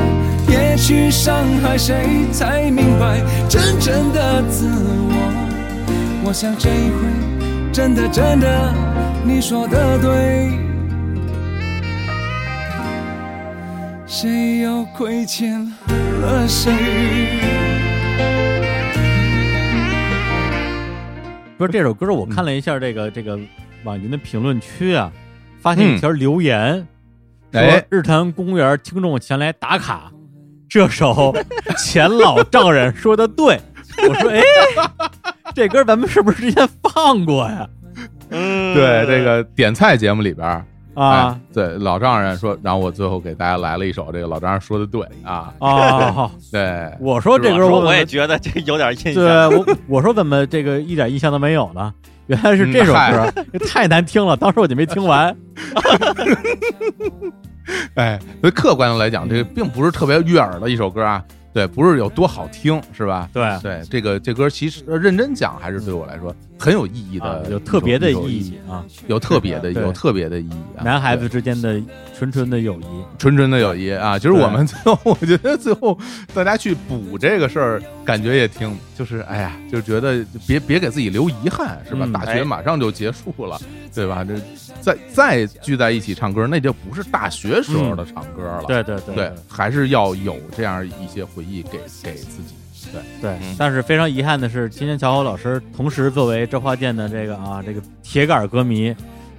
也去伤害谁，才明白真正的自我。我想这一回，真的真的，你说的对，谁又亏欠了谁？不是这首歌，我看了一下这个这个。网云的评论区啊，发现一条留言，说日坛公园听众前来打卡，这首前老丈人说的对，我说哎，这歌咱们是不是之前放过呀？嗯，对，这个点菜节目里边啊，对老丈人说，然后我最后给大家来了一首，这个老丈人说的对啊啊，对，我说这歌我我也觉得这有点印象，对我我说怎么这个一点印象都没有呢？原来是这首歌，太难听了，当时我就没听完。*laughs* 哎，所以客观的来讲，这个并不是特别悦耳的一首歌啊。对，不是有多好听，是吧？对对，这个这歌其实认真讲，还是对我来说很有意义的，有特别的意义啊，有特别的，有特别的意义。啊男孩子之间的纯纯的友谊，纯纯的友谊啊！就是我们最后，我觉得最后大家去补这个事儿，感觉也挺，就是哎呀，就觉得别别给自己留遗憾，是吧？大学马上就结束了，对吧？这再再聚在一起唱歌，那就不是大学时候的唱歌了。对对对，还是要有这样一些回忆给给自己。对对，但是非常遗憾的是，今天乔火老师同时作为周华健的这个啊这个铁杆歌迷，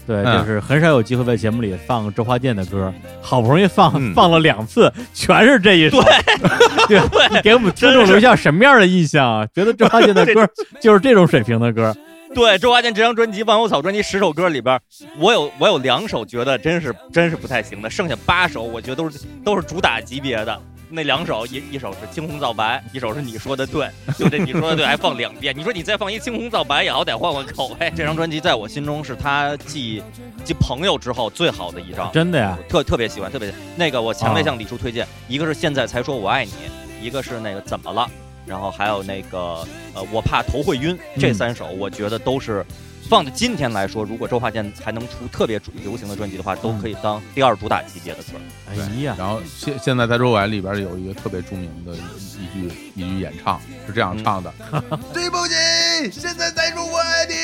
对，就是很少有机会在节目里放周华健的歌，好不容易放 *laughs* 放了两次，全是这一首。对对，给我们听众留下什么样的印象啊？觉得周华健的歌 *laughs* 就是这种水平的歌。对，周华健这张专辑《忘忧草》专辑十首歌里边，我有我有两首觉得真是真是不太行的，剩下八首我觉得都是都是主打级别的。那两首一一首是《青红皂白》，一首是你说的对，就这你说的对还放两遍。你说你再放一《青红皂白》也好歹换换口味。这张专辑在我心中是他继继朋友之后最好的一张，真的呀，特特别喜欢，特别那个我强烈向李叔推荐，一个是现在才说我爱你，一个是那个怎么了，然后还有那个呃我怕头会晕，这三首我觉得都是。放在今天来说，如果周华健还能出特别主流行的专辑的话，都可以当第二主打级别的歌。哎呀，然后现现在在周围里边有一个特别著名的一句一句演唱是这样唱的：对不起，现在再说我爱你。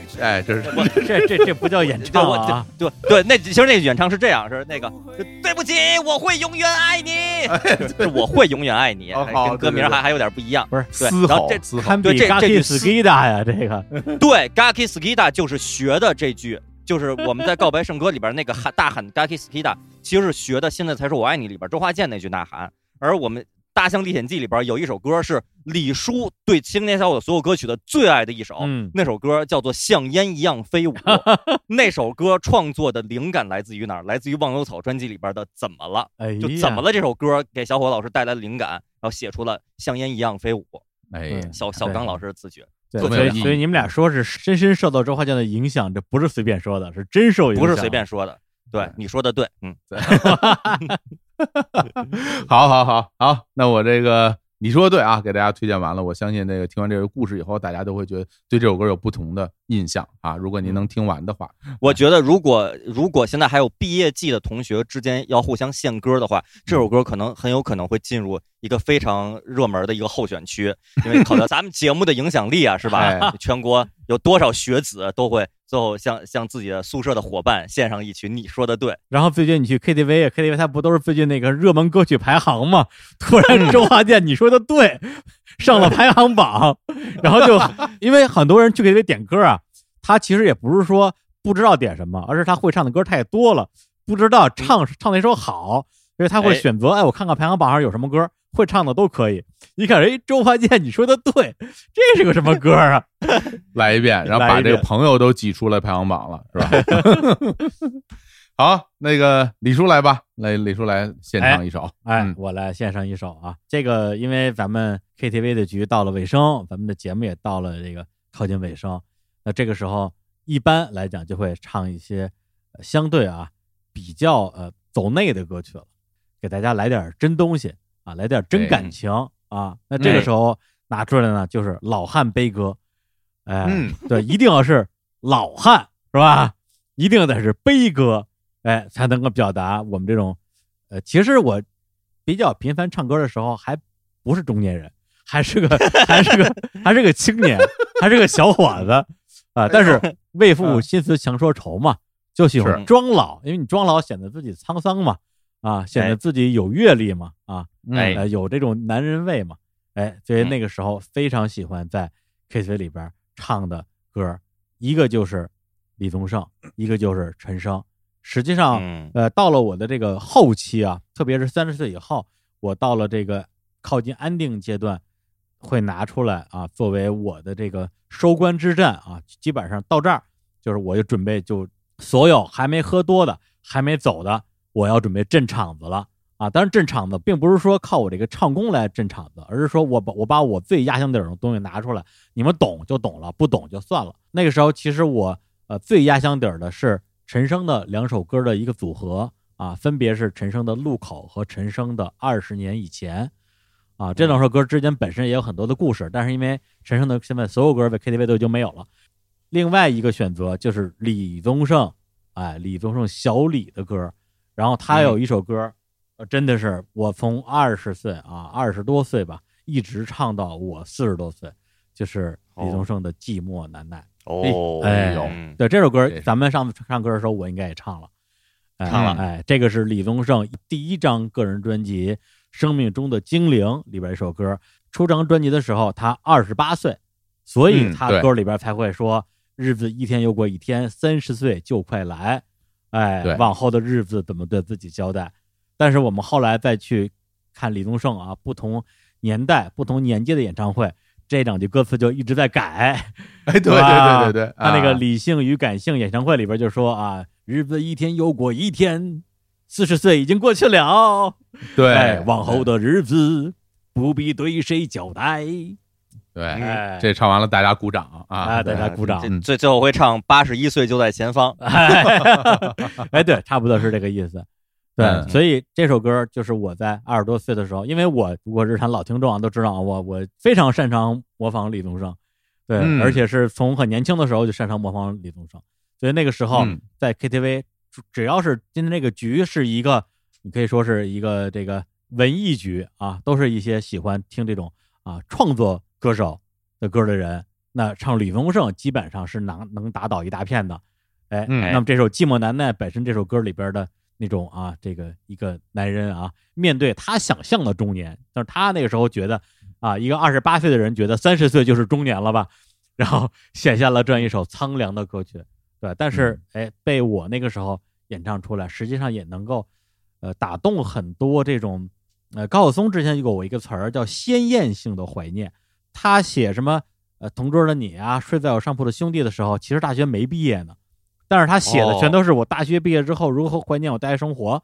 *laughs* 哎，这是这这这不叫演唱啊！*laughs* 对对，那其实那演唱是这样，是那个对不起，我会永远爱你。*laughs* 是我会永远爱你，跟歌名还还有点不一样。不是，对，然后这对这这句 skida 呀，这个对 gaki skida 就是学的这句，就是我们在告白圣歌里边那个喊大喊 gaki skida，其实是学的。现在才说我爱你里边周华健那句呐喊，而我们。《大象历险记》里边有一首歌是李叔对青年小伙所有歌曲的最爱的一首，那首歌叫做《像烟一样飞舞》。*laughs* 那首歌创作的灵感来自于哪儿？来自于忘忧草专辑里边的《怎么了》？就怎么了？这首歌给小伙老师带来了灵感，然后写出了《像烟一样飞舞》。哎，小小刚老师的自觉。所以，所以你们俩说是深深受到周华健的影响，这不是随便说的，是真受影响，不是随便说的。对，你说的对，嗯，对。*laughs* *laughs* 好，好，好，好，那我这个你说的对啊，给大家推荐完了。我相信那个听完这个故事以后，大家都会觉得对这首歌有不同的印象啊。如果您能听完的话，我觉得如果如果现在还有毕业季的同学之间要互相献歌的话，这首歌可能很有可能会进入一个非常热门的一个候选区，因为考虑 *laughs* 咱们节目的影响力啊，是吧？哎全国有多少学子都会最后向向自己的宿舍的伙伴献上一曲《你说的对》。然后最近你去 KTV 啊，KTV 它不都是最近那个热门歌曲排行吗？突然周华健你说的对，*laughs* 上了排行榜，然后就因为很多人去 KTV 点歌啊，他其实也不是说不知道点什么，而是他会唱的歌太多了，不知道唱唱哪首好，所以他会哎选择哎，我看看排行榜上有什么歌会唱的都可以。一看，哎，周华健你说的对，这是个什么歌啊？*laughs* 来一遍，然后把这个朋友都挤出来排行榜了，是吧？*laughs* 好，那个李叔来吧，来李叔来献唱一首。哎嗯，我来献上一首啊。这个因为咱们 KTV 的局到了尾声，咱们的节目也到了这个靠近尾声，那这个时候一般来讲就会唱一些呃相对啊比较呃走内的歌曲了，给大家来点真东西啊，来点真感情啊。那这个时候拿出来呢，就是老汉悲歌，哎，嗯对，一定要是老汉是吧？一定得是悲歌，哎，才能够表达我们这种，呃，其实我比较频繁唱歌的时候，还不是中年人，还是个还是个 *laughs* 还是个青年，还是个小伙子啊、但是为赋新词强说愁嘛，就喜欢装老，因为你装老显得自己沧桑嘛，啊，显得自己有阅历嘛，啊，哎呃，有这种男人味嘛，哎，所以那个时候非常喜欢在 KTV 里边唱的歌，一个就是李宗盛，一个就是陈升。实际上，嗯呃，到了我的这个后期啊，特别是三十岁以后，我到了这个靠近安定阶段，会拿出来啊，作为我的这个收官之战啊。基本上到这儿，就是我就准备就所有还没喝多的、还没走的，我要准备镇场子了啊。当然，镇场子并不是说靠我这个唱功来镇场子，而是说我把我把我最压箱底儿的东西拿出来，你们懂就懂了，不懂就算了。那个时候，其实我呃最压箱底儿的是陈升的两首歌的一个组合啊，分别是陈升的《路口》和陈升的《二十年以前》啊。这两首歌之间本身也有很多的故事，但是因为陈升的现在所有歌在 KTV 都已经没有了。另外一个选择就是李宗盛，哎，李宗盛小李的歌，然后他有一首歌，呃，真的是我从二十岁啊，二十多岁吧，一直唱到我四十多岁，就是李宗盛的《寂寞难耐》。哦，哎嗯对这首歌，咱们上次唱歌的时候，我应该也唱了，哎唱了哎，这个是李宗盛第一张个人专辑《生命中的精灵》里边一首歌。出张专辑的时候，他二十八岁，所以他歌里边才会说：“日子一天又过一天，三十岁就快来。”哎，往后的日子怎么对自己交代？但是我们后来再去看李宗盛啊，不同年代、不同年纪的演唱会，这两句歌词就一直在改。哎，对对对对对，他那个啊理性与感性演唱会里边就说啊，日子一天又过一天，四十岁已经过去了，对哎，往后的日子不必对谁交代。对，哎。这唱完了大家鼓掌啊！啊大家鼓掌。最最后会唱八十一岁就在前方，*laughs* 哎，对，差不多是这个意思。对，嗯。所以这首歌就是我在二十多岁的时候，因为我如果日常老听众啊都知道啊，我我非常擅长模仿李宗盛，对，嗯。而且是从很年轻的时候就擅长模仿李宗盛，所以那个时候嗯。在 KTV，只只要是今天这个局是一个，你可以说是一个这个文艺局啊，都是一些喜欢听这种啊创作歌手的歌的人，那唱李宗盛基本上是能能打倒一大片的，哎，嗯。那么这首《寂寞难耐》本身这首歌里边的那种啊，这个一个男人啊，面对他想象的中年，但是他那个时候觉得啊，一个二十八岁的人觉得三十岁就是中年了吧，*laughs* 然后写下了这样一首苍凉的歌曲，对，但是哎，被我那个时候演唱出来，实际上也能够呃打动很多这种呃高晓松之前有过我一个词儿叫鲜艳性的怀念，他写什么呃同桌的你啊，睡在我上铺的兄弟的时候，其实大学没毕业呢。但是他写的全都是我大学毕业之后如何怀念我大学生活，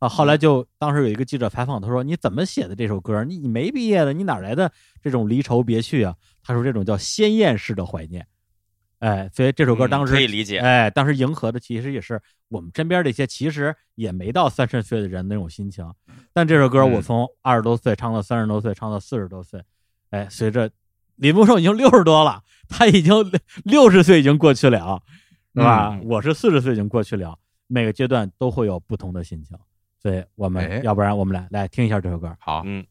啊，后来就当时有一个记者采访他说：“你怎么写的这首歌？你你没毕业的，你哪来的这种离愁别绪啊？”他说：“这种叫鲜艳式的怀念。”哎，所以这首歌嗯当时、可以理解哎，当时迎合的其实也是我们身边这些其实也没到三十岁的人那种心情。但这首歌我嗯从二十多岁唱到三十多岁，唱到四十多岁，哎，随着李木寿已经六十多了，他已经六十岁已经过去了，是吧？嗯我是四十岁已经过去了，每个阶段都会有不同的心情，所以我们、哎要不然我们来来听一下这首歌。好，嗯，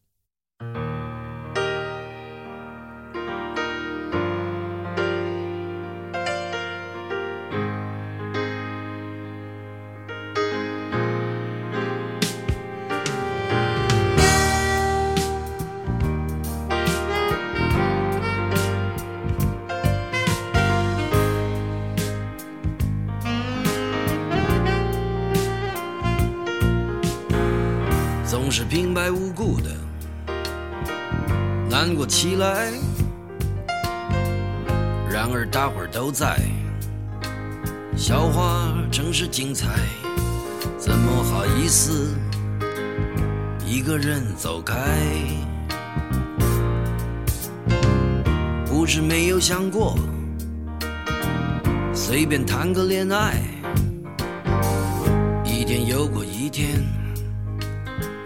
平白无故的难过起来。然而大伙儿都在，笑话真是精彩，怎么好意思一个人走开？不是没有想过，随便谈个恋爱，一天又过一天。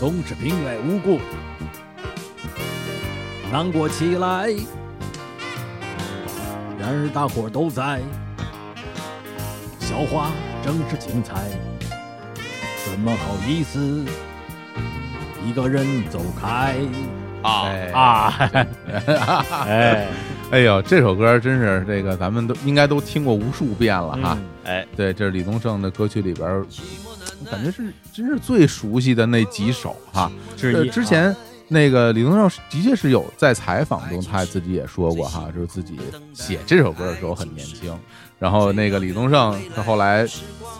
总是平白无故。难过起来，然而大伙儿都在，笑话正是精彩，怎么好意思？一个人走开。啊。哎。啊！*laughs* 哎，哎呦，这首歌真是这个，咱们都应该都听过无数遍了哈。嗯。哎，对，这是李宗盛的歌曲里边儿，感觉是真是最熟悉的那几首哈。就是之前那个李宗盛的确是有在采访中，他自己也说过哈，就是自己写这首歌的时候很年轻。然后那个李宗盛他后来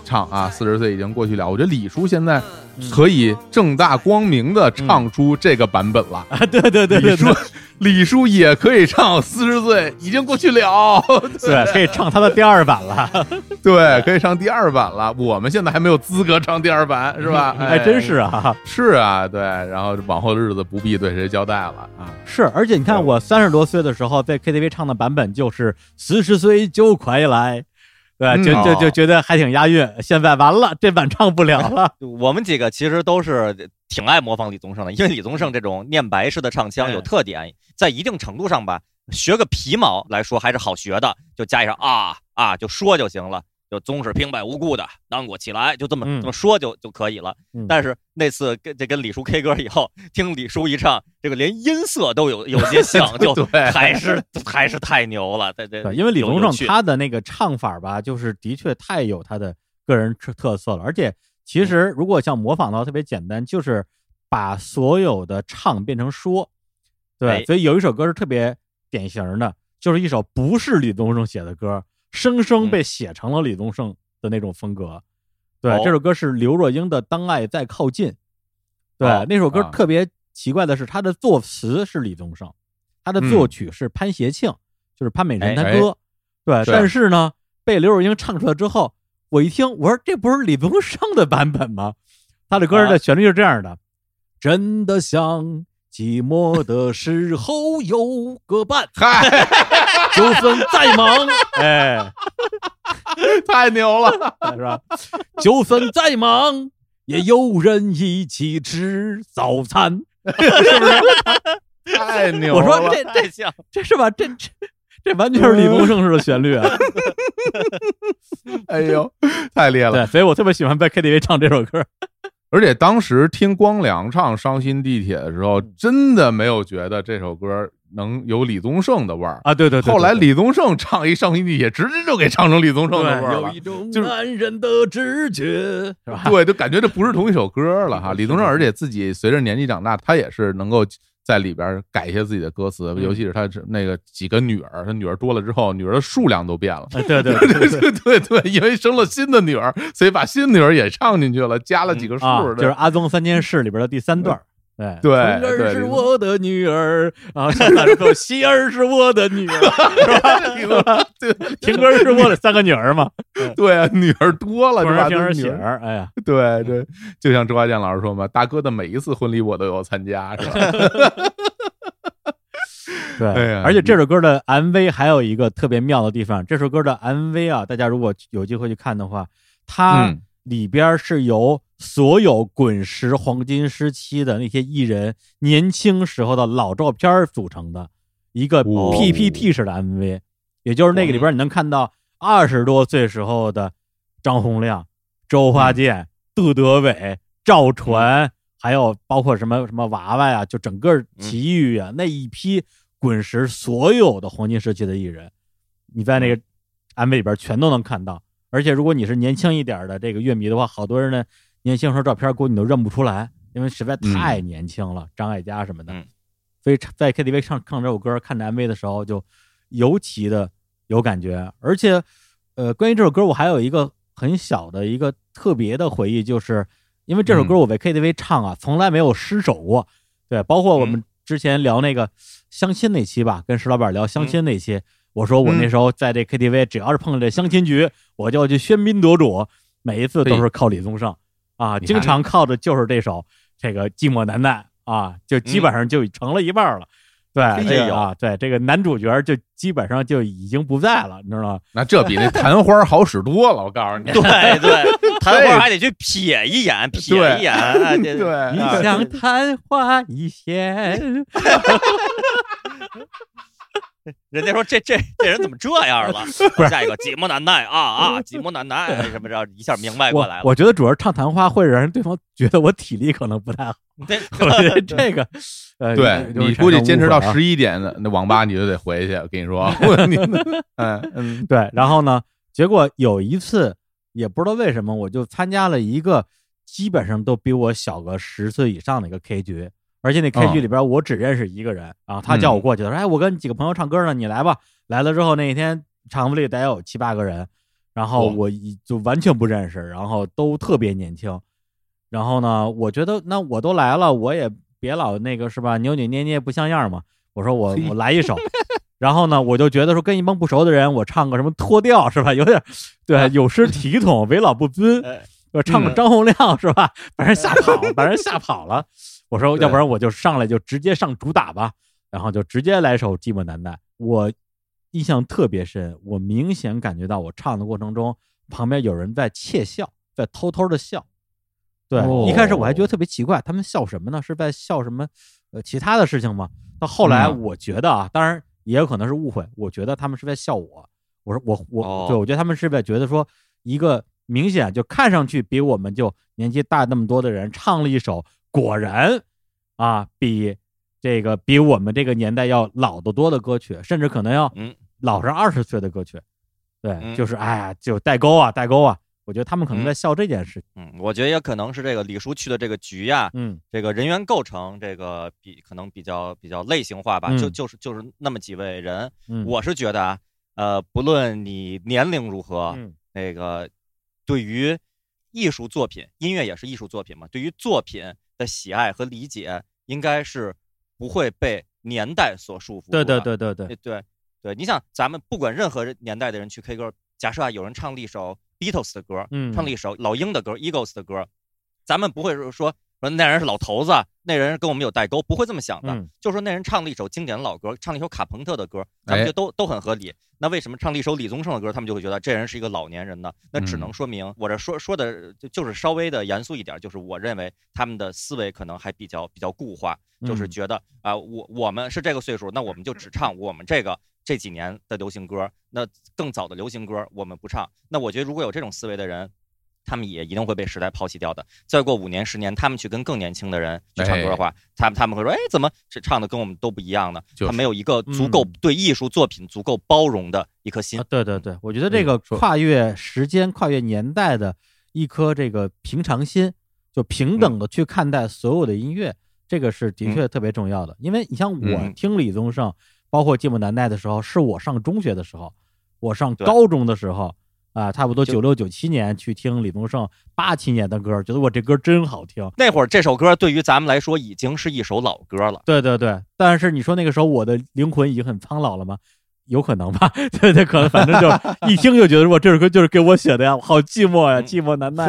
唱啊，四十岁已经过去了。我觉得李叔现在可以正大光明的唱出这个版本了。啊，对对对对李叔对，李叔也可以唱四十岁已经过去了。*laughs* 对，可以唱他的第二版了，*laughs* 对，可以唱第二版了。我们现在还没有资格唱第二版，是吧？*laughs* 哎，真是啊，是啊，对。然后往后的日子不必对谁交代了啊。是，而且你看，我三十多岁的时候在 KTV 唱的版本就是四十岁就快来，对，嗯就就哦就觉得还挺押韵。现在完了，这版唱不了了。*laughs* 我们几个其实都是挺爱模仿李宗盛的，因为李宗盛这种念白式的唱腔有特点，在一定程度上吧，学个皮毛来说还是好学的，就加一上啊啊，就说就行了。就总是平白无故的难过起来，就这么、嗯这么说就就可以了。嗯但是那次跟这跟李叔 K 歌以后，听李叔一唱，这个连音色都有有些像，*laughs* 就对还是还是太牛了。对对对，因为李宗盛他的那个唱法吧，就是的确太有他的个人特特色了。而且其实如果像模仿的话，特别简单，就是把所有的唱变成说。对，哎所以有一首歌是特别典型的，就是一首不是李宗盛写的歌，生生被写成了李宗盛的那种风格。对，哦这首歌是刘若英的《当爱在靠近》。对，哦那首歌啊特别奇怪的是，它的作词是李宗盛，他的作曲是潘协庆，就是潘美辰他哎哥。对，是但是呢，被刘若英唱出来之后，我一听，我说这不是李宗盛的版本吗？他的歌的旋律是这样的：真的像寂寞的时候有个伴，嗨，就算再忙，*laughs* 哎，*laughs* 太牛了！是吧？就算再忙，也有人一起吃早餐，*laughs* 是不是？太牛了！我说这这像，这是吧？这这这完全是李宗盛式的旋律啊！哎呦，太厉害了！对，所以我特别喜欢在 KTV 唱这首歌。而且当时听光良唱《伤心地铁》的时候，真的没有觉得这首歌能有李宗盛的味儿啊，对对对。后来李宗盛唱一《伤心地铁》，直接就给唱成李宗盛的味儿了。有一种就是男人的直觉，是吧？对，就感觉这不是同一首歌了哈。李宗盛而且自己随着年纪长大，他也是能够在里边改一些自己的歌词，尤其是他那个几个女儿，他女儿多了之后，女儿的数量都变了。对对 *laughs* 对对对对，因为生了新的女儿，所以把新女儿也唱进去了，加了几个数。就是《阿宗三件事》里边的第三段。对对，儿是我的女儿，然后唱之后，喜儿是我的女儿，*laughs* 是吧？对，婷儿是我的三个女儿嘛。*laughs* 对啊，女儿多了，是吧？平儿、喜儿，哎呀，对对，就像周华健老师说嘛，大哥的每一次婚礼我都有参加，是吧？*laughs* 对，而且这首歌的 MV 还有一个特别妙的地方，这首歌的 MV 啊，大家如果有机会去看的话，它里边是由。所有滚石黄金时期的那些艺人年轻时候的老照片组成的一个 PPT 式的 MV，也就是那个里边你能看到二十多岁时候的张洪亮、周华健、杜德伟、赵传，还有包括什么什么娃娃呀，就整个奇遇啊那一批滚石所有的黄金时期的艺人，你在那个 MV 里边全都能看到。而且如果你是年轻一点的这个乐迷的话，好多人呢。年轻时候照片估计你都认不出来，因为实在太年轻了。张艾嘉什么的，所以在 KTV 唱唱这首歌、看 MV 的时候，就尤其的有感觉。而且，呃，关于这首歌，我还有一个很小的一个特别的回忆，就是因为这首歌我在 KTV 唱啊，从来没有失手过。对，包括我们之前聊那个相亲那期吧，跟石老板聊相亲那期，我说我那时候在这 KTV 只要是碰到这相亲局，我就要去喧宾夺主，每一次都是靠李宗盛。啊，经常靠的就是这首这个寂寞难耐啊，就基本上就成了一半了。对，这个啊，对这个男主角就基本上就已经不在了，你知道吗？那这比那昙花好使多了，我告诉你。*laughs* 对对，昙花还得去瞥一眼，瞥一眼。*laughs* 对，你像昙花一现。*laughs* *laughs* 人家说这这这人怎么这样了？*laughs* 不是下一个寂寞难耐啊啊，*laughs* 寂寞难耐什么着一下明白过来了。我觉得主要是唱昙花会让人对方觉得我体力可能不太好。对，这个呃，对你估计坚持到十一点的那网吧你就得回去。我跟你说，嗯嗯，对。然后呢，结果有一次也不知道为什么，我就参加了一个基本上都比我小个十岁以上的一个 K 局。而且那 K 剧里边，我只认识一个人啊，他叫我过去，他说：“哎，我跟几个朋友唱歌呢，你来吧。”来了之后，那一天场子里得有七八个人，然后我就完全不认识，然后都特别年轻。然后呢，我觉得那我都来了，我也别老那个是吧，扭扭捏捏不像样嘛。我说我 *laughs* 我来一首，然后呢，我就觉得说跟一帮不熟的人，我唱个什么脱调是吧，有点对有失体统，为老不尊。我唱个张洪亮是吧，把人吓跑，把人吓跑了。*laughs* 我说，要不然我就上来就直接上主打吧，然后就直接来首《寂寞难耐》。我印象特别深，我明显感觉到我唱的过程中，旁边有人在窃笑，在偷偷的笑。对，一开始我还觉得特别奇怪，他们笑什么呢？是在笑什么？呃，其他的事情吗？到后来，我觉得啊，当然也有可能是误会，我觉得他们是在笑我。我说我我，对我觉得他们是在觉得说，一个明显就看上去比我们就年纪大那么多的人唱了一首。果然，啊，比这个比我们这个年代要老得多的歌曲，甚至可能要老上二十岁的歌曲，对，就是哎呀，就代沟啊，代沟啊！我觉得他们可能在笑这件事。嗯，我觉得也可能是这个李叔去的这个局呀，嗯，这个人员构成这个比可能比较比较类型化吧，就就是就是那么几位人。我是觉得啊，呃，不论你年龄如何，那个对于艺术作品，音乐也是艺术作品嘛，对于作品。的喜爱和理解应该是不会被年代所束缚。对对对对对对对，你想，咱们不管任何年代的人去 K 歌，假设啊有人唱了一首 Beatles 的歌，嗯，唱了一首老鹰的歌，Eagles 的歌，咱们不会说说那人是老头子，那人跟我们有代沟，不会这么想的。就说那人唱了一首经典的老歌，唱了一首卡朋特的歌，咱们就都都很合理。那为什么唱了一首李宗盛的歌，他们就会觉得这人是一个老年人呢？那只能说明我这说说的就就是稍微的严肃一点，就是我认为他们的思维可能还比较比较固化，就是觉得啊，我我们是这个岁数，那我们就只唱我们这个这几年的流行歌，那更早的流行歌我们不唱。那我觉得如果有这种思维的人，他们也一定会被时代抛弃掉的。再过五年、十年，他们去跟更年轻的人去唱歌的话，他们他们会说：“哎，怎么这唱的跟我们都不一样呢？”就是他没有一个足够嗯对艺术作品足够包容的一颗心啊。对对对，我觉得这个跨越时间、跨越年代的一颗这个平常心，就平等的去看待所有的音乐，这个是的确特别重要的。因为你像我嗯听李宗盛，包括寂寞难耐的时候，是我上中学的时候，我上高中的时候。啊，差不多就九六九七年去听李宗盛八七年的歌，觉得我这歌真好听。那会儿这首歌对于咱们来说已经是一首老歌了。对对对，但是你说那个时候我的灵魂已经很苍老了吗？有可能吧，对 *laughs* 对，可能反正就 *laughs* 一听就觉得我这首歌就是给我写的呀，好寂寞呀，寂寞难耐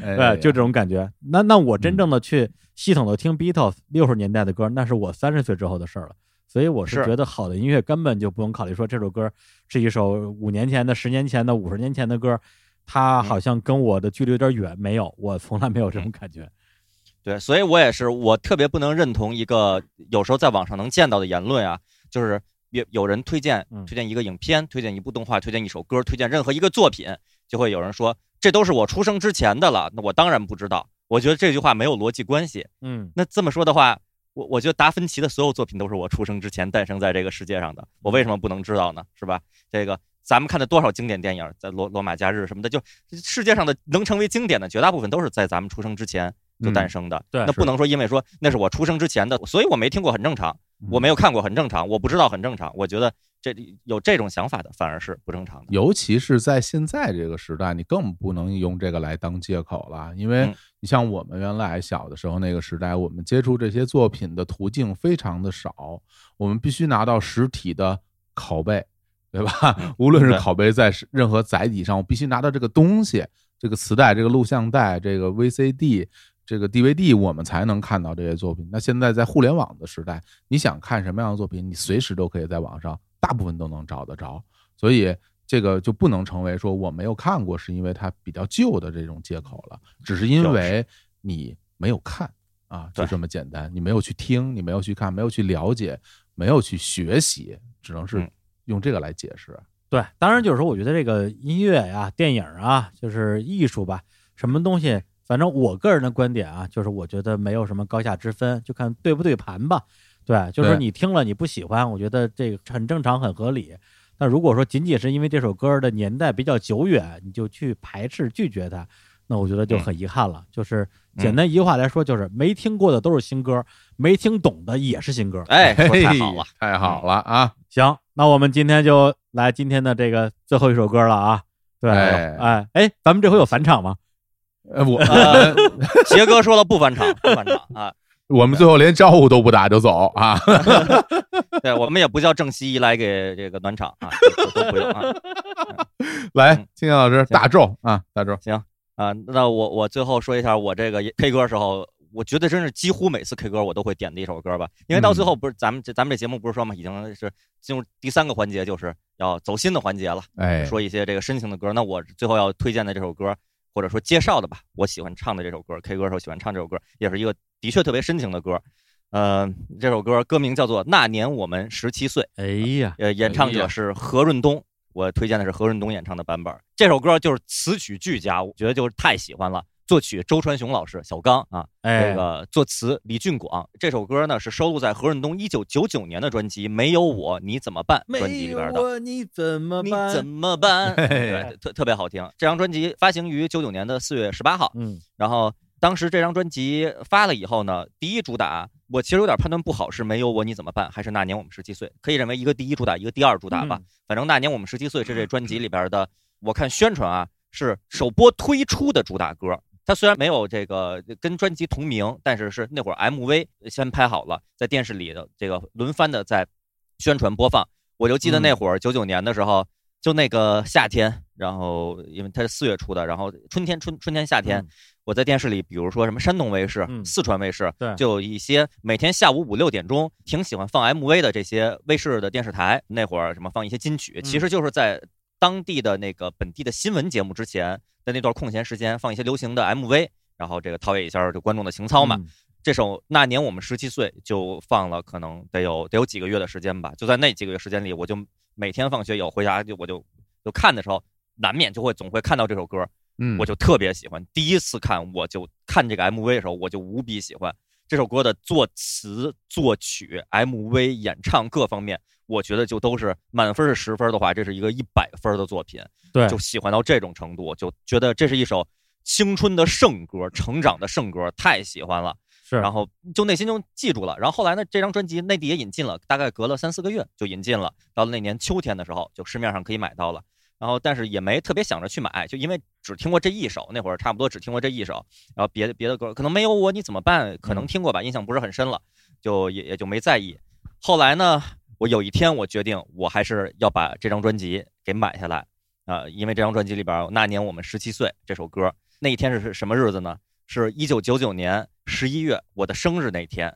对，就这种感觉。那那我真正的去系统的听 Beatles 六十年代的歌，那是我三十岁之后的事儿了。所以我是是觉得好的音乐根本就不用考虑说这首歌是一首五年前的、十年前的、五十年前的歌，它好像跟我的距离有点远。没有，我从来没有这种感觉。对，所以我也是，我特别不能认同一个有时候在网上能见到的言论啊，就是有有人推荐嗯推荐一个影片、推荐一部动画、推荐一首歌、推荐任何一个作品，就会有人说这都是我出生之前的了，那我当然不知道。我觉得这句话没有逻辑关系。嗯，那这么说的话，我我觉得达芬奇的所有作品都是我出生之前诞生在这个世界上的，我为什么不能知道呢？是吧？这个咱们看的多少经典电影，在罗罗马假日什么的，就世界上的能成为经典的绝大部分都是在咱们出生之前就诞生的。对那不能说因为说那是我出生之前的，所以我没听过很正常，我没有看过很正常，我不知道很正常。我觉得这有这种想法的反而是不正常的。尤其是在现在这个时代，你更不能用这个来当借口了，因为嗯你像我们原来小的时候那个时代，我们接触这些作品的途径非常的少，我们必须拿到实体的拷贝，对吧？无论是拷贝在任何载体上，我必须拿到这个东西，这个磁带、这个录像带、这个 VCD。这个 DVD 我们才能看到这些作品。那现在在互联网的时代，你想看什么样的作品，你随时都可以在网上，大部分都能找得着。所以这个就不能成为说我没有看过，是因为它比较旧的这种借口了，只是因为你没有看啊，就这么简单。你没有去听，你没有去看，没有去了解，没有去学习，只能是嗯用这个来解释。对，当然就是说，我觉得这个音乐呀、电影啊，就是艺术吧，什么东西，反正我个人的观点啊，就是我觉得没有什么高下之分，就看对不对盘吧。对，就是说你听了你不喜欢，我觉得这个很正常，很合理。但如果说仅仅是因为这首歌的年代比较久远，你就去排斥拒绝它，那我觉得就很遗憾了。就是简单一句话来说，就是没听过的都是新歌，没听懂的也是新歌。哎，太好了，太好了啊！行，那我们今天就来今天的这个最后一首歌了啊。对，哎哎哎，咱们这回有返场吗？呃，我呃，*laughs* 杰哥说了不返场，不返场啊。我们最后连招呼都不打就走啊！*laughs* 对我们也不叫郑希怡来给这个暖场啊，都都不用啊。*laughs* 来，青青年老师大咒啊，大咒。行啊，那我我最后说一下，我这个 K 歌时候，我觉得真是几乎每次 K 歌我都会点的一首歌吧，因为到最后不是咱们这咱们这节目不是说嘛，已经是进入第三个环节，就是要走心的环节了。哎，说一些这个深情的歌。那我最后要推荐的这首歌，或者说介绍的吧，我喜欢唱的这首歌，K 歌时候喜欢唱这首歌，也是一个的确特别深情的歌。呃，这首歌歌名叫做《那年我们十七岁》，哎呀，呃，演唱者是何润东。我推荐的是何润东演唱的版本。这首歌就是词曲俱佳，我觉得就是太喜欢了。作曲周传雄老师，小刚啊，哎这个作词李俊广。这首歌呢是收录在何润东一九九九年的专辑《没有我你怎么办》专辑里边的。我你怎么你办？怎么办？对，特特别好听。这张专辑发行于九九年的四月十八号，嗯然后当时这张专辑发了以后呢，第一主打我其实有点判断不好，是没有我你怎么办，还是那年我们十七岁？可以认为一个第一主打，一个第二主打吧。嗯反正那年我们十七岁是这专辑里边的，我看宣传啊是首播推出的主打歌。它虽然没有这个跟专辑同名，但是是那会儿 MV 先拍好了，在电视里的这个轮番的在宣传播放。我就记得那会儿九九年的时候，就那个夏天，然后因为它是四月出的，然后春天春春天夏天，嗯。我在电视里，比如说什么山东卫视、嗯四川卫视，对就有一些每天下午五六点钟挺喜欢放 MV 的这些卫视的电视台，那会儿什么放一些金曲，嗯。其实就是在当地的那个本地的新闻节目之前的那段空闲时间放一些流行的 MV，然后这个陶冶一下就观众的情操嘛。嗯这首《那年我们十七岁》就放了，可能得有得有几个月的时间吧。就在那几个月时间里，我就每天放学以后回家就我就就看的时候，难免就会总会看到这首歌。嗯，我就特别喜欢。第一次看，我就看这个 MV 的时候，我就无比喜欢这首歌的作词、作曲、MV、演唱各方面，我觉得就都是满分是十分的话，这是一个一百分的作品。对，就喜欢到这种程度，就觉得这是一首青春的圣歌、成长的圣歌，太喜欢了。是，然后就内心就记住了。然后后来呢，这张专辑内地也引进了，大概隔了三四个月就引进了。到了那年秋天的时候，就市面上可以买到了。然后，但是也没特别想着去买，就因为只听过这一首，那会儿差不多只听过这一首。然后别的别的歌可能没有我你怎么办？可能听过吧，印象不是很深了，就也也就没在意。后来呢，我有一天我决定，我还是要把这张专辑给买下来啊，因为这张专辑里边那年我们十七岁这首歌，那一天是什么日子呢？是一九九九年十一月我的生日那天，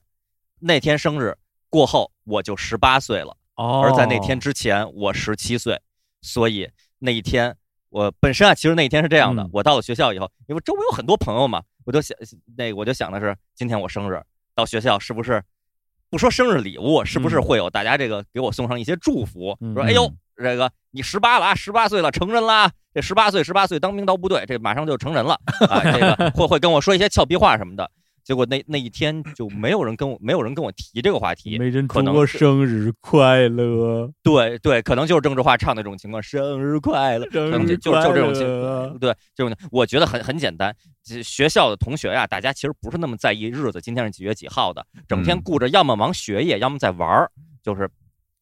那天生日过后我就十八岁了，而在那天之前我十七岁，所以。那一天，我本身啊，其实那一天是这样的。我到了学校以后，因为周围有很多朋友嘛，我就想，那个我就想的是，今天我生日，到学校是不是不说生日礼物，是不是会有大家这个给我送上一些祝福？说，哎呦，这个你十八了啊，十八岁了，成人啦，这十八岁，十八岁当兵到部队，这马上就成人了啊，这个 *laughs* 会会跟我说一些俏皮话什么的。结果那那一天就没有人跟我，没有人跟我提这个话题，没人祝我生日快乐。对对，可能就是郑智化唱的这种情况，生日快乐，生日就就这种情况。对，这种我觉得很很简单。学校的同学呀，大家其实不是那么在意日子，今天是几月几号的，整天顾着要么忙学业，要么在玩儿，就是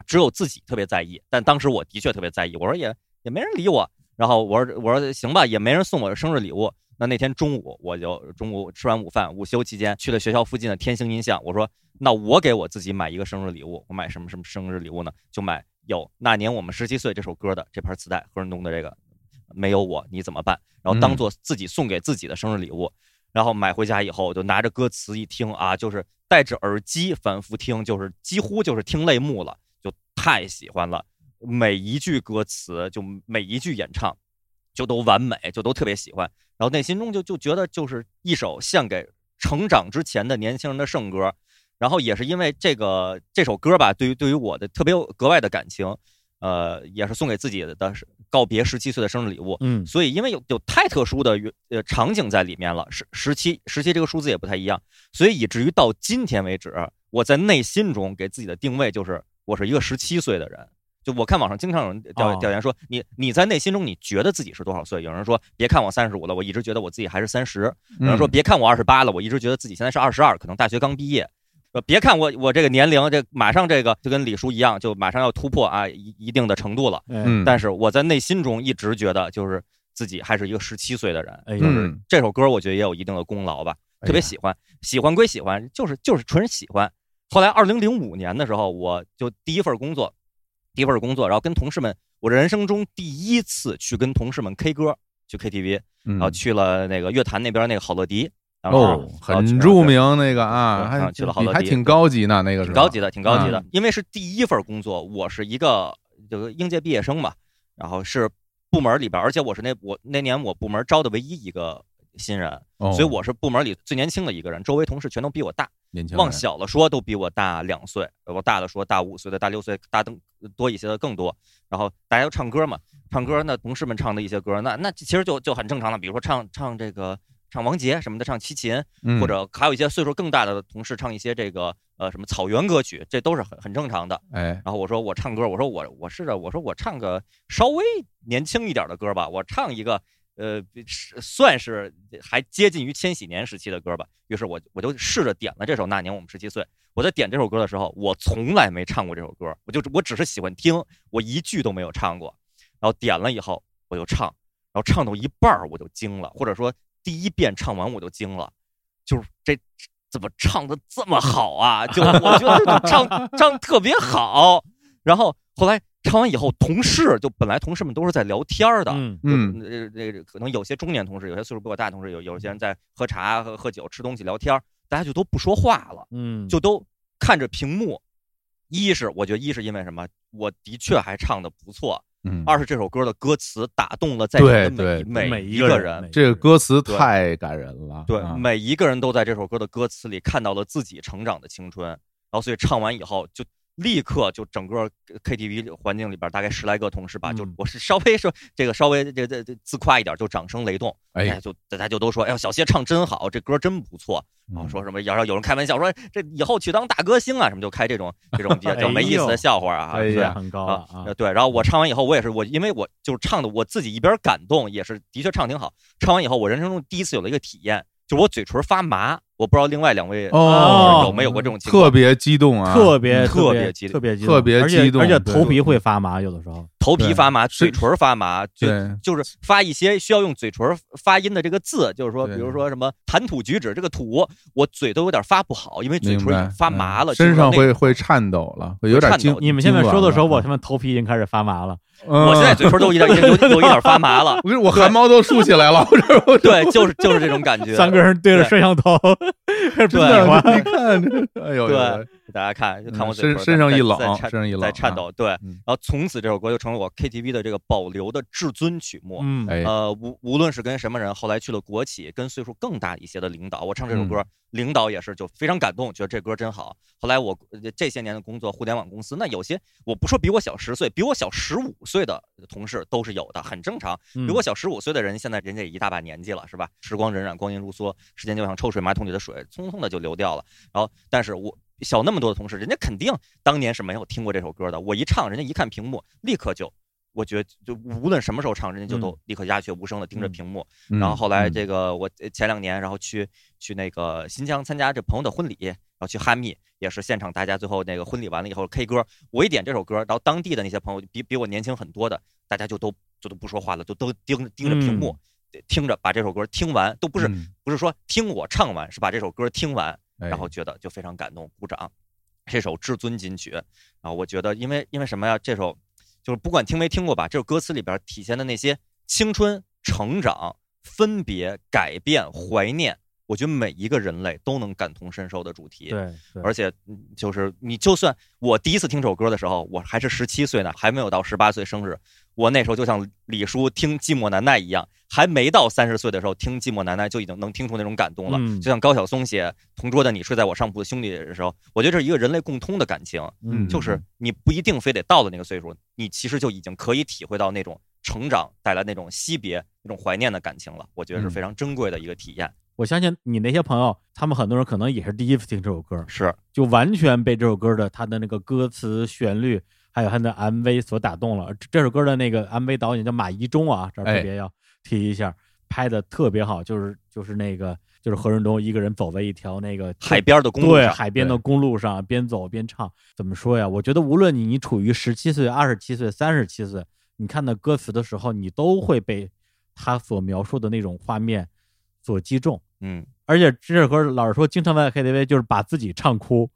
只有自己特别在意。但当时我的确特别在意，我说也也没人理我，然后我说我说行吧，也没人送我生日礼物。那那天中午，我就中午吃完午饭，午休期间去了学校附近的天星音像。我说：“那我给我自己买一个生日礼物，我买什么什么生日礼物呢？就买有《那年我们十七岁》这首歌的这盘磁带，何润东的这个《没有我你怎么办》，然后当做自己送给自己的生日礼物。然后买回家以后，我就拿着歌词一听啊，就是戴着耳机反复听，就是几乎就是听泪目了，就太喜欢了。每一句歌词，就每一句演唱。”就都完美，就都特别喜欢，然后内心中就就觉得就是一首献给成长之前的年轻人的圣歌，然后也是因为这个这首歌吧，对于对于我的特别有格外的感情，呃，也是送给自己的告别十七岁的生日礼物，嗯，所以因为有有太特殊的呃场景在里面了，十十七十七这个数字也不太一样，所以以至于到今天为止，我在内心中给自己的定位就是我是一个十七岁的人。就我看网上经常有人调调研说，你你在内心中你觉得自己是多少岁？有人说别看我三十五了，我一直觉得我自己还是三十。有人说别看我二十八了，我一直觉得自己现在是二十二，可能大学刚毕业。呃，别看我我这个年龄，这马上这个就跟李叔一样，就马上要突破啊一一定的程度了。嗯，但是我在内心中一直觉得就是自己还是一个十七岁的人。哎，就是这首歌我觉得也有一定的功劳吧，特别喜欢，喜欢归喜欢，就是就是纯喜欢。后来二零零五年的时候，我就第一份工作。第一份工作，然后跟同事们，我人生中第一次去跟同事们 K 歌，去 KTV，然后去了那个乐坛那边那个好乐迪，哦，很著名那个啊，还去了好乐迪，还挺高级呢，那个挺高级的，挺高级的，因为是第一份工作，我是一个就是应届毕业生嘛，然后是部门里边，而且我是那我那年我部门招的唯一一个新人，所以我是部门里最年轻的一个人，周围同事全都比我大。往小了说，都比我大两岁；往大了说，大五岁的、大六岁、大更多一些的更多。然后大家都唱歌嘛，唱歌那同事们唱的一些歌，那那其实就就很正常了。比如说唱唱这个唱王杰什么的，唱齐秦，或者还有一些岁数更大的同事唱一些这个呃什么草原歌曲，这都是很很正常的。哎，然后我说我唱歌，我说我我试着我说我唱个稍微年轻一点的歌吧，我唱一个。呃，是算是还接近于千禧年时期的歌吧。于是我我就试着点了这首《那年我们十七岁》。我在点这首歌的时候，我从来没唱过这首歌，我就我只是喜欢听，我一句都没有唱过。然后点了以后，我就唱，然后唱到一半我就惊了，或者说第一遍唱完我就惊了，就是这怎么唱的这么好啊？就我觉得唱唱特别好。然后后来。唱完以后，同事就本来同事们都是在聊天的，嗯嗯，那那可能有些中年同事，有些岁数比我大的同事，有有些人在喝茶、喝喝酒、吃东西、聊天，大家就都不说话了，嗯，就都看着屏幕。一是我觉得，一是因为什么？我的确还唱的不错，嗯。二是这首歌的歌词打动了在场的每每一个人，这个歌词太感人了。对，每一个人都在这首歌的歌词里看到了自己成长的青春，然后所以唱完以后就。立刻就整个 KTV 环境里边大概十来个同事吧，就嗯。我是稍微说这个稍微这这这自夸一点，就掌声雷动，哎。就大家就都说，哎呦小谢唱真好，这歌真不错，然后说什么，然后有人开玩笑说这以后去当大歌星啊，什么就开这种这种比较 *laughs* 没意思的笑话啊，对哎呀很高啊呃对，然后我唱完以后，我也是我，因为我就是唱的我自己一边感动，也是的确唱挺好。唱完以后，我人生中第一次有了一个体验，就是我嘴唇发麻。我不知道另外两位哦有没有过这种情况？特别激动啊，特别特别激动，特别激特别激动而且头皮会发麻，有的时候头皮发麻，嘴唇发麻，就对就是发一些需要用嘴唇发音的这个字，就是说，比如说什么谈吐举止，这个吐我嘴都有点发不好，因为嘴唇已经发麻了，嗯身上会会颤抖了，会有点颤抖惊。你们现在说的时候，我他妈头皮已经开始发麻了。*laughs* 嗯我现在嘴唇都有点有有有一点发麻了。我汗毛都竖起来了，对，就是就是这种感觉。三个人对着摄像头，*laughs* 真对的，你看，哎呦，对，给大家看，就看我身身上在一冷身上一冷在颤抖。对，嗯然后从此这首歌就成了我 KTV 的这个保留的至尊曲目。呃，无无论是跟什么人，后来去了国企，跟岁数更大一些的领导，我唱这首歌，嗯领导也是就非常感动，觉得这歌真好。后来我呃这些年的工作，互联网公司，那有些我不说比我小十岁，比我小十五岁的同事都是有的，很正常。嗯比我小十五岁的人，现在人家也一大把年纪了，是吧？时光荏苒，光阴如梭，时间就像抽水马桶里的水，匆匆的就流掉了。然后，但是我小那么多的同事，人家肯定当年是没有听过这首歌的。我一唱，人家一看屏幕，立刻就。我觉得就无论什么时候唱，人家就都立刻鸦雀无声的盯着屏幕。嗯然后后来嗯这个我前两年，然后去去那个新疆参加这朋友的婚礼，然后去哈密，也是现场大家最后那个婚礼完了以后 K 歌，我一点这首歌，然后当地的那些朋友比比我年轻很多的，大家就都就都不说话了，就都盯盯着屏幕。听着把这首歌听完，都不是、嗯不是说听我唱完，是把这首歌听完，哎然后觉得就非常感动，鼓掌。这首至尊金曲啊，我觉得因为因为什么呀？这首就是不管听没听过吧，这首歌词里边体现的那些青春、成长、分别、改变、怀念，我觉得每一个人类都能感同身受的主题。对，对而且嗯就是你就算我第一次听这首歌的时候，我还是十七岁呢，还没有到十八岁生日。我那时候就像李叔听《寂寞难耐》一样，还没到三十岁的时候听《寂寞难耐》就已经能听出那种感动了。嗯就像高晓松写《同桌的你睡在我上铺的兄弟》的时候，我觉得这是一个人类共通的感情，嗯就是你不一定非得到了那个岁数，你其实就已经可以体会到那种成长带来那种惜别、那种怀念的感情了。我觉得是嗯非常珍贵的一个体验。我相信你那些朋友，他们很多人可能也是第一次听这首歌，是就完全被这首歌的它的那个歌词、旋律，还有他的 MV 所打动了。这这首歌的那个 MV 导演叫马一中啊，这儿特别要提一下，拍的特别好，就是就是那个就是何润东一个人走在一条那个海边的公路对上海边的公路上，边走边唱。怎么说呀？我觉得无论你你处于十七岁、二十七岁、三十七岁，你看到歌词的时候，你都会被他所描述的那种画面所击中。嗯，而且这首歌老实说，经常在 KTV 就是把自己唱哭，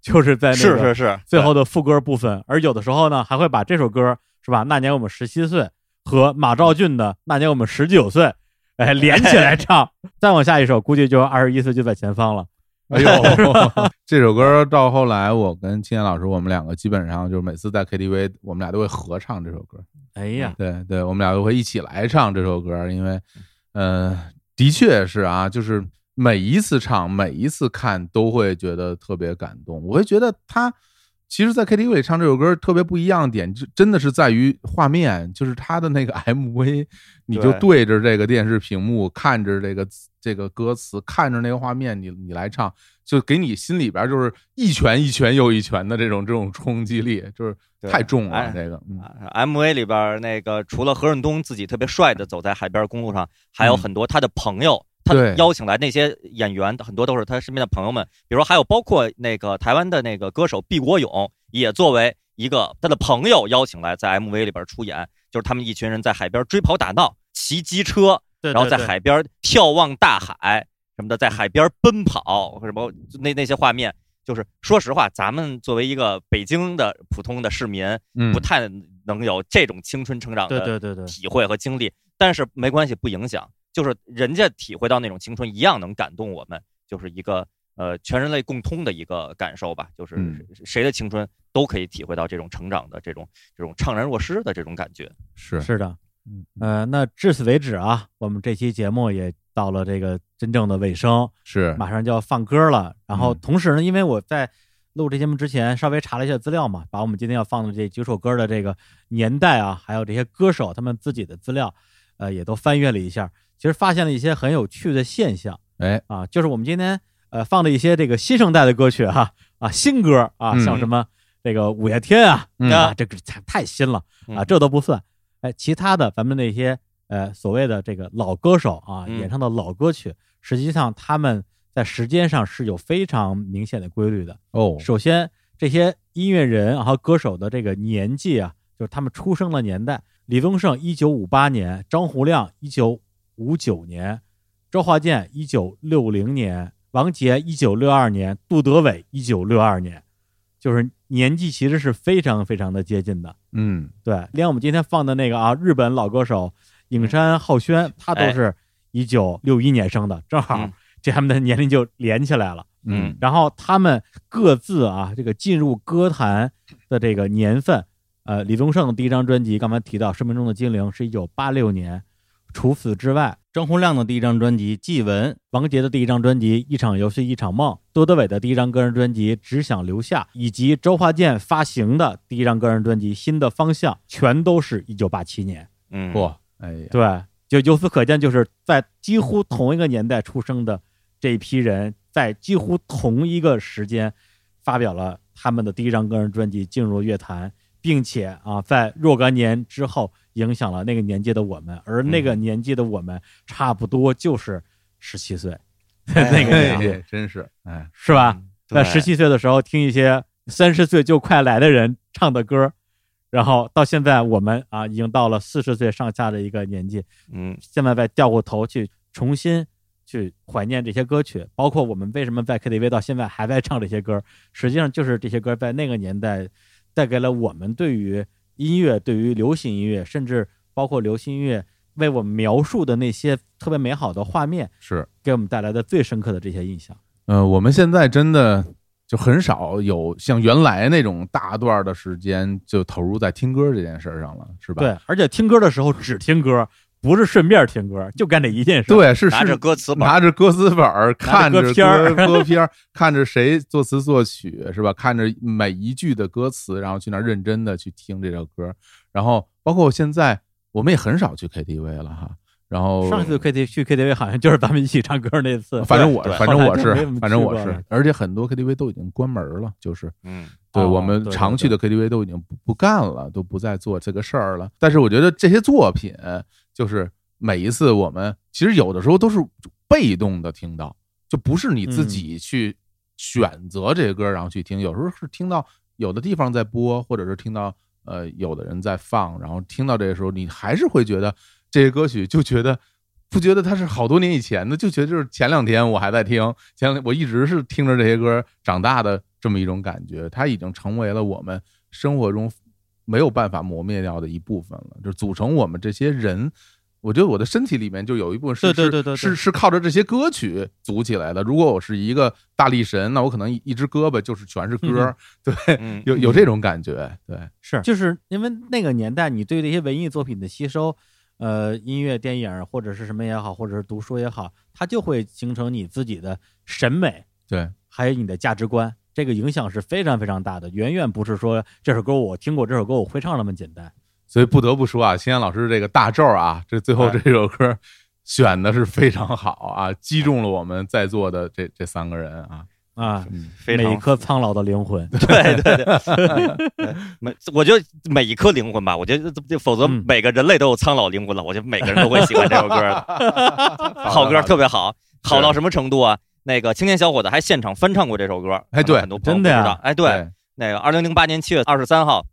就是在那是个是是最后的副歌部分。而有的时候呢，还会把这首歌是吧？那年我们十七岁和马兆俊的那年我们十九岁，哎，连起来唱。*laughs* 再往下一首，估计就二十一岁就在前方了。哎呦 *laughs* *laughs* 这首歌到后来，我跟青年老师，我们两个基本上就是每次在 KTV，我们俩都会合唱这首歌。哎呀，对对，我们俩都会一起来唱这首歌，因为，呃，的确是啊，就是每一次唱，每一次看，都会觉得特别感动。我会觉得他其实，在 KTV 里唱这首歌特别不一样的点，就真的是在于画面，就是他的那个 MV，你就对着这个电视屏幕，看着这个这个歌词，看着那个画面，你你来唱，就给你心里边就是一拳一拳又一拳的这种这种冲击力，就是太重了哎这个。嗯 MV 里边那个除了何润东自己特别帅的走在海边公路上，还有嗯很多他的朋友，他邀请来那些演员，很多都是他身边的朋友们。比如还有包括那个台湾的那个歌手毕国勇，也作为一个他的朋友邀请来在 MV 里边出演，就是他们一群人在海边追跑打闹，骑机车，对对然后在海边眺望大海什么的，在海边奔跑什么那那些画面。就是说实话，咱们作为一个北京的普通的市民，嗯不太能有这种青春成长对对的对对体会和经历。但是没关系，不影响，就是人家体会到那种青春一样能感动我们，就是一个呃全人类共通的一个感受吧。就是嗯谁的青春都可以体会到这种成长的这种这种怅然若失的这种感觉。是是的，嗯呃，那至此为止啊，我们这期节目也到了这个真正的尾声，是马上就要放歌了。然后嗯同时呢，因为我在录这节目之前稍微查了一下资料嘛，把我们今天要放的这几首歌的这个年代啊，还有这些歌手他们自己的资料，呃，也都翻阅了一下，其实发现了一些很有趣的现象。哎啊，就是我们今天呃放的一些这个新生代的歌曲哈啊新歌啊，嗯像什么这个五月天啊、嗯啊，这个太太新了啊，这都不算。哎，其他的咱们那些呃所谓的这个老歌手啊嗯演唱的老歌曲，实际上他们在时间上是有非常明显的规律的。哦，首先，这些音乐人和歌手的这个年纪啊，就是他们出生的年代。李宗盛一九五八年，张洪亮一九五九年，周华健一九六零年，王杰一九六二年，杜德伟一九六二年，就是年纪其实是非常非常的接近的。嗯对，连我们今天放的那个啊，日本老歌手影山浩宣，他都是一九六一年生的，正好嗯这他们的年龄就连起来了。嗯然后他们各自啊，这个进入歌坛的这个年份，呃，李宗盛的第一张专辑刚才提到《生命中的精灵》是一九八六年，除此之外，张洪亮的第一张专辑《祭文》，王杰的第一张专辑《一场游戏一场梦》，杜德伟的第一张个人专辑《只想留下》，以及周华健发行的第一张个人专辑《新的方向》，全都是一九八七年。嗯，不，哎呀，对，就由此可见，就是在几乎同一个年代出生的这一批人，在几乎同一个时间发表了他们的第一张个人专辑，进入乐坛，并且啊，在若干年之后影响了那个年纪的我们，而那个年纪的我们差不多就是十七岁，*laughs* 那个年纪哎，真是哎，是吧？在十七岁的时候听一些三十岁就快来的人唱的歌，然后到现在我们啊已经到了四十岁上下的一个年纪，嗯现在再掉过头去重新去怀念这些歌曲，包括我们为什么在 KTV 到现在还在唱这些歌，实际上就是这些歌在那个年代带给了我们对于音乐、对于流行音乐，甚至包括流行音乐为我们描述的那些特别美好的画面，是，给我们带来的最深刻的这些印象。呃，我们现在真的就很少有像原来那种大段的时间就投入在听歌这件事儿上了，是吧？对，而且听歌的时候只听歌，不是顺便听歌，就干这一件事。对，是是拿着歌词本拿着歌词本儿，看着歌片儿歌歌片儿，看着谁作词作曲，是吧？看着每一句的歌词，然后去那儿认真的去听这首歌，然后包括现在我们也很少去 KTV 了哈。然后上次 KTV 去 KTV 好像就是咱们一起唱歌那次，反正我反正我是反正我是而且很多 KTV 都已经关门了，就是嗯哦对我们常去的 KTV 都已经不不干了，都不再做这个事儿了。但是我觉得这些作品，就是每一次我们其实有的时候都是被动的听到，就不是你自嗯己去选择这些歌然后去听，有时候是听到有的地方在播，或者是听到呃有的人在放，然后听到这个时候，你还是会觉得这些歌曲就觉得。不觉得它是好多年以前的，就觉得就是前两天我还在听，前两我一直是听着这些歌长大的这么一种感觉，它已经成为了我们生活中没有办法磨灭掉的一部分了，就组成我们这些人。我觉得我的身体里面就有一部分是对对对对对是是是靠着这些歌曲组起来的。如果我是一个大力神，那我可能一一只胳膊就是全是歌，*laughs* 对，嗯有有这种感觉，对，是，就是因为那个年代，你对这些文艺作品的吸收，呃，音乐、电影或者是什么也好，或者是读书也好，它就会形成你自己的审美，对，还有你的价值观。这个影响是非常非常大的，远远不是说这首歌我听过，这首歌我会唱那么简单。所以不得不说啊，秦岩老师这个大咒啊，这最后哎这首歌选的是非常好啊，击中了我们在座的这这三个人啊。啊，嗯非常每一颗苍老的灵魂，*laughs* 对对对，每我觉得每一颗灵魂吧，我觉得这否则嗯每个人类都有苍老灵魂了，我觉得每个人都会喜欢这首歌的。*laughs* 好歌特别好，好到什么程度啊？那个青年小伙子还现场翻唱过这首歌，哎对很多朋友知道哎，对，那个二零零八年七月二十三号，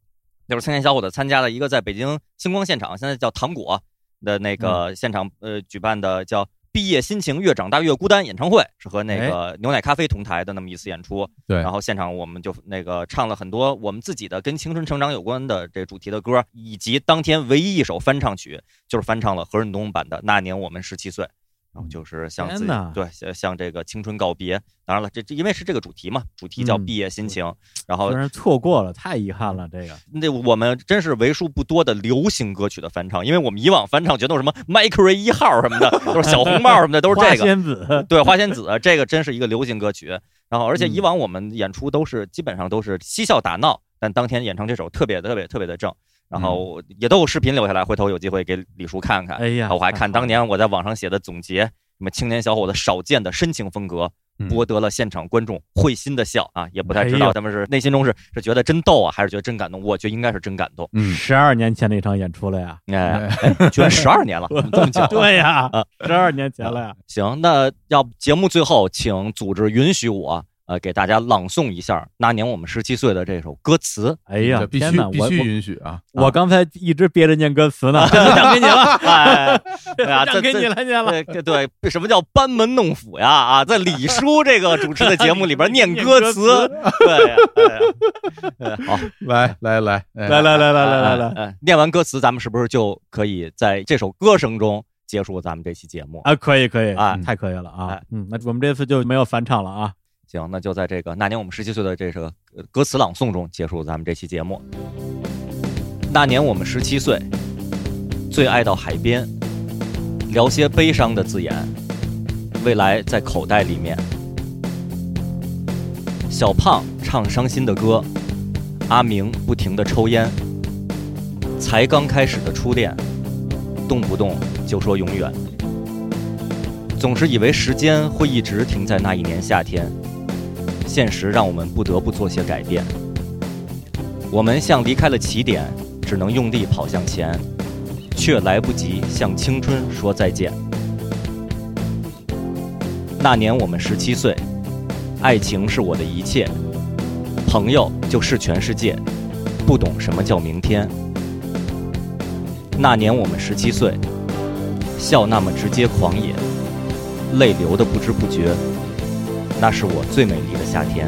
就是青年小伙子参加了一个在北京星光现场，现在叫糖果的那嗯个现场，呃，举办的叫。毕业心情越长大越孤单演唱会是和那个牛奶咖啡同台的那么一次演出，对，然后现场我们就那个唱了很多我们自己的跟青春成长有关的这主题的歌，以及当天唯一一首翻唱曲就是翻唱了何润东版的《那年我们十七岁》，然后就是向自己对向向这个青春告别。当然了，这这因为是这个主题嘛，主题叫嗯毕业心情，然后虽然错过了，太遗憾了。这个那我们真是为数不多的流行歌曲的翻唱，因为我们以往翻唱全都是什么迈克瑞一号什么的，都是小红帽什么的，都是这个。仙子，对，花仙子这个真是一个流行歌曲。然后，而且嗯以往我们演出都是基本上都是嬉笑打闹，但当天演唱这首特别特别特别的正。然后也都有视频留下来，回头有机会给李叔看看。哎呀，我还看当年我在网上写的总结，什么青年小伙子少见的深情风格，嗯博得了现场观众会心的笑啊！也不太知道他们是内心中是是觉得真逗啊，还是觉得真感动？我觉得应该是真感动。嗯，十二年前的一场演出了呀。哎，哎居然十二年了，*laughs* 这么久？对呀啊，十二年前了呀。行，那要不节目最后，请组织允许我，呃，给大家朗诵一下那年我们十七岁的这首歌词。哎呀这，必，须必须允许啊！我刚才一直憋着念歌词呢，这次讲给你了，哎，哎呀，*laughs* 这讲给你了，念了。对对对，什么叫班门弄斧呀？啊，在李叔这个主持的节目里边念 *laughs* 念歌词，对好，*laughs* 来来来哎来来来来来来哎来，哎念完歌词，咱们是不是就可以在这首歌声中结束咱们这期节目？啊，可以可以，啊太可以了啊哎！嗯，那我们这次就没有返场了啊。行，那就在这个那年我们十七岁的这个歌词朗诵中结束咱们这期节目。那年我们十七岁，最爱到海边，聊些悲伤的字眼，未来在口袋里面。小胖唱伤心的歌，阿明不停的抽烟。才刚开始的初恋，动不动就说永远。总是以为时间会一直停在那一年夏天，现实让我们不得不做些改变。我们像离开了起点，只能用力跑向前，却来不及向青春说再见。那年我们十七岁，爱情是我的一切，朋友就是全世界，不懂什么叫明天。那年我们十七岁，笑那么直接狂野，泪流的不知不觉，那是我最美丽的夏天。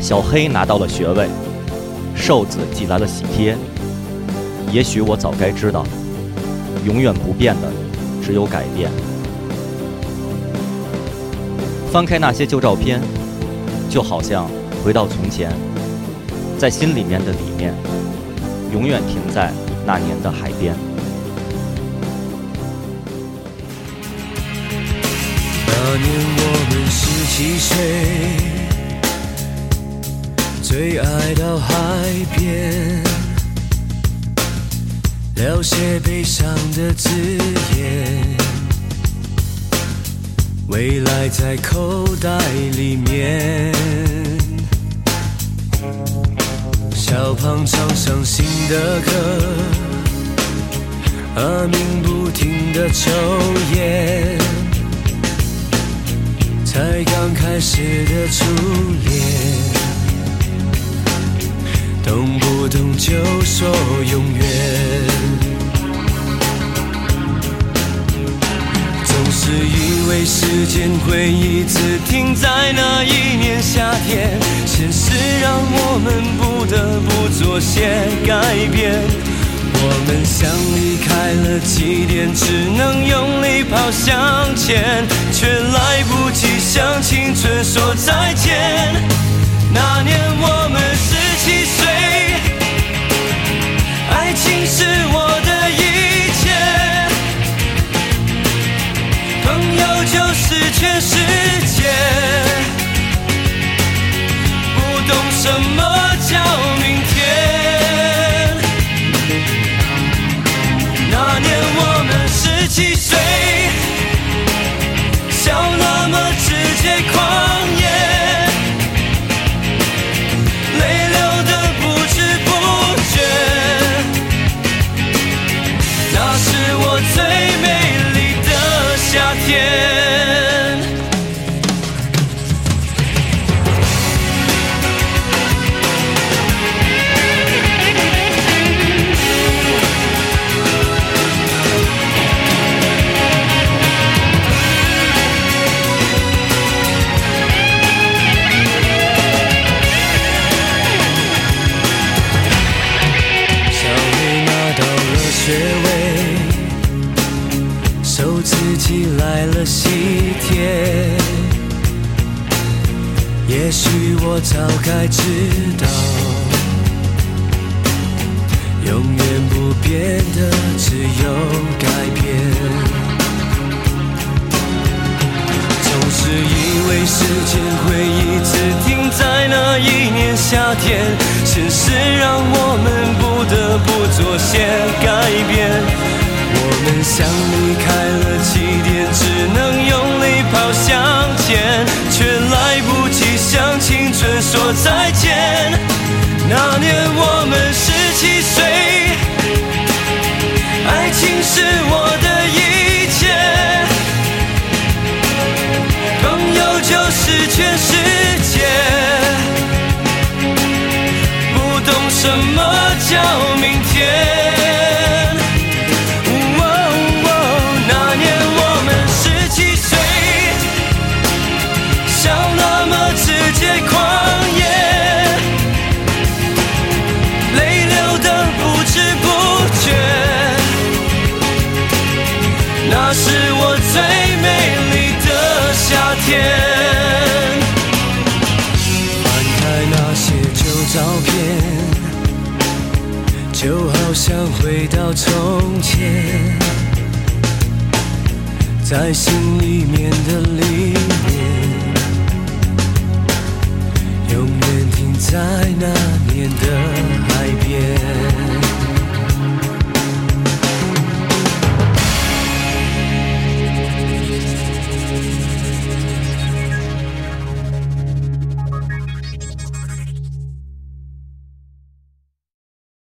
小黑拿到了学位，瘦子寄来了喜帖。也许我早该知道，永远不变的只有改变。翻开那些旧照片，就好像回到从前，在心里面的里面，永远停在那年的海边。那年我们十七岁，最爱到海边，聊些悲伤的字眼，未来在口袋里面。小胖唱伤心的歌，阿明不停的抽烟。才刚开始的初恋，动不动就说永远。总是以为时间会一直停在那一年夏天，现实让我们不得不做些改变。我们像离开了起点，只能用力跑向前，却来不及向青春说再见。那年我们十七岁，爱情是我的一切，朋友就是全世界，不懂什么叫夏天，现实让我们不得不做些改变。我们像离开了起点，只能用力跑向前，却来不及向青春说再见。那年我们十么从前，在心里面的离